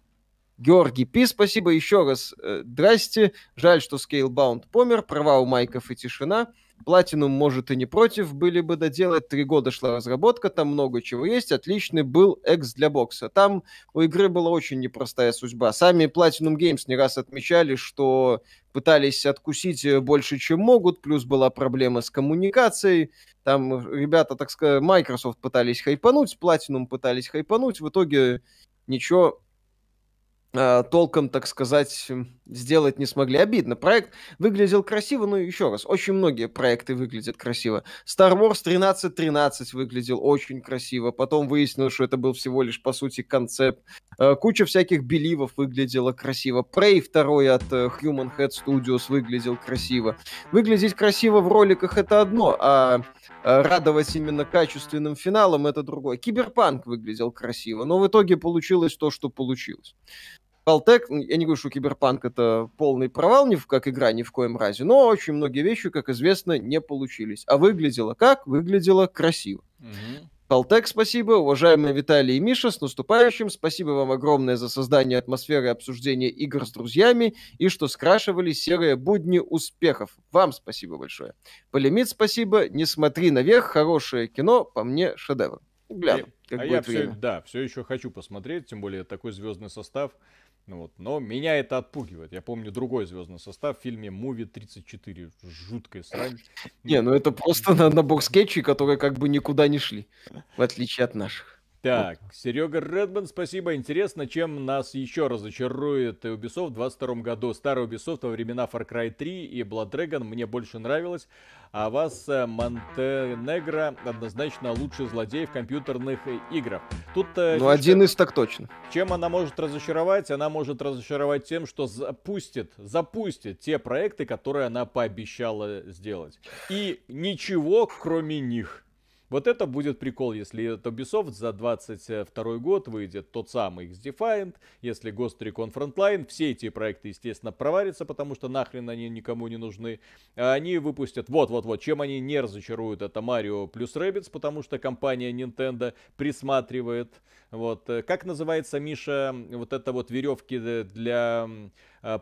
Георгий Пи, спасибо еще раз. Э, здрасте. Жаль, что Scalebound помер. Права у Майков и тишина. Platinum, может, и не против были бы доделать. Три года шла разработка, там много чего есть. Отличный был экс для бокса. Там у игры была очень непростая судьба. Сами Platinum Games не раз отмечали, что пытались откусить больше, чем могут, плюс была проблема с коммуникацией. Там ребята, так сказать, Microsoft пытались хайпануть, Platinum пытались хайпануть. В итоге ничего э, толком, так сказать, сделать не смогли. Обидно. Проект выглядел красиво, но еще раз, очень многие проекты выглядят красиво. Star Wars 1313 выглядел очень красиво. Потом выяснилось, что это был всего лишь, по сути, концепт. Э, куча всяких беливов выглядела красиво. Prey 2 от э, Human Head Studios выглядел красиво. Выглядеть красиво в роликах это одно, а э, радовать именно качественным финалом это другое. Киберпанк выглядел красиво, но в итоге получилось то, что получилось. Caltech, я не говорю, что Киберпанк это полный провал, ни в, как игра, ни в коем разе, но очень многие вещи, как известно, не получились. А выглядело как? Выглядело красиво. Угу. спасибо. Уважаемые Виталий и Миша, с наступающим. Спасибо вам огромное за создание атмосферы обсуждения игр с друзьями и что скрашивали серые будни успехов. Вам спасибо большое. Полемит спасибо. Не смотри наверх. Хорошее кино. По мне шедевр. Гляну, как а я все, да, все еще хочу посмотреть, тем более такой звездный состав. Ну вот. Но меня это отпугивает. Я помню другой звездный состав в фильме Муви 34. Жуткая срань. Не, ну это просто набор скетчей, которые как бы никуда не шли, в отличие от наших. Так, Серега Редман, спасибо. Интересно, чем нас еще разочарует Ubisoft в 22 году. Старый Ubisoft во времена Far Cry 3 и Blood Dragon мне больше нравилось, а вас э, Монтенегро однозначно лучший злодей в компьютерных играх. Тут, э, ну, один из так точно. Чем она может разочаровать? Она может разочаровать тем, что запустит, запустит те проекты, которые она пообещала сделать. И ничего, кроме них. Вот это будет прикол, если это Ubisoft за 22 год выйдет тот самый X-Defiant, если Ghost Recon Frontline, все эти проекты, естественно, проварятся, потому что нахрен они никому не нужны. А они выпустят, вот-вот-вот, чем они не разочаруют, это Mario плюс Rabbids, потому что компания Nintendo присматривает. Вот, как называется, Миша, вот это вот веревки для Э,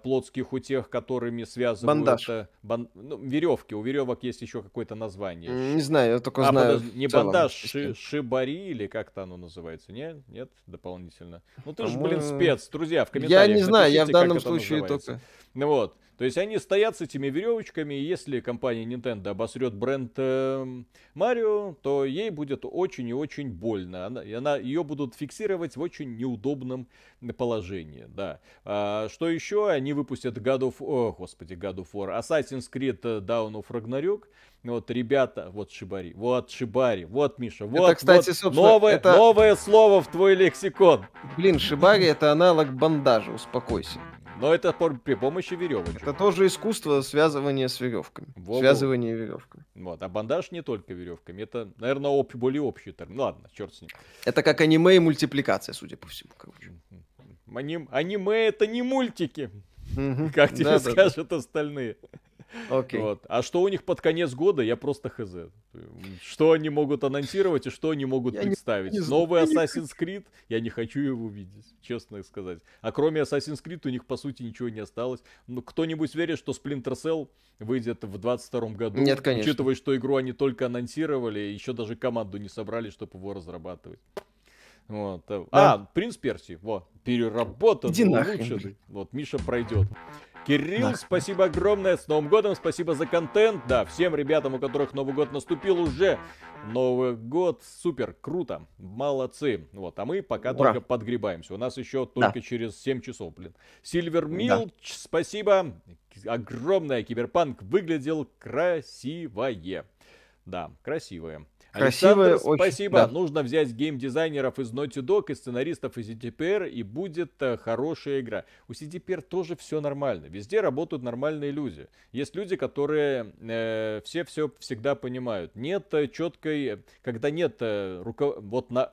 плотских утех, которыми связывают... Бандаж. Э, бан... Ну, веревки. У веревок есть еще какое-то название. Не знаю, я только а, знаю. Подож... Не бандаж, ши... шибари или как-то оно называется? Нет? Нет? Дополнительно. Ну ты же, блин, спец. Друзья, в комментариях Я не знаю, я в данном случае только... Ну вот. То есть они стоят с этими веревочками, и если компания Nintendo обосрет бренд э, Марио, то ей будет очень и очень больно. Она, и она, ее будут фиксировать в очень неудобном положении, да. А, что еще? Они выпустят God of... О, господи, God of War. Assassin's Creed Down of Ragnarok. Вот, ребята, вот Шибари, вот Шибари, вот Миша, вот, это, кстати, вот новое, это... новое слово в твой лексикон. Блин, Шибари это аналог бандажа, успокойся. Но это при помощи веревочек. Это тоже искусство связывания с веревками. Во-во. Связывание веревками. Вот, а бандаж не только веревками. Это, наверное, об, более общий термин. Ну, ладно, черт с ним. Это как аниме и мультипликация, судя по всему, короче. Аним... Аниме это не мультики. Как тебе скажут остальные. Okay. Вот. А что у них под конец года, я просто хз. Что они могут анонсировать и что они могут я представить. Не, не Новый Assassin's Creed, я не хочу его видеть, честно сказать. А кроме Assassin's Creed у них по сути ничего не осталось. Ну, кто-нибудь верит, что Splinter Cell выйдет в 22 году? Нет, конечно. Учитывая, что игру они только анонсировали, еще даже команду не собрали, чтобы его разрабатывать. Вот. Да. А, Принц Персии, вот, переработан, улучшенный. Вот, Миша пройдет. Кирилл, да. спасибо огромное. С Новым годом, спасибо за контент. Да, всем ребятам, у которых Новый год наступил уже. Новый год, супер, круто, молодцы. Вот, а мы пока Ура. только подгребаемся. У нас еще только да. через 7 часов, блин. Сильвер Милч, да. спасибо. Огромное киберпанк выглядел красивое. Да, красивое. Красивое, Александр, очень, спасибо. Да. Нужно взять геймдизайнеров из Naughty Dog и сценаристов из CDPR, и будет э, хорошая игра. У CDPR тоже все нормально. Везде работают нормальные люди. Есть люди, которые э, все все всегда понимают. Нет э, четкой, когда нет э, руко... вот на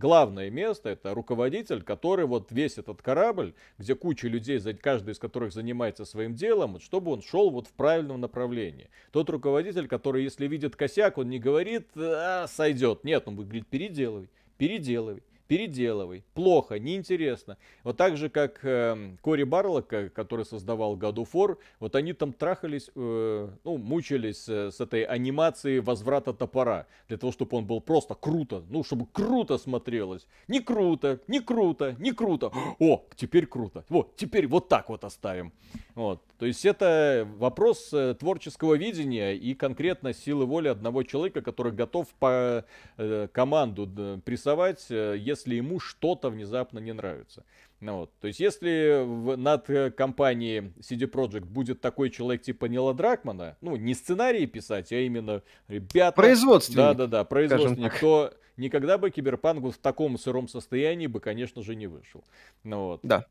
главное место это руководитель, который вот весь этот корабль, где куча людей, каждый из которых занимается своим делом, вот, чтобы он шел вот в правильном направлении. Тот руководитель, который, если видит косяк, он не говорит, а, сойдет. Нет, он будет говорить, переделывай, переделывай переделывай. Плохо, неинтересно. Вот так же, как э, Кори Барлока, который создавал God of War, вот они там трахались, э, ну, мучились э, с этой анимацией возврата топора. Для того, чтобы он был просто круто, ну, чтобы круто смотрелось. Не круто, не круто, не круто. О, теперь круто. Вот, теперь вот так вот оставим. Вот. То есть это вопрос э, творческого видения и конкретно силы воли одного человека, который готов по э, команду прессовать, э, если ему что-то внезапно не нравится. Ну, вот. То есть если в, над компанией CD Projekt будет такой человек типа Нила Дракмана, ну не сценарии писать, а именно ребята... Производственник. Да-да-да, производственник, то никогда бы Киберпанк в таком сыром состоянии бы, конечно же, не вышел. Ну, вот. Да.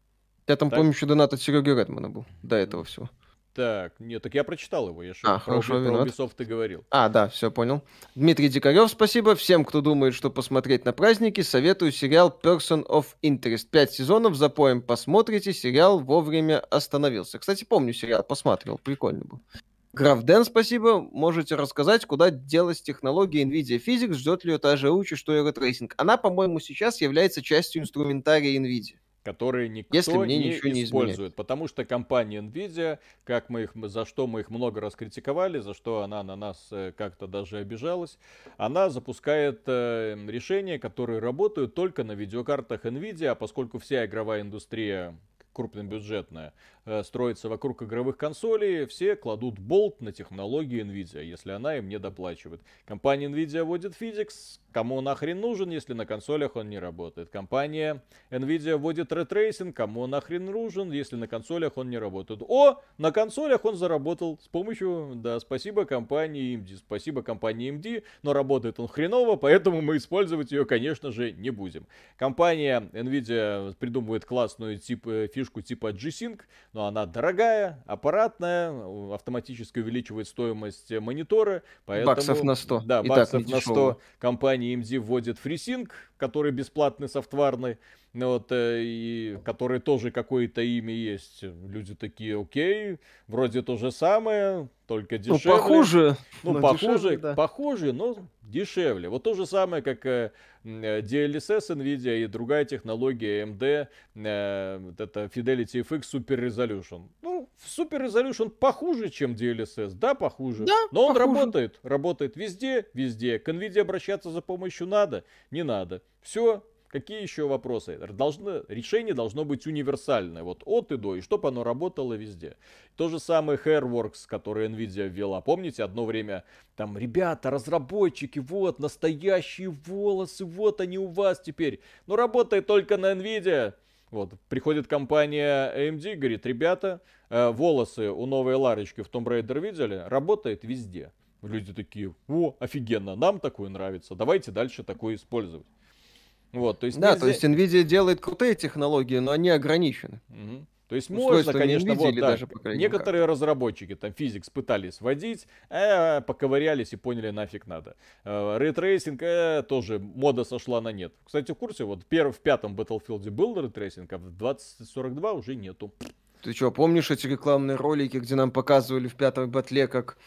Я там, так? помню, еще донат от Сереги Редмана был до этого всего. Так, нет, так я прочитал его, я что, а, про, хорошо, про Ubisoft ты говорил. А, да, все понял. Дмитрий Дикарев, спасибо. Всем, кто думает, что посмотреть на праздники, советую сериал Person of Interest. Пять сезонов, запоем посмотрите, сериал вовремя остановился. Кстати, помню сериал, посматривал, прикольно был. Граф Дэн, спасибо. Можете рассказать, куда делась технология NVIDIA Physics, ждет ли ее та же участь, что и Ray Она, по-моему, сейчас является частью инструментария NVIDIA которые никто Если мне не ничего не использует, изменяет. потому что компания Nvidia, как мы их, за что мы их много раз критиковали, за что она на нас э, как-то даже обижалась, она запускает э, решения, которые работают только на видеокартах Nvidia, а поскольку вся игровая индустрия крупнобюджетная, э, строится вокруг игровых консолей, все кладут болт на технологии Nvidia, если она им не доплачивает. Компания Nvidia вводит Physics, кому нахрен нужен, если на консолях он не работает. Компания Nvidia вводит Ray кому нахрен нужен, если на консолях он не работает. О, на консолях он заработал с помощью, да, спасибо компании AMD, спасибо компании AMD, но работает он хреново, поэтому мы использовать ее, конечно же, не будем. Компания Nvidia придумывает классную тип, э, фишку типа G-Sync, но она дорогая, аппаратная, автоматически увеличивает стоимость монитора, поэтому... Баксов на 100. Да, баксов на 100. Компания AMD вводит FreeSync, который бесплатный, софтварный, вот, э, и который тоже какое-то имя есть. Люди такие, окей, вроде то же самое, только ну, дешевле. Ну, похуже. Ну, похуже, дешевле, да. похуже, но дешевле. Вот то же самое, как э, DLSS NVIDIA и другая технология AMD, э, это Fidelity FX Super Resolution. Ну, Super Resolution похуже, чем DLSS, да, похуже. Да, но он похуже. работает, работает везде, везде. К NVIDIA обращаться за помощью надо, не надо. Все, Какие еще вопросы? Должно, решение должно быть универсальное, вот от и до, и чтобы оно работало везде. То же самое Hairworks, который Nvidia ввела. Помните, одно время там, ребята, разработчики, вот, настоящие волосы, вот они у вас теперь. Но работает только на Nvidia. Вот, приходит компания AMD, говорит, ребята, э, волосы у новой Ларочки в Tomb Raider видели? Работает везде. Люди такие, о, офигенно, нам такое нравится, давайте дальше такое использовать. Вот, то есть да, нельзя... то есть Nvidia делает крутые технологии, но они ограничены. Угу. То есть можно, конечно, вот, да, даже некоторые карты. разработчики, там, физикс пытались вводить, э, поковырялись и поняли, нафиг надо. Ray tracing э, тоже мода сошла на нет. Кстати, в курсе, вот перв, в пятом Battlefield был ray tracing, а в 2042 уже нету. Ты что, помнишь эти рекламные ролики, где нам показывали в пятом батле, как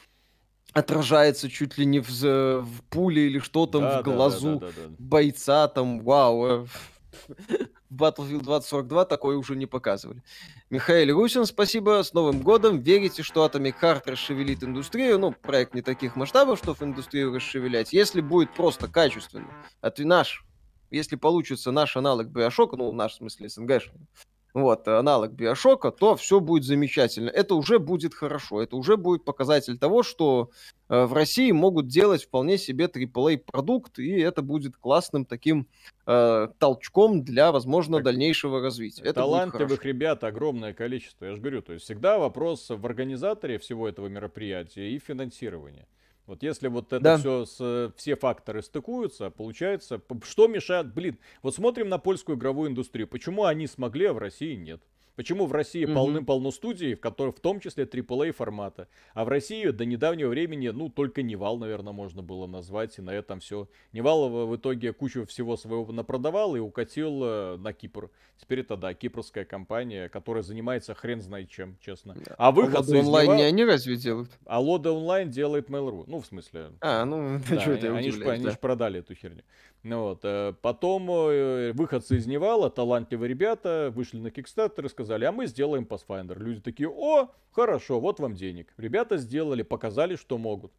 отражается чуть ли не в, в пуле или что там да, в глазу да, да, да, да, да. бойца, там, вау, э, в Battlefield 2042 такое уже не показывали. Михаил Русин, спасибо, с Новым годом. Верите, что Atomic Heart расшевелит индустрию? Ну, проект не таких масштабов, чтобы индустрию расшевелять. Если будет просто качественно, а ты наш, если получится наш аналог Bioshock, ну, наш в смысле СНГшный, вот, аналог Биошока, то все будет замечательно. Это уже будет хорошо. Это уже будет показатель того, что э, в России могут делать вполне себе AAA продукт, и это будет классным таким э, толчком для, возможно, так, дальнейшего развития. Это талантливых ребят огромное количество. Я же говорю, то есть всегда вопрос в организаторе всего этого мероприятия и финансирования. Вот если вот это да. все, с, все факторы стыкуются, получается, что мешает, блин, вот смотрим на польскую игровую индустрию, почему они смогли, а в России нет? Почему в России mm-hmm. полным-полно студий, в которых в том числе AAA формата, а в России до недавнего времени, ну, только Nival, наверное, можно было назвать, и на этом все. Невал в итоге кучу всего своего напродавал и укатил э, на Кипр. Теперь это, да, кипрская компания, которая занимается хрен знает чем, честно. Аллоды Онлайн Nival... не они разве делают? Аллоды Онлайн делает Mail.ru. Ну, в смысле... А, ну, да, что это они, же, они же продали эту херню. Ну, вот. Э, потом э, выходцы из Невала, талантливые ребята, вышли на Kickstarter и сказали, а мы сделаем Pathfinder. Люди такие, о, хорошо, вот вам денег. Ребята сделали, показали, что могут.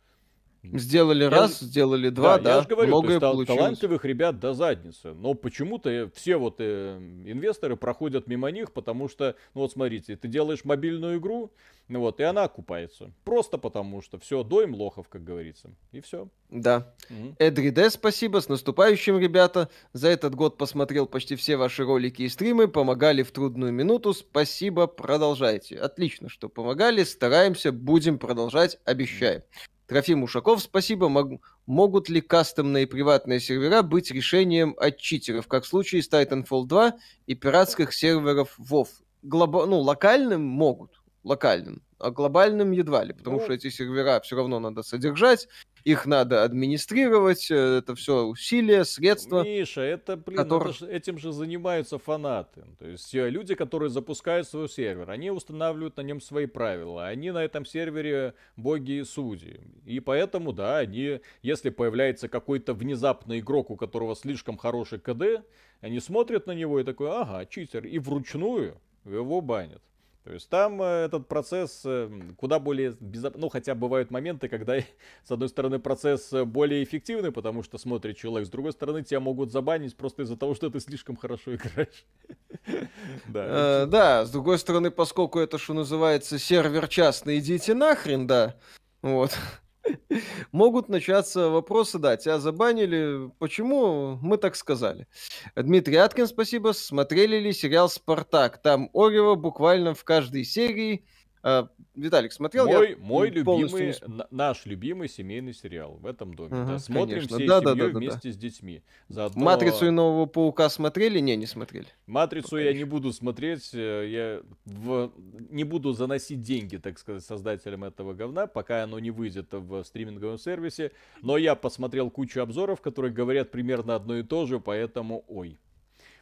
Сделали я... раз, сделали два, да, да я же говорю, многое то есть, талантливых ребят до задницы. Но почему-то все вот э, инвесторы проходят мимо них, потому что, ну вот смотрите, ты делаешь мобильную игру, ну вот, и она окупается. Просто потому что все, доим лохов, как говорится. И все. Да. Угу. Эдриде, спасибо, с наступающим, ребята. За этот год посмотрел почти все ваши ролики и стримы, помогали в трудную минуту. Спасибо, продолжайте. Отлично, что помогали, стараемся, будем продолжать, обещаем. Трофим Ушаков, спасибо. Мог, могут ли кастомные приватные сервера быть решением от читеров, как в случае с Titanfall 2 и пиратских серверов WoW? Глобо... Ну, локальным могут, локальным, а глобальным едва ли, потому ну... что эти сервера все равно надо содержать, их надо администрировать, э, это все усилия, средства. Миша, это, блин, которые... это ж, этим же занимаются фанаты. То есть люди, которые запускают свой сервер, они устанавливают на нем свои правила, они на этом сервере боги и судьи. И поэтому, да, они, если появляется какой-то внезапный игрок, у которого слишком хороший КД, они смотрят на него и такой, ага, читер, и вручную его банят. То есть там э, этот процесс э, куда более безопасный, ну хотя бывают моменты, когда с одной стороны процесс э, более эффективный, потому что смотрит человек, с другой стороны тебя могут забанить просто из-за того, что ты слишком хорошо играешь. Да, с другой стороны, поскольку это, что называется, сервер частный, идите нахрен, да, вот. Могут начаться вопросы, да, тебя забанили, почему мы так сказали. Дмитрий Аткин, спасибо. Смотрели ли сериал «Спартак»? Там Орева буквально в каждой серии Виталик смотрел? Мой, я мой любимый, не... наш любимый семейный сериал в этом доме. Ага, да. Смотрим конечно. всей да, семьей да, да, вместе да. с детьми. Заодно... Матрицу и Нового Паука смотрели? Не, не смотрели. Матрицу Пока я еще. не буду смотреть. Э, я в... не буду заносить деньги, так сказать, создателям этого говна, пока оно не выйдет в стриминговом сервисе. Но я посмотрел кучу обзоров, которые говорят примерно одно и то же, поэтому ой.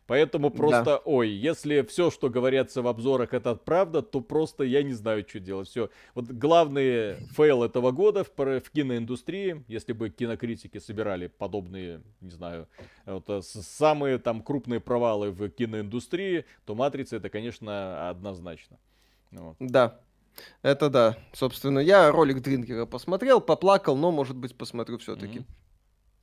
Поэтому просто, да. ой, если все, что говорится в обзорах, это правда, то просто я не знаю, что делать. Все. Вот главный фейл этого года в, в киноиндустрии, если бы кинокритики собирали подобные, не знаю, вот, э, самые там крупные провалы в киноиндустрии, то «Матрица» это, конечно, однозначно. Вот. Да, это да. Собственно, я ролик Дринкера посмотрел, поплакал, но, может быть, посмотрю все-таки. Mm-hmm.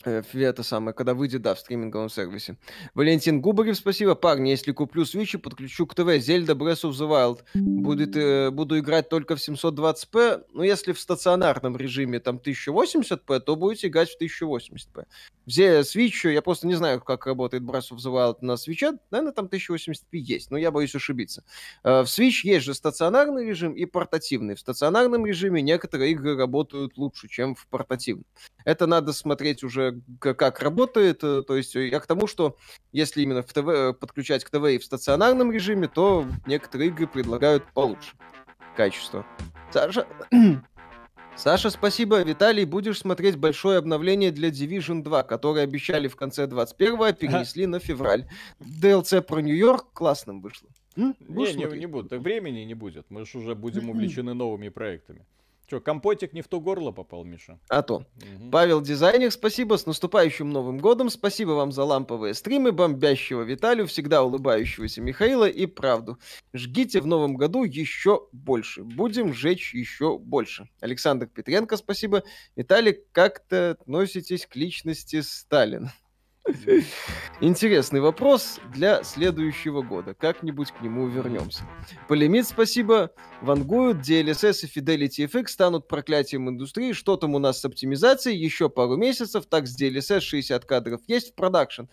Э, это самое, когда выйдет, да, в стриминговом сервисе. Валентин Губарев, спасибо. Парни, если куплю Switch и подключу к ТВ Zelda Breath of the Wild, будет, э, буду играть только в 720p. Ну, если в стационарном режиме там 1080p, то будете играть в 1080p. Все Switch, я просто не знаю, как работает Breath of the Wild на Switch. Наверное, там 1080p есть, но я боюсь ошибиться. Э, в Switch есть же стационарный режим и портативный. В стационарном режиме некоторые игры работают лучше, чем в портативном. Это надо смотреть уже э, как работает. Э, то есть я к тому, что если именно в ТВ, подключать к ТВ и в стационарном режиме, то некоторые игры предлагают получше качество. Саша... Саша, спасибо. Виталий, будешь смотреть большое обновление для Division 2, которое обещали в конце 21-го, а перенесли на февраль. DLC про Нью-Йорк классным вышло. Не, не, не буду. Так времени не будет. Мы же уже будем увлечены новыми проектами. Че, компотик не в то горло попал, Миша? А то. Угу. Павел Дизайнер, спасибо. С наступающим Новым годом. Спасибо вам за ламповые стримы, бомбящего Виталию, всегда улыбающегося Михаила и правду. Жгите в Новом году еще больше. Будем жечь еще больше. Александр Петренко, спасибо. Виталий, как-то относитесь к личности Сталина? Интересный вопрос для следующего года. Как-нибудь к нему вернемся. Полимит, спасибо. Вангуют, DLSS и Fidelity FX станут проклятием индустрии. Что там у нас с оптимизацией? Еще пару месяцев. Так, с DLSS 60 кадров есть в продакшн.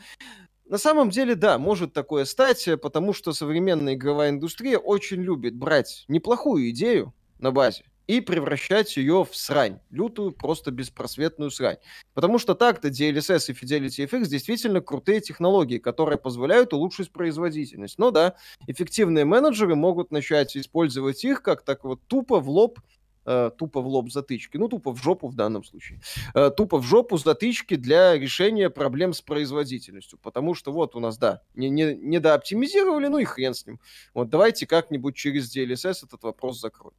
На самом деле, да, может такое стать, потому что современная игровая индустрия очень любит брать неплохую идею на базе и превращать ее в срань. Лютую, просто беспросветную срань. Потому что так-то DLSS и Fidelity FX действительно крутые технологии, которые позволяют улучшить производительность. Но да, эффективные менеджеры могут начать использовать их как так вот тупо в лоб э, тупо в лоб затычки, ну, тупо в жопу в данном случае, э, тупо в жопу затычки для решения проблем с производительностью, потому что вот у нас, да, не, не, не дооптимизировали, ну и хрен с ним. Вот давайте как-нибудь через DLSS этот вопрос закроем.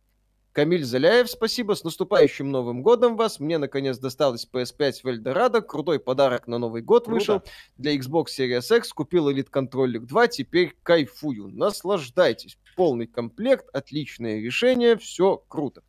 Камиль Заляев, спасибо. С наступающим Новым годом вас. Мне, наконец, досталось PS5 в Эльдорадо. Крутой подарок на Новый год Круто. вышел. Для Xbox Series X купил Elite Controller 2. Теперь кайфую. Наслаждайтесь. Полный комплект, отличное решение. Все круто.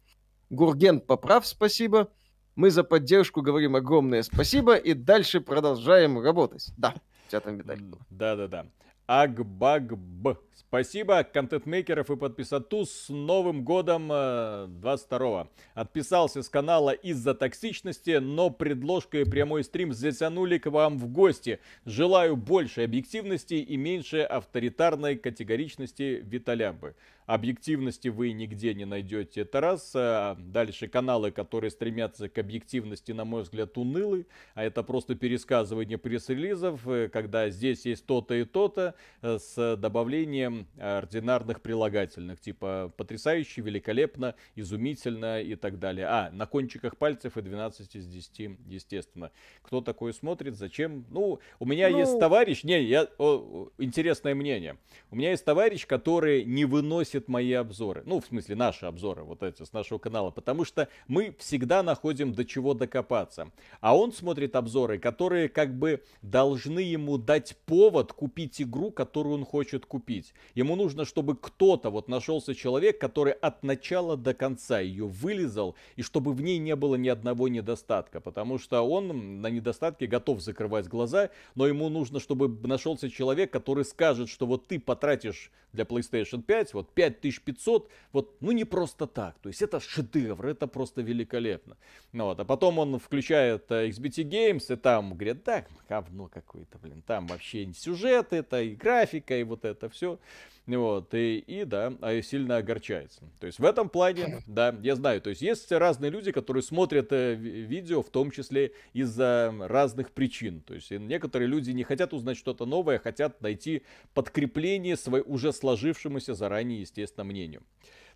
Гурген, поправ, спасибо. Мы за поддержку говорим огромное спасибо и дальше продолжаем работать. Да, у тебя там медаль Да-да-да. Агбагб. Спасибо, контент-мейкеров и подписату с Новым годом э, 22-го. Отписался с канала из-за токсичности, но предложкой прямой стрим затянули к вам в гости. Желаю больше объективности и меньше авторитарной категоричности Виталямбы. Объективности вы нигде не найдете, это раз. А дальше каналы, которые стремятся к объективности, на мой взгляд, унылы. А это просто пересказывание пресс-релизов, э, когда здесь есть то-то и то-то э, с добавлением ординарных прилагательных. Типа потрясающе, великолепно, изумительно и так далее. А, на кончиках пальцев и 12 из 10, естественно. Кто такое смотрит, зачем? Ну, у меня ну... есть товарищ, не, я, о, интересное мнение. У меня есть товарищ, который не выносит выносит мои обзоры. Ну, в смысле, наши обзоры, вот эти, с нашего канала. Потому что мы всегда находим до чего докопаться. А он смотрит обзоры, которые как бы должны ему дать повод купить игру, которую он хочет купить. Ему нужно, чтобы кто-то, вот нашелся человек, который от начала до конца ее вылезал, и чтобы в ней не было ни одного недостатка. Потому что он на недостатки готов закрывать глаза, но ему нужно, чтобы нашелся человек, который скажет, что вот ты потратишь для PlayStation 5 вот 5 5500, вот, ну не просто так. То есть это шедевр, это просто великолепно. Ну, вот, а потом он включает э, XBT Games, и там говорит, да, говно какое-то, блин, там вообще сюжет это, и графика, и вот это все. Вот, и, и да, а сильно огорчается. То есть в этом плане, да, я знаю, то есть есть разные люди, которые смотрят э, видео, в том числе из-за разных причин. То есть некоторые люди не хотят узнать что-то новое, хотят найти подкрепление своей уже сложившемуся заранее, естественно, мнению.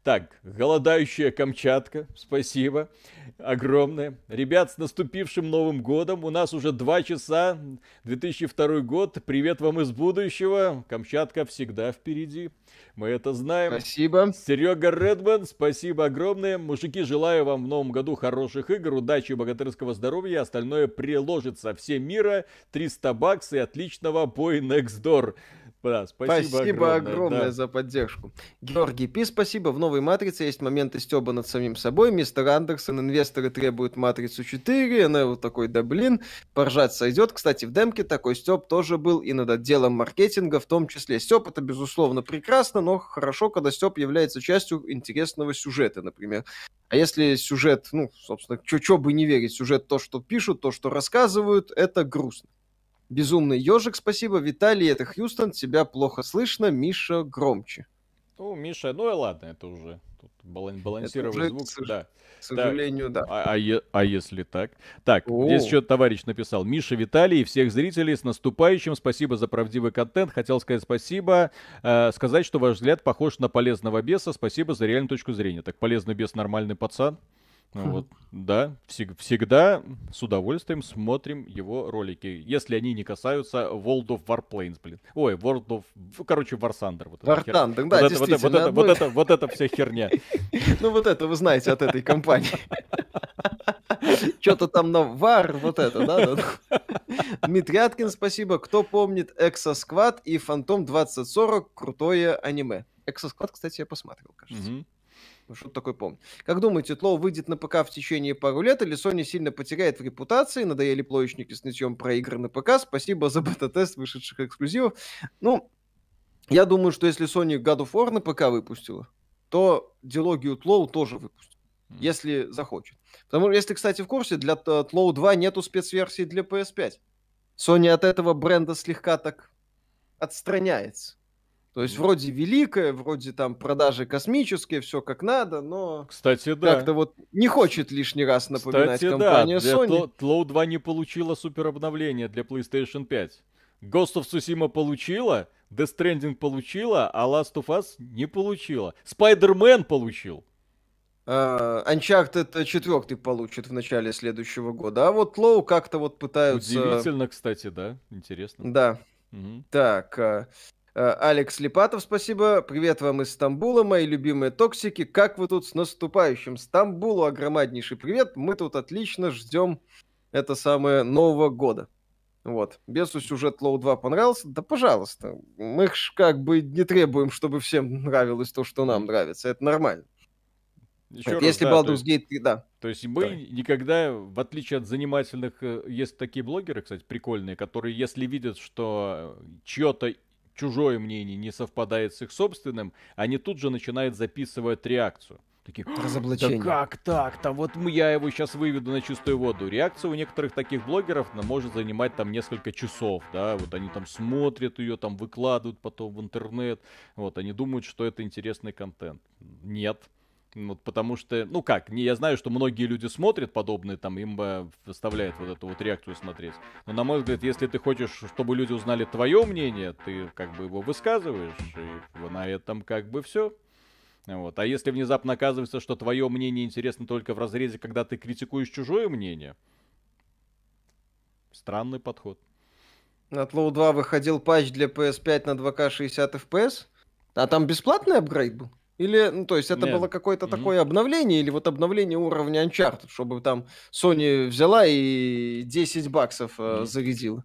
Так, голодающая Камчатка, спасибо огромное. Ребят, с наступившим Новым годом. У нас уже два часа, 2002 год. Привет вам из будущего. Камчатка всегда впереди. Мы это знаем. Спасибо. Серега Редман, спасибо огромное. Мужики, желаю вам в новом году хороших игр, удачи и богатырского здоровья. Остальное приложится. Всем мира, 300 баксов и отличного бой Next Door. Да, спасибо, спасибо огромное, огромное да. за поддержку. Георгий Пи, спасибо. В новой матрице есть моменты стеба над самим собой. Мистер Андерсон, инвесторы требуют матрицу 4. Она вот такой, да блин, поржать сойдет. Кстати, в демке такой степ тоже был и над отделом маркетинга в том числе. Степ это, безусловно, прекрасно, но хорошо, когда степ является частью интересного сюжета, например. А если сюжет, ну, собственно, что бы не верить, сюжет то, что пишут, то, что рассказывают, это грустно. Безумный ежик, спасибо. Виталий, это Хьюстон, тебя плохо слышно. Миша, громче. Ну, Миша, ну и ладно, это уже тут балансировать уже, звук, к, да. К сожалению, так. да. А, а, а если так? Так, О. здесь еще товарищ написал. Миша, Виталий и всех зрителей с наступающим. Спасибо за правдивый контент. Хотел сказать спасибо. Э, сказать, что ваш взгляд похож на полезного беса. Спасибо за реальную точку зрения. Так, полезный бес нормальный пацан. Ну вот, да, всег- всегда с удовольствием смотрим его ролики, если они не касаются World of Warplanes, блин. Ой, World of... Короче, War Thunder. Вот War Thunder, да, вот это, вот, это, вот, это, вот, это, вот это вся херня. Ну вот это вы знаете от этой компании. Что-то там на War, вот это, да? Дмитрий Аткин, спасибо. Кто помнит Exosquad и Phantom 2040, крутое аниме. Exosquad, кстати, я посмотрел, кажется. Ну, что такое помню. Как думаете, Тлоу выйдет на ПК в течение пару лет, или Sony сильно потеряет в репутации, надоели плоечники с нытьем про игры на ПК? Спасибо за бета-тест вышедших эксклюзивов. Ну, я думаю, что если Sony God of War на ПК выпустила, то дилогию Тлоу тоже выпустит, mm. если захочет. Потому что, если, кстати, в курсе, для Тлоу 2 нету спецверсии для PS5. Sony от этого бренда слегка так отстраняется. То есть вроде великое, вроде там продажи космические, все как надо, но Кстати, да. как-то вот не хочет лишний раз напоминать Кстати, компания да. Sony. Тлоу 2 не получила супер обновление для PlayStation 5. Ghost of Tsushima получила, Death Stranding получила, а Last of Us не получила. Spider-Man получил. Uh, Uncharted 4 получит в начале следующего года. А вот Лоу как-то вот пытаются... Удивительно, кстати, да? Интересно. Да. Угу. Так, Э, Алекс Липатов, спасибо. Привет вам из Стамбула, мои любимые токсики. Как вы тут с наступающим Стамбулу? Огромнейший привет. Мы тут отлично ждем это самое Нового года. Вот. Бесу сюжет Лоу 2 понравился? Да пожалуйста. Мы ж как бы не требуем, чтобы всем нравилось то, что нам нравится. Это нормально. Еще раз, если да, Baldur's Gate 3, да. То есть мы да. никогда, в отличие от занимательных, э, есть такие блогеры, кстати, прикольные, которые, если видят, что чье-то чужое мнение не совпадает с их собственным, они тут же начинают записывать реакцию. Такие, Разоблачение. Да как так? Там вот я его сейчас выведу на чистую воду. Реакция у некоторых таких блогеров она может занимать там несколько часов, да, вот они там смотрят ее, там выкладывают потом в интернет, вот, они думают, что это интересный контент. Нет. Вот потому что, ну как, не, я знаю, что многие люди смотрят подобные, там им бы выставляют вот эту вот реакцию смотреть. Но на мой взгляд, если ты хочешь, чтобы люди узнали твое мнение, ты как бы его высказываешь, и на этом как бы все. Вот. А если внезапно оказывается, что твое мнение интересно только в разрезе, когда ты критикуешь чужое мнение, странный подход. На Tlou 2 выходил патч для PS5 на 2К 60 FPS, а там бесплатный апгрейд был? Или, ну, то есть это Нет. было какое-то mm-hmm. такое обновление, или вот обновление уровня Uncharted, чтобы там Sony взяла и 10 баксов mm-hmm. зарядила.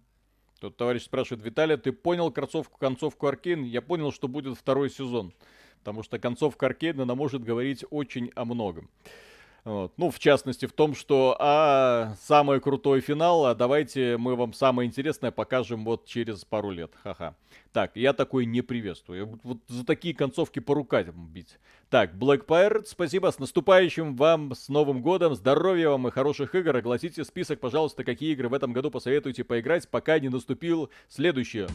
Тут товарищ спрашивает, Виталий, ты понял концовку, концовку Аркейн? Я понял, что будет второй сезон. Потому что концовка Аркейна, она может говорить очень о многом. Вот. Ну, в частности, в том, что а, самый крутой финал, а давайте мы вам самое интересное покажем вот через пару лет. Ха-ха. Так, я такой не приветствую. Вот за такие концовки по рукам бить. Так, Black Pirate, спасибо. С наступающим вам, с Новым годом. Здоровья вам и хороших игр. Огласите список, пожалуйста, какие игры в этом году посоветуете поиграть, пока не наступил следующее.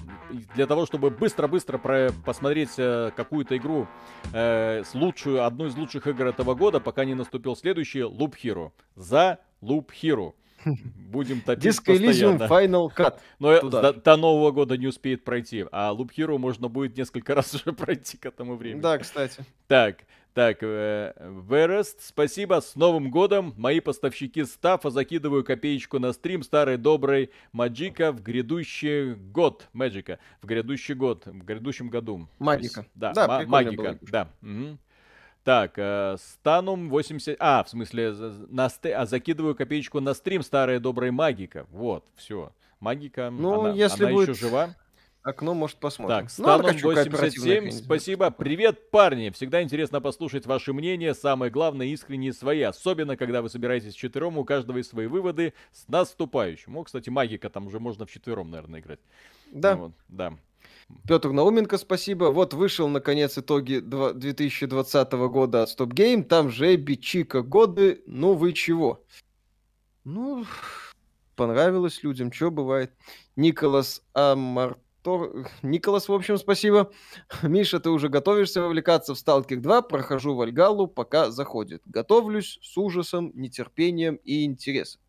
Для того, чтобы быстро-быстро про- посмотреть э, какую-то игру, э, с лучшую, одну из лучших игр этого года, пока не наступил следующий, Loop Hero. За Loop Hero. Будем топить Disco Elysium Final Cut. Но до, до Нового года не успеет пройти. А Loop Hero можно будет несколько раз уже пройти к этому времени. Да, кстати. Так, так, э, Верест, спасибо, с Новым годом. Мои поставщики стафа закидываю копеечку на стрим старой доброй Маджика в грядущий год. Маджика, в грядущий год, в грядущем году. Магика. Да, да магика, да. Угу. Так, э, Станум 80... А, в смысле, на ст... а, закидываю копеечку на стрим старая добрая магика. Вот, все. Магика, ну, она, если она будет... еще жива. Окно, может, посмотрим. Так, ну, Станум 87, спасибо. Привет, парни. Всегда интересно послушать ваши мнения. Самое главное, искренние свои. Особенно, когда вы собираетесь четвером, у каждого есть свои выводы. С наступающим. О, кстати, магика там уже можно в четвером, наверное, играть. Да. Ну, вот, да. Петр Науменко, спасибо. Вот вышел, наконец, итоги 2020 года от Stop Game. Там же Эбби, Чика, годы. Ну вы чего? Ну, понравилось людям. Что бывает? Николас Амар... То... Николас, в общем, спасибо. Миша, ты уже готовишься вовлекаться в Сталкер 2? Прохожу Вальгалу, пока заходит. Готовлюсь с ужасом, нетерпением и интересом.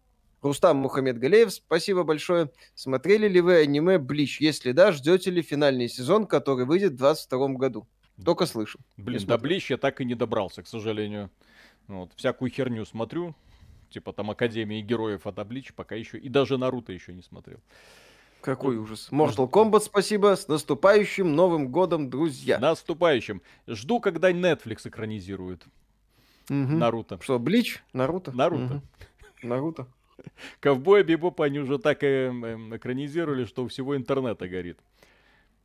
Рустам Мухаммед Галеев, спасибо большое. Смотрели ли вы аниме Блич? Если да, ждете ли финальный сезон, который выйдет в 2022 году? Только слышу. Блин, до Блич я так и не добрался, к сожалению. Вот, всякую херню смотрю, типа там Академии Героев от Блич, пока еще, и даже Наруто еще не смотрел. Какой ужас. Mortal Kombat, спасибо. С наступающим Новым Годом, друзья. Наступающим. Жду, когда Netflix экранизирует. Угу. Наруто. Что, Блич? Наруто? Наруто. Угу. Наруто. Ковбой Бибоп они уже так э, экранизировали, что всего интернета горит.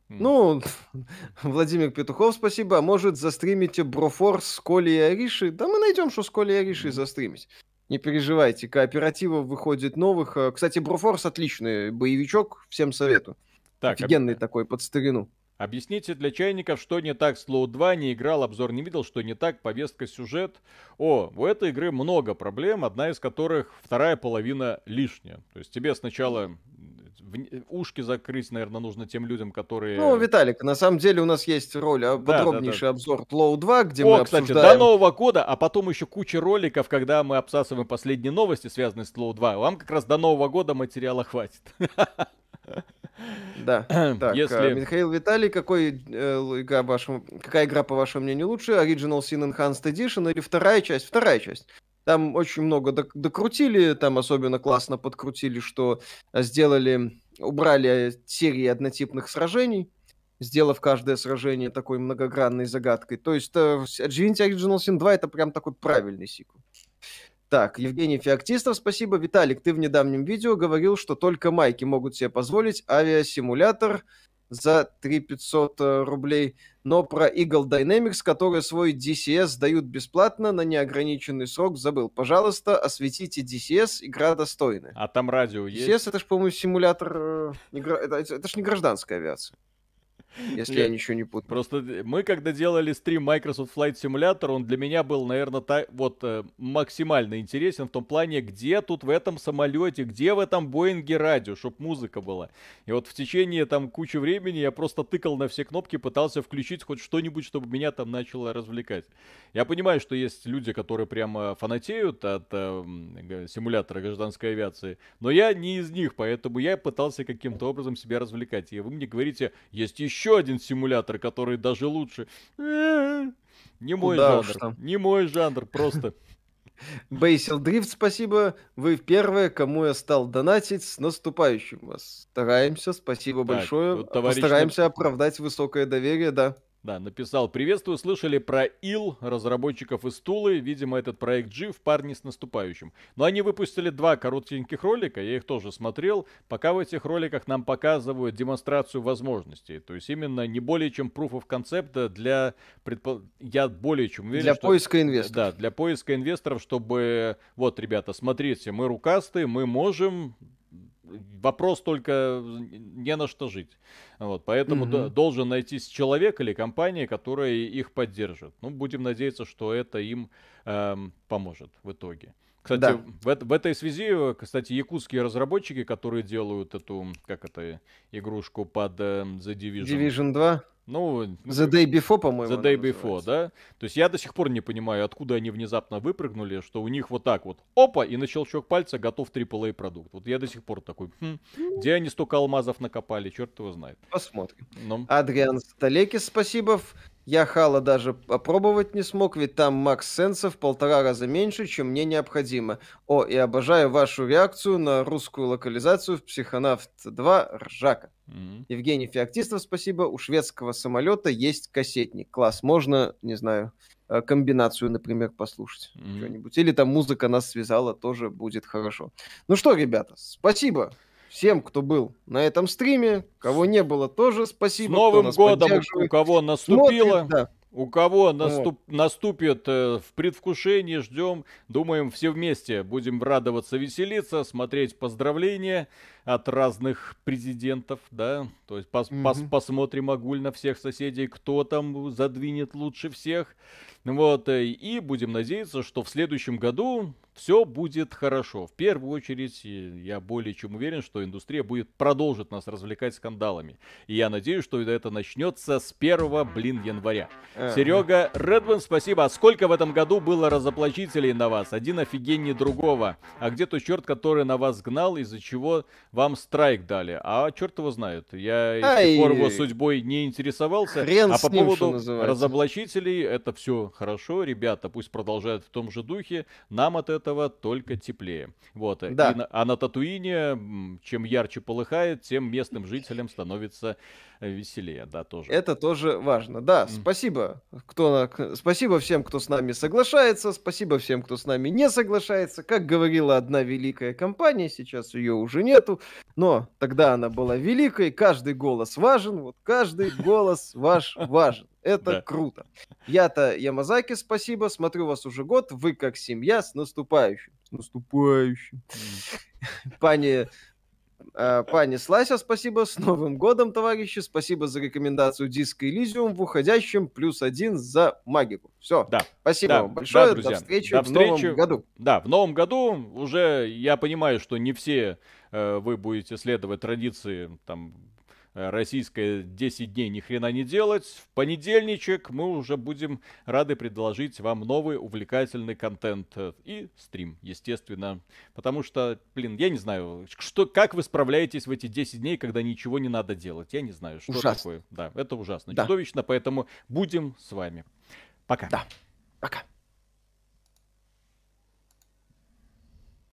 Ну, Владимир Петухов, спасибо. А может, застримите Брофорс с Колей и Ариши? Да мы найдем, что с Колей и Аришей застримить. Не переживайте, кооперативов выходит новых. Э, кстати, Брофорс отличный боевичок, всем советую. Так, Офигенный об... такой, под старину. Объясните для чайников, что не так с Slow 2, не играл, обзор не видел, что не так, повестка, сюжет. О, у этой игры много проблем, одна из которых вторая половина лишняя. То есть тебе сначала ушки закрыть, наверное, нужно тем людям, которые... Ну, Виталик, на самом деле у нас есть роль, а, подробнейший да, да. обзор Тлоу 2, где О, мы кстати, обсуждаем... до Нового года, а потом еще куча роликов, когда мы обсасываем последние новости, связанные с Тлоу 2. Вам как раз до Нового года материала хватит. Да. Так, Если... А, Михаил Виталий, какой, э, игра вашему, какая игра, по вашему мнению, лучше? Original Sin Enhanced Edition или вторая часть? Вторая часть. Там очень много докрутили, там особенно классно подкрутили, что сделали, убрали серии однотипных сражений, сделав каждое сражение такой многогранной загадкой. То есть э, Divinity Original Sin 2 это прям такой правильный сиквел. Так, Евгений Феоктистов, спасибо. Виталик, ты в недавнем видео говорил, что только майки могут себе позволить авиасимулятор за 3500 э, рублей, но про Eagle Dynamics, которые свой DCS дают бесплатно на неограниченный срок, забыл. Пожалуйста, осветите DCS, игра достойная. А там радио DCS есть? DCS это же, по-моему, симулятор... Э, это, это, это же не гражданская авиация. Если Нет, я ничего не путаю. Просто мы, когда делали стрим Microsoft Flight Simulator, он для меня был, наверное, та, вот э, максимально интересен в том плане, где тут в этом самолете, где в этом Боинге радио, чтобы музыка была. И вот в течение там кучи времени я просто тыкал на все кнопки, пытался включить хоть что-нибудь, чтобы меня там начало развлекать. Я понимаю, что есть люди, которые прямо фанатеют от э, симулятора гражданской авиации, но я не из них, поэтому я пытался каким-то образом себя развлекать. И вы мне говорите, есть еще еще один симулятор, который даже лучше. Не мой Куда жанр. Не мой жанр, просто. Бейсил Дрифт, спасибо. Вы первые, кому я стал донатить. С наступающим вас. Стараемся, спасибо так, большое. Постараемся оправдать высокое доверие, да. Да, написал. Приветствую, слышали про ИЛ, разработчиков из Тулы. Видимо, этот проект жив, парни с наступающим. Но они выпустили два коротеньких ролика, я их тоже смотрел. Пока в этих роликах нам показывают демонстрацию возможностей. То есть именно не более чем proof of concept для... Предпо... Я более чем уверен, Для что... поиска инвесторов. Да, для поиска инвесторов, чтобы... Вот, ребята, смотрите, мы рукастые, мы можем вопрос только не на что жить. Вот, поэтому mm-hmm. должен найтись человек или компания, которая их поддержит. Ну, будем надеяться, что это им эм, поможет в итоге. Кстати, да. в, в этой связи, кстати, якутские разработчики, которые делают эту, как это, игрушку под э, The Division. Division 2? Ну, The Day Before, по-моему. The Day Before, да? То есть я до сих пор не понимаю, откуда они внезапно выпрыгнули, что у них вот так вот, опа, и на щелчок пальца готов AAA продукт. Вот я до сих пор такой, хм, где они столько алмазов накопали, черт его знает. Посмотрим. Ну. Адриан Сталекис, спасибо. Я Хала даже попробовать не смог, ведь там Макс Сенсов полтора раза меньше, чем мне необходимо. О, и обожаю вашу реакцию на русскую локализацию в Психонавт 2 Ржака. Mm-hmm. Евгений Феоктистов, спасибо. У шведского самолета есть кассетник. Класс, можно, не знаю, э, комбинацию, например, послушать. Mm-hmm. Что-нибудь. Или там музыка нас связала, тоже будет хорошо. Ну что, ребята, спасибо всем, кто был на этом стриме. Кого не было, тоже спасибо. С Новым годом, у кого наступило. Смотрит, да. У кого наступ, вот. наступит э, в предвкушении, ждем, думаем, все вместе будем радоваться, веселиться, смотреть поздравления. От разных президентов, да, то есть пос, mm-hmm. пос, посмотрим огульно всех соседей, кто там задвинет лучше всех, вот, э, и будем надеяться, что в следующем году все будет хорошо. В первую очередь, я более чем уверен, что индустрия будет продолжить нас развлекать скандалами. И я надеюсь, что это начнется с 1, блин, января. Uh-huh. Серега Редман, спасибо. А сколько в этом году было разоблачителей на вас? Один офигеннее другого. А где тот черт, который на вас гнал, из-за чего вам страйк дали? А черт его знает. Я тех пор его судьбой не интересовался. Хрен а по ним, поводу разоблачителей, это все хорошо. Ребята, пусть продолжают в том же духе. Нам от этого только теплее. Вот. Да. И на, а на Татуине, чем ярче полыхает, тем местным жителям становится веселее, да, тоже. Это тоже важно. Да, mm. спасибо, кто, спасибо всем, кто с нами соглашается, спасибо всем, кто с нами не соглашается. Как говорила одна великая компания, сейчас ее уже нету, но тогда она была великой, каждый голос важен, вот каждый голос ваш важен. Это да. круто. Я-то Ямазаки, спасибо. Смотрю вас уже год. Вы как семья с наступающим. С наступающим. Пани Uh, пани Слася, спасибо. С Новым годом, товарищи. Спасибо за рекомендацию диска Elysium в уходящем. Плюс один за магику. Все. Да. Спасибо да. вам большое. Да, друзья. До встречи До встречи в новом году. Да, в новом году уже я понимаю, что не все э, вы будете следовать традиции там Э, российское 10 дней ни хрена не делать. В понедельничек мы уже будем рады предложить вам новый увлекательный контент э, и стрим, естественно. Потому что, блин, я не знаю, что, как вы справляетесь в эти 10 дней, когда ничего не надо делать. Я не знаю, что ужасно. такое. Да, это ужасно, да. чудовищно, поэтому будем с вами. Пока. Да, пока.